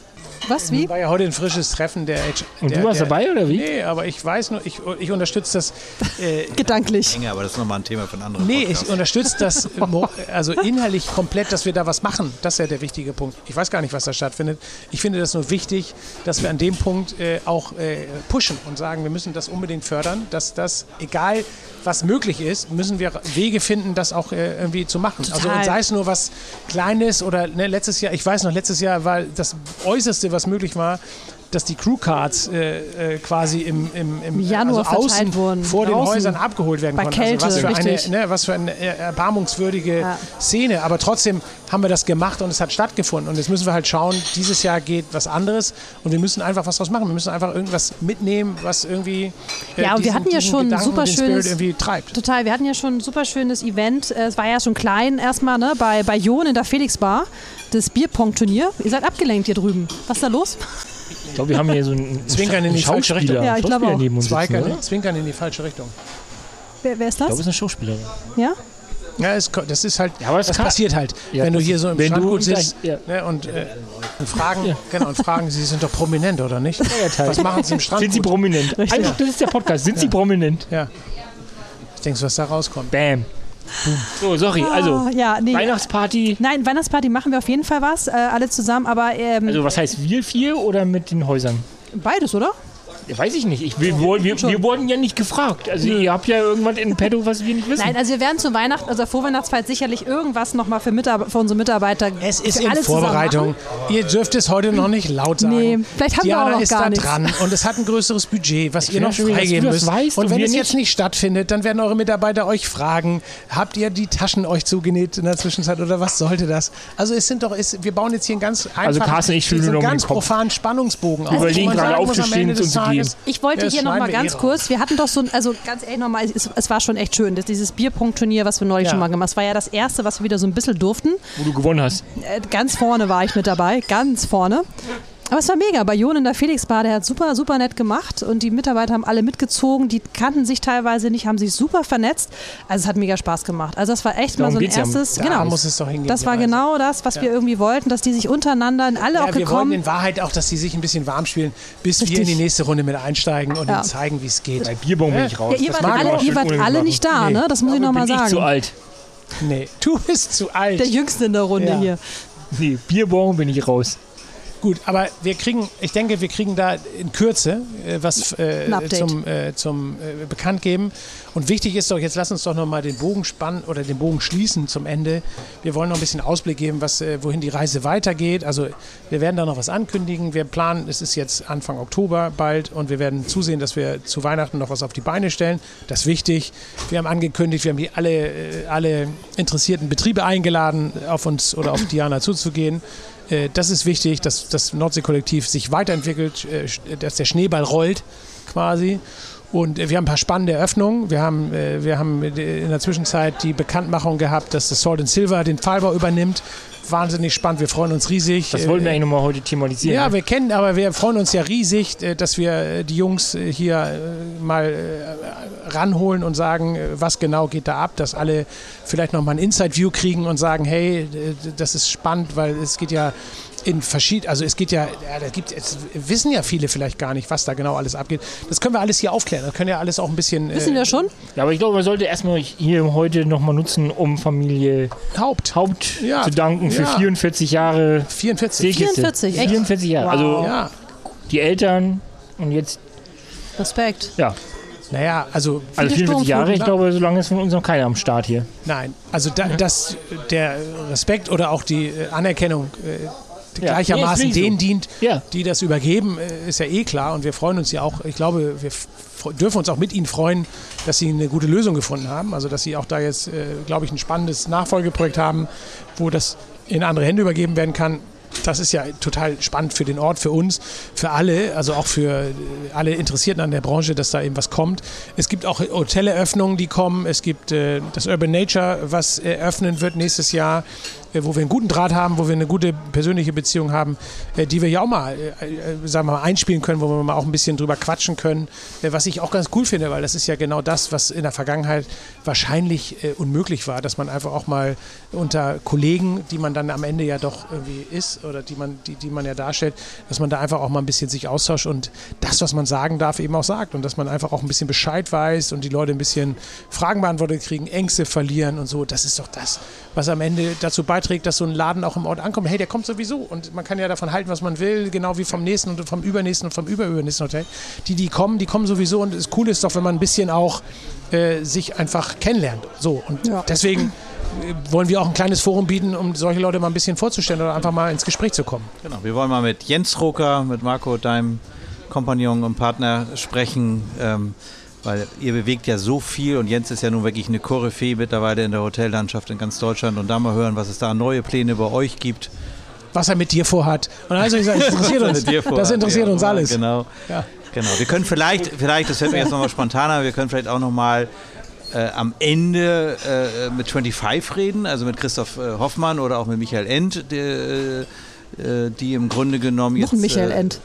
D: Was, wie?
B: War ja heute ein frisches Treffen der H
C: Und
B: der,
C: du warst
B: der,
C: dabei oder wie?
B: Nee, aber ich weiß nur, ich, ich unterstütze das. Äh,
D: Gedanklich.
E: Enge, aber das ist nochmal ein Thema für einen anderen
B: Nee,
E: Podcast.
B: ich unterstütze das also inhaltlich komplett, dass wir da was machen. Das ist ja der wichtige Punkt. Ich weiß gar nicht, was da stattfindet. Ich finde das nur wichtig, dass wir an dem Punkt äh, auch äh, pushen und sagen, wir müssen das unbedingt fördern, dass das, egal was möglich ist, müssen wir Wege finden, das auch äh, irgendwie zu machen. Also
D: Total.
B: und sei es nur was Kleines oder ne, letztes Jahr, ich weiß noch, letztes Jahr war das Äußerste, was möglich war, dass die Crewcards äh, äh, quasi im, im, im
D: Januar
B: also außen
D: wurden,
B: vor den
D: draußen.
B: Häusern abgeholt werden
D: Bei
B: konnten.
D: Kälte,
B: also was für
D: richtig.
B: eine, ne, was für eine äh, erbarmungswürdige
D: Ja.
B: Szene. Aber trotzdem haben wir das gemacht und es hat stattgefunden. Und jetzt müssen wir halt schauen, dieses Jahr geht was anderes und wir müssen einfach was draus machen. Wir müssen einfach irgendwas mitnehmen, was irgendwie äh,
D: Ja, und wir hatten ja
B: diesen
D: schon ein
B: Gedanken,
D: super
B: den
D: schönes-
B: irgendwie treibt.
D: Total, wir hatten ja schon ein super schönes Event. Äh, Es war ja schon klein erstmal, ne? Bei, bei Jon in der Felix-Bar. Das Bierpong-Turnier. Ihr seid abgelenkt hier drüben. Was ist da los?
C: Ich glaube, wir haben hier so einen
B: Zwinkern in die falsche Richtung.
D: Ja, ich glaube auch.
C: neben uns sitzen,
B: Zwinkern,
C: oder?
B: zwinkern in die falsche Richtung.
D: Wer, wer ist
C: Ich glaube, es
D: das?
C: ist eine Schauspielerin.
D: Ja?
B: Ja, es, das ist halt,
C: Ja, aber
B: das
C: kann-
B: passiert halt,
C: Ja,
B: wenn du
C: das-
B: hier so im
C: gleich-
B: sitzt
C: ja.
B: ne, und, äh, und fragen, genau, und fragen, Sie sind doch prominent, oder nicht? Was machen Sie im
C: Sind
B: Strandgut?
C: sie prominent? Einfach, das ist der Podcast. Sind sie prominent?
B: Ja. Denkst du, was da rauskommt?
C: Bam. So, sorry. Also,
D: Ah, ja, nee.
C: Weihnachtsparty.
D: Nein, Weihnachtsparty machen wir auf jeden Fall was, äh, alle zusammen, aber ähm,
C: Also, was heißt wir vier oder mit den Häusern?
D: beides, oder?
C: Weiß ich nicht. Ich wir, wir, wir wurden ja nicht gefragt. Also, ihr habt ja irgendwas in petto, was wir nicht wissen.
D: Nein, also wir werden zu Weihnachten, also Vorweihnachtszeit sicherlich irgendwas nochmal für, für unsere Mitarbeiter.
B: Es ist in Vorbereitung. Ihr dürft es heute noch nicht laut sagen.
D: Nee, vielleicht haben wir
B: Diana
D: auch noch
B: ist
D: gar
B: da
D: nichts.
B: dran und es hat ein größeres Budget, was ihr
C: will
B: noch freigeben müsst.
C: weißt
B: und
C: und
B: wenn
C: wir
B: es
C: nicht.
B: jetzt nicht stattfindet, dann werden eure Mitarbeiter euch fragen, habt ihr die Taschen euch zugenäht in der Zwischenzeit oder was sollte das? Also es sind doch, es, wir bauen jetzt hier einen ganz einfach,
C: Also Carsten, ich nur noch
B: ganz profanen Spannungsbogen auf.
C: überlegen
B: wo man
C: gerade aufzustehen und zu gehen.
B: Tages,
D: Ich wollte
B: Ja,
D: hier nochmal ganz kurz, wir hatten doch so, also ganz ehrlich nochmal, es, es war schon echt schön, das, dieses Bierpunktturnier, was wir neulich
B: Ja.
D: schon mal gemacht haben. Es war ja das erste, was wir wieder so ein bisschen durften.
C: Wo du gewonnen hast.
D: Äh, ganz vorne war ich mit dabei, ganz vorne. Aber es war mega. Bei Jon in der Felixbar, der hat super, super nett gemacht und die Mitarbeiter haben alle mitgezogen. Die kannten sich teilweise nicht, haben sich super vernetzt. Also es hat mega Spaß gemacht. Also das war echt mal
C: Darum
D: so ein
C: ja.
D: erstes.
B: Da
D: genau.
B: muss es doch hingehen.
D: das war genau das, was wir irgendwie wollten, dass die sich untereinander alle
B: Ja,
D: auch
B: wir wollten
D: gekommen.
B: in Wahrheit auch, dass sie sich ein bisschen warm spielen, bis wir in
D: Richtig.
B: die nächste Runde mit einsteigen und
D: Ja.
B: ihnen zeigen, wie es geht.
C: Bei Bierbong bin ich raus.
D: Ja, ihr wart
C: ich
D: alle, ihr wart alle nicht da,
B: Nee.
D: ne? Das muss ich
C: Dafür
D: nochmal
C: bin ich zu
D: sagen.
C: alt.
B: Nee, du bist zu alt.
D: Der Jüngste in der Runde
B: Ja.
D: hier.
C: Nee, Bierbong bin ich raus.
B: Gut, aber wir kriegen, ich denke, wir kriegen da in Kürze äh, was äh, zum, äh, zum äh, bekannt geben. Und wichtig ist doch, jetzt lass uns doch nochmal den Bogen spannen oder den Bogen schließen zum Ende. Wir wollen noch ein bisschen Ausblick geben, was, äh, wohin die Reise weitergeht. Also wir werden da noch was ankündigen. Wir planen, es ist jetzt Anfang Oktober bald und wir werden zusehen, dass wir zu Weihnachten noch was auf die Beine stellen. Das ist wichtig. Wir haben angekündigt, wir haben die alle, äh, alle interessierten Betriebe eingeladen, auf uns oder auf Diana zuzugehen. Äh, Das ist wichtig, dass das Nordsee-Kollektiv sich weiterentwickelt, äh, sch- dass der Schneeball rollt quasi. Und äh, wir haben ein paar spannende Eröffnungen. Wir haben, äh, wir haben äh, in der Zwischenzeit die Bekanntmachung gehabt, dass das Salt and Silver den Pfahlbau übernimmt. Wahnsinnig spannend, wir freuen uns riesig.
C: Das
B: Äh,
C: wollten wir eigentlich nochmal heute thematisieren.
B: ja,
C: ne?
B: wir kennen, aber wir freuen uns ja riesig, äh, dass wir äh, die Jungs äh, hier äh, mal äh, ranholen und sagen, äh, was genau geht da ab, dass alle vielleicht nochmal ein Inside-View kriegen und sagen, hey, äh, das ist spannend, weil es geht ja in verschiedenen, also es geht ja, ja da gibt, es wissen ja viele vielleicht gar nicht, was da genau alles abgeht. Das können wir alles hier aufklären. Das können ja alles auch ein bisschen äh,
D: Wissen wir schon?
C: Ja, aber ich glaube, man sollte erstmal hier heute nochmal nutzen, um Familie
B: Haupt.
C: Haupt
B: Ja.
C: zu danken für
B: Ja.
C: 44 Jahre
B: 44.
C: Seekiste.
D: 44, echt?
C: 44 Jahre. Also
B: Ja,
C: die Eltern und jetzt,
D: Respekt.
C: ja,
B: naja, also
C: also
D: Viele
C: 44 Jahre. Ich
B: Sturmfluten,
C: glaube, so lange ist von uns noch keiner am Start hier.
B: Nein, also da, das, der Respekt oder auch die äh, Anerkennung äh,
C: Ja.
B: gleichermaßen
C: Nee,
B: denen
C: so.
B: dient,
C: Ja.
B: die das übergeben, äh, ist ja eh klar. Und wir freuen uns ja auch, ich glaube, wir dürfen uns auch mit ihnen freuen, dass sie eine gute Lösung gefunden haben. Also, dass sie auch da jetzt, äh, glaube ich, ein spannendes Nachfolgeprojekt haben, wo das in andere Hände übergeben werden kann. Das ist ja total spannend für den Ort, für uns, für alle, also auch für äh, alle Interessierten an der Branche, dass da eben was kommt. Es gibt auch Hoteleröffnungen, die kommen. Es gibt äh, das Urban Nature, was eröffnen wird nächstes Jahr. Äh, wo wir einen guten Draht haben, wo wir eine gute persönliche Beziehung haben, äh, die wir ja auch mal, äh, sagen wir mal, einspielen können, wo wir mal auch ein bisschen drüber quatschen können, was ich auch ganz cool finde, weil das ist ja genau das, was in der Vergangenheit wahrscheinlich unmöglich war, dass man einfach auch mal unter Kollegen, die man dann am Ende ja doch irgendwie ist oder die man, die, die man ja darstellt, dass man da einfach auch mal ein bisschen sich austauscht und das, was man sagen darf, eben auch sagt und dass man einfach auch ein bisschen Bescheid weiß und die Leute ein bisschen Fragen beantwortet kriegen, Ängste verlieren und so. Das ist doch das, was am Ende dazu beiträgt, dass so ein Laden auch im Ort ankommt. Hey, der kommt sowieso und man kann ja davon halten, was man will, genau wie vom nächsten und vom übernächsten und vom überübernächsten Hotel. Die, die kommen, die kommen sowieso und das Coole ist doch, wenn man ein bisschen auch äh, sich einfach kennenlernt. So und
D: Ja.
B: deswegen äh, wollen wir auch ein kleines Forum bieten, um solche Leute mal ein bisschen vorzustellen oder einfach mal ins Gespräch zu kommen.
E: Genau, wir wollen mal mit Jens Roker, mit Marco, deinem Kompagnon und Partner sprechen, ähm, weil ihr bewegt ja so viel und Jens ist ja nun wirklich eine Koryphäe mittlerweile in der Hotellandschaft in ganz Deutschland und da mal hören, was es da neue Pläne bei euch gibt.
B: was er mit dir vorhat. Und also ich sage, das interessiert uns.
E: Vorhat,
B: Das interessiert
E: ja,
B: uns alles.
E: Genau.
B: Ja.
E: Genau. Wir können vielleicht, vielleicht, das fällt mir jetzt nochmal spontaner, wir können vielleicht auch nochmal äh, am Ende äh, mit 25 reden, also mit Christoph äh, Hoffmann oder auch mit Michael End, die, äh, äh, die im Grunde genommen
D: Noch
E: jetzt.
D: ein Michael
E: äh,
D: End.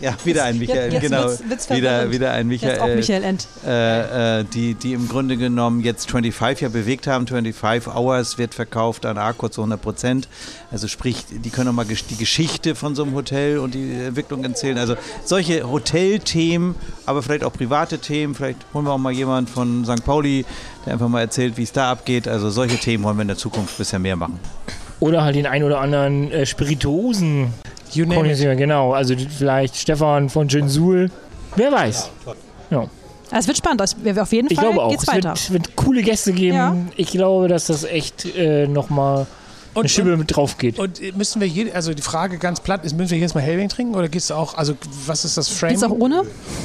E: Ja, wieder ein Michael,
D: jetzt
E: genau.
D: wird's- wird's
E: wieder, wieder ein Michael.
D: Jetzt auch Michael End.
E: Äh, äh, die, die im Grunde genommen jetzt 25 ja bewegt haben. 25 Hours wird verkauft an Arco zu 100 Prozent. Also sprich, die können auch mal die Geschichte von so einem Hotel und die Entwicklung erzählen. Also solche Hotelthemen, aber vielleicht auch private Themen. Vielleicht holen wir auch mal jemanden von St. Pauli, der einfach mal erzählt, wie es da abgeht. Also solche Themen wollen wir in der Zukunft bisher mehr machen.
C: Oder halt den ein oder anderen äh, Spirituosen.
B: You name it.
C: Genau. Also vielleicht Stefan von Gensul. Wer weiß.
D: Es wird spannend. Es- wir- Auf jeden
C: Ich
D: Fall
C: glaube auch.
D: geht's
C: Es
D: weiter.
C: wird, es wird coole Gäste geben.
D: Ja.
C: Ich glaube, dass das echt äh, nochmal
B: Und,
C: Schippe
B: und,
C: mit drauf geht.
B: und müssen wir je, also die Frage ganz platt ist, müssen wir jetzt mal Helbing trinken oder geht es auch, also was ist das Frame?
D: Geht's auch ohne?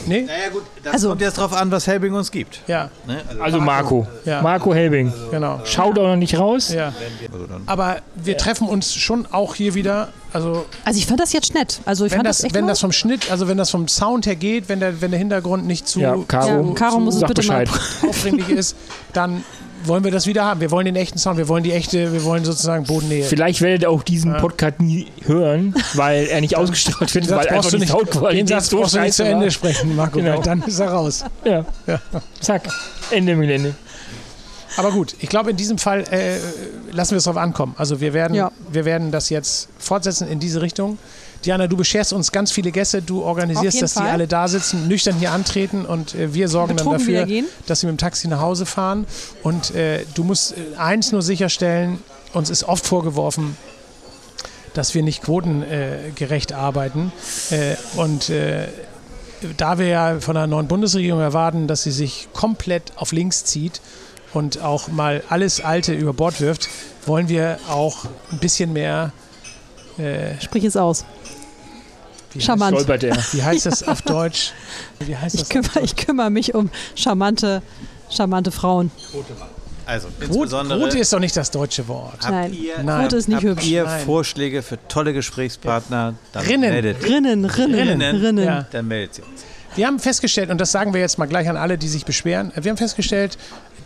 B: Nee?
E: Naja gut, das
D: Also-
E: kommt jetzt drauf an, was Helbing uns gibt.
B: Ja,
E: Ne?
C: Also Marco.
B: Ja.
C: Marco Helbing.
B: genau.
C: Schaut auch noch nicht raus.
B: Ja.
E: Also
B: Aber wir treffen uns schon auch hier wieder, also
D: Also ich fand das jetzt nett. Also ich
B: wenn
D: fand
B: das,
D: das, echt
B: wenn das vom Schnitt, also wenn das vom Sound her geht, wenn der, wenn der Hintergrund nicht zu,
C: Ja, Caro,
D: Ja, Caro muss es
C: sag
D: bitte
B: aufdringlich ist, dann wollen wir das wieder haben. Wir wollen den echten Sound, wir wollen die echte, wir wollen sozusagen Bodennähe.
C: Vielleicht werdet ihr auch diesen Podcast nie hören, weil er nicht ausgestrahlt wird,
B: Den Satz
C: weil einfach
B: brauchst du
C: die
B: nicht, den
C: Soundqualität
B: Satz
C: so
B: brauchst du nicht zu Ende
C: war.
B: sprechen, Marco,
C: Genau.
B: dann ist er raus.
C: Ja. Zack. Ende im Gelände.
B: Aber gut, ich glaube, in diesem Fall äh, lassen wir es drauf ankommen. Also wir werden,
D: Ja.
B: wir werden das jetzt fortsetzen in diese Richtung. Diana, du bescherst uns ganz viele Gäste, du organisierst, dass die
D: Fall.
B: alle da sitzen, nüchtern hier antreten und äh, wir sorgen dann dafür, dass sie mit dem Taxi nach Hause fahren. Und äh, du musst äh, eins nur sicherstellen, uns ist oft vorgeworfen, dass wir nicht quotengerecht arbeiten. Äh, und äh, da wir ja von der neuen Bundesregierung erwarten, dass sie sich komplett auf links zieht und auch mal alles Alte über Bord wirft, wollen wir auch ein bisschen mehr. Äh,
D: Sprich es aus.
B: Wie,
D: Charmant.
C: Stolpert er.
B: heißt, wie heißt das auf Deutsch? Wie heißt
D: Ich
B: das?
D: kümmere, ich kümmere mich um charmante, charmante Frauen.
E: Also insbesondere
B: Quote ist doch nicht das deutsche Wort.
E: habt
D: Nein.
E: ihr,
B: Nein.
D: Quote ist nicht
E: habt
D: hübsch.
E: ihr
B: Nein.
E: Vorschläge für tolle Gesprächspartner, dann
B: Rinnen.
E: meldet,
D: Rinnen, Rinnen,
E: Rinnen.
D: Rinnen.
B: Ja.
E: dann meldet sie uns.
B: Wir haben festgestellt, und das sagen wir jetzt mal gleich an alle, die sich beschweren, wir haben festgestellt,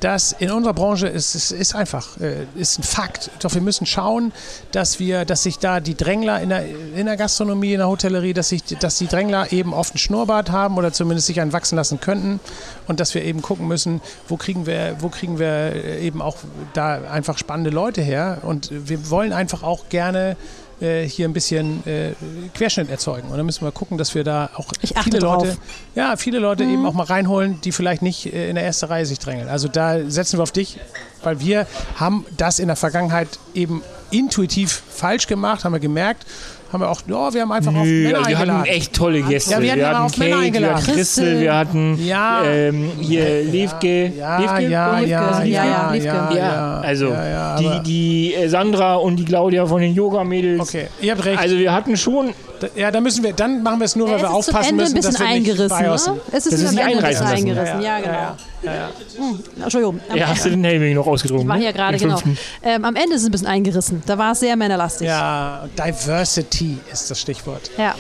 B: dass in unserer Branche ist, ist, ist einfach, äh, ist ein Fakt. Doch wir müssen schauen, dass wir, dass sich da die Drängler in der, in der Gastronomie, in der Hotellerie, dass, sich, dass die Drängler eben oft einen Schnurrbart haben oder zumindest sich einen wachsen lassen könnten und dass wir eben gucken müssen, wo kriegen wir, wo kriegen wir äh, eben auch da einfach spannende Leute her und wir wollen einfach auch gerne äh, hier ein bisschen äh, Querschnitt erzeugen. Und dann müssen wir gucken, dass wir da auch viele Leute,
D: drauf.
B: ja, viele Leute eben auch mal reinholen, die vielleicht nicht äh, in der ersten Reihe sich drängeln. Also da setzen wir auf dich, weil wir haben das in der Vergangenheit eben intuitiv falsch gemacht, haben wir gemerkt, haben wir auch, ja, wir haben einfach auf
C: Nö,
B: Männer
C: also wir
B: eingeladen.
C: hatten echt tolle Gäste.
B: Ja, wir hatten aber
C: hatten
B: auch Männer
C: Kate, wir
B: eingeladen.
C: hatten Christel, wir hatten
B: Ja.
C: ähm, hier Levke.
B: ja,
C: Levke?
B: ja,
D: Liebke,
B: ja,
D: ja,
B: ja,
D: ja, Liebke.
B: ja,
C: Ja, also
B: ja, ja,
C: die,
B: aber-
C: die äh, Sandra und die Claudia von den Yoga-Mädels.
B: Okay, ihr habt recht.
C: Also wir hatten schon,
B: ja, dann müssen wir, dann machen wir es nur, weil
D: es
B: wir aufpassen
D: Ende
B: müssen,
D: ein bisschen
B: dass wir nicht
D: eingerissen. Ne? Es ist,
C: Das nicht
D: ein bisschen
C: einreißen lassen.
D: eingerissen. Ja, genau.
B: ja, ja, ja.
D: Hm, Entschuldigung. Am,
C: ja, hast du den Helming noch ausgetrunken?
D: war
C: ne?
D: hier gerade, genau. Ähm, am Ende ist es ein bisschen eingerissen. Da war es sehr männerlastig.
B: Ja, Diversity ist das Stichwort.
D: Ja.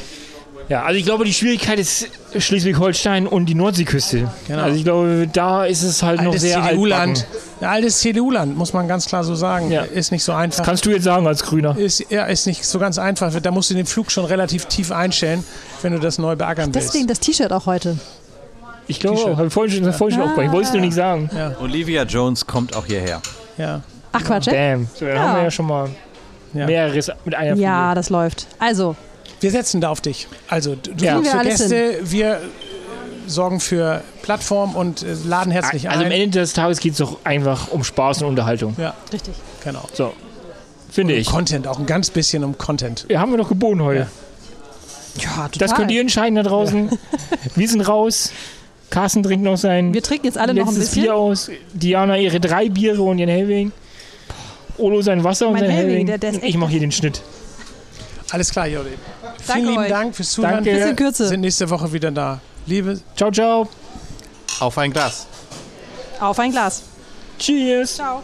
C: Ja, also ich glaube, die Schwierigkeit ist Schleswig-Holstein und die Nordseeküste.
B: Genau.
C: Also ich glaube, da ist es halt noch
B: Altes
C: sehr
B: CDU-Land.
C: altbacken.
B: Ja, altes CDU-Land, muss man ganz klar so sagen.
C: Ja.
B: Ist nicht so einfach.
C: Kannst du jetzt sagen als Grüner?
B: Ist, ja, ist nicht so ganz einfach. Da musst du den Flug schon relativ tief einstellen, wenn du das neu beackern willst.
D: Deswegen das T-Shirt auch heute.
C: Ich glaube, habe ich vorhin schon, ja. vorhin schon aufgebaut. Ich wollte es nur nicht sagen.
E: Olivia Jones kommt auch hierher.
B: Ja.
D: Ach Quatsch?
C: Bam. So, dann
D: Ja.
C: haben wir ja schon mal
B: Ja.
C: mehreres mit einer
D: Ja, das läuft. Also,
B: Wir setzen da auf dich. Also du
C: Ja.
B: suchst
D: wir
B: für
D: alles
B: Gäste, wir äh, sorgen für Plattform und äh, laden herzlich
C: Also am
B: ein.
C: Ende des Tages geht es doch einfach um Spaß und Unterhaltung.
B: Ja,
D: richtig.
B: genau.
C: So. Finde ich.
B: Content, auch ein ganz bisschen um Content.
C: Ja, haben wir doch geboten heute.
D: Ja, total.
C: Das könnt ihr entscheiden da draußen. Wir sind raus. Carsten trinkt noch sein
D: Wir trinken jetzt alle noch ein bisschen.
C: Bier aus. Diana ihre drei Biere und ihren Hellwing. Olo sein Wasser und
D: Mein
C: sein
D: Hellwing,
C: Hellwing.
D: der- der ist
C: Und ich mache hier den Schnitt.
B: Alles klar, Jodi.
D: Danke
B: Vielen lieben
D: euch.
B: Dank fürs Zuhören.
C: Danke.
B: Wir
D: Bisschen Kürze.
B: sind nächste Woche wieder da. Liebe
C: Ciao, ciao.
E: Auf ein Glas.
D: Auf ein Glas.
C: Cheers.
D: Ciao.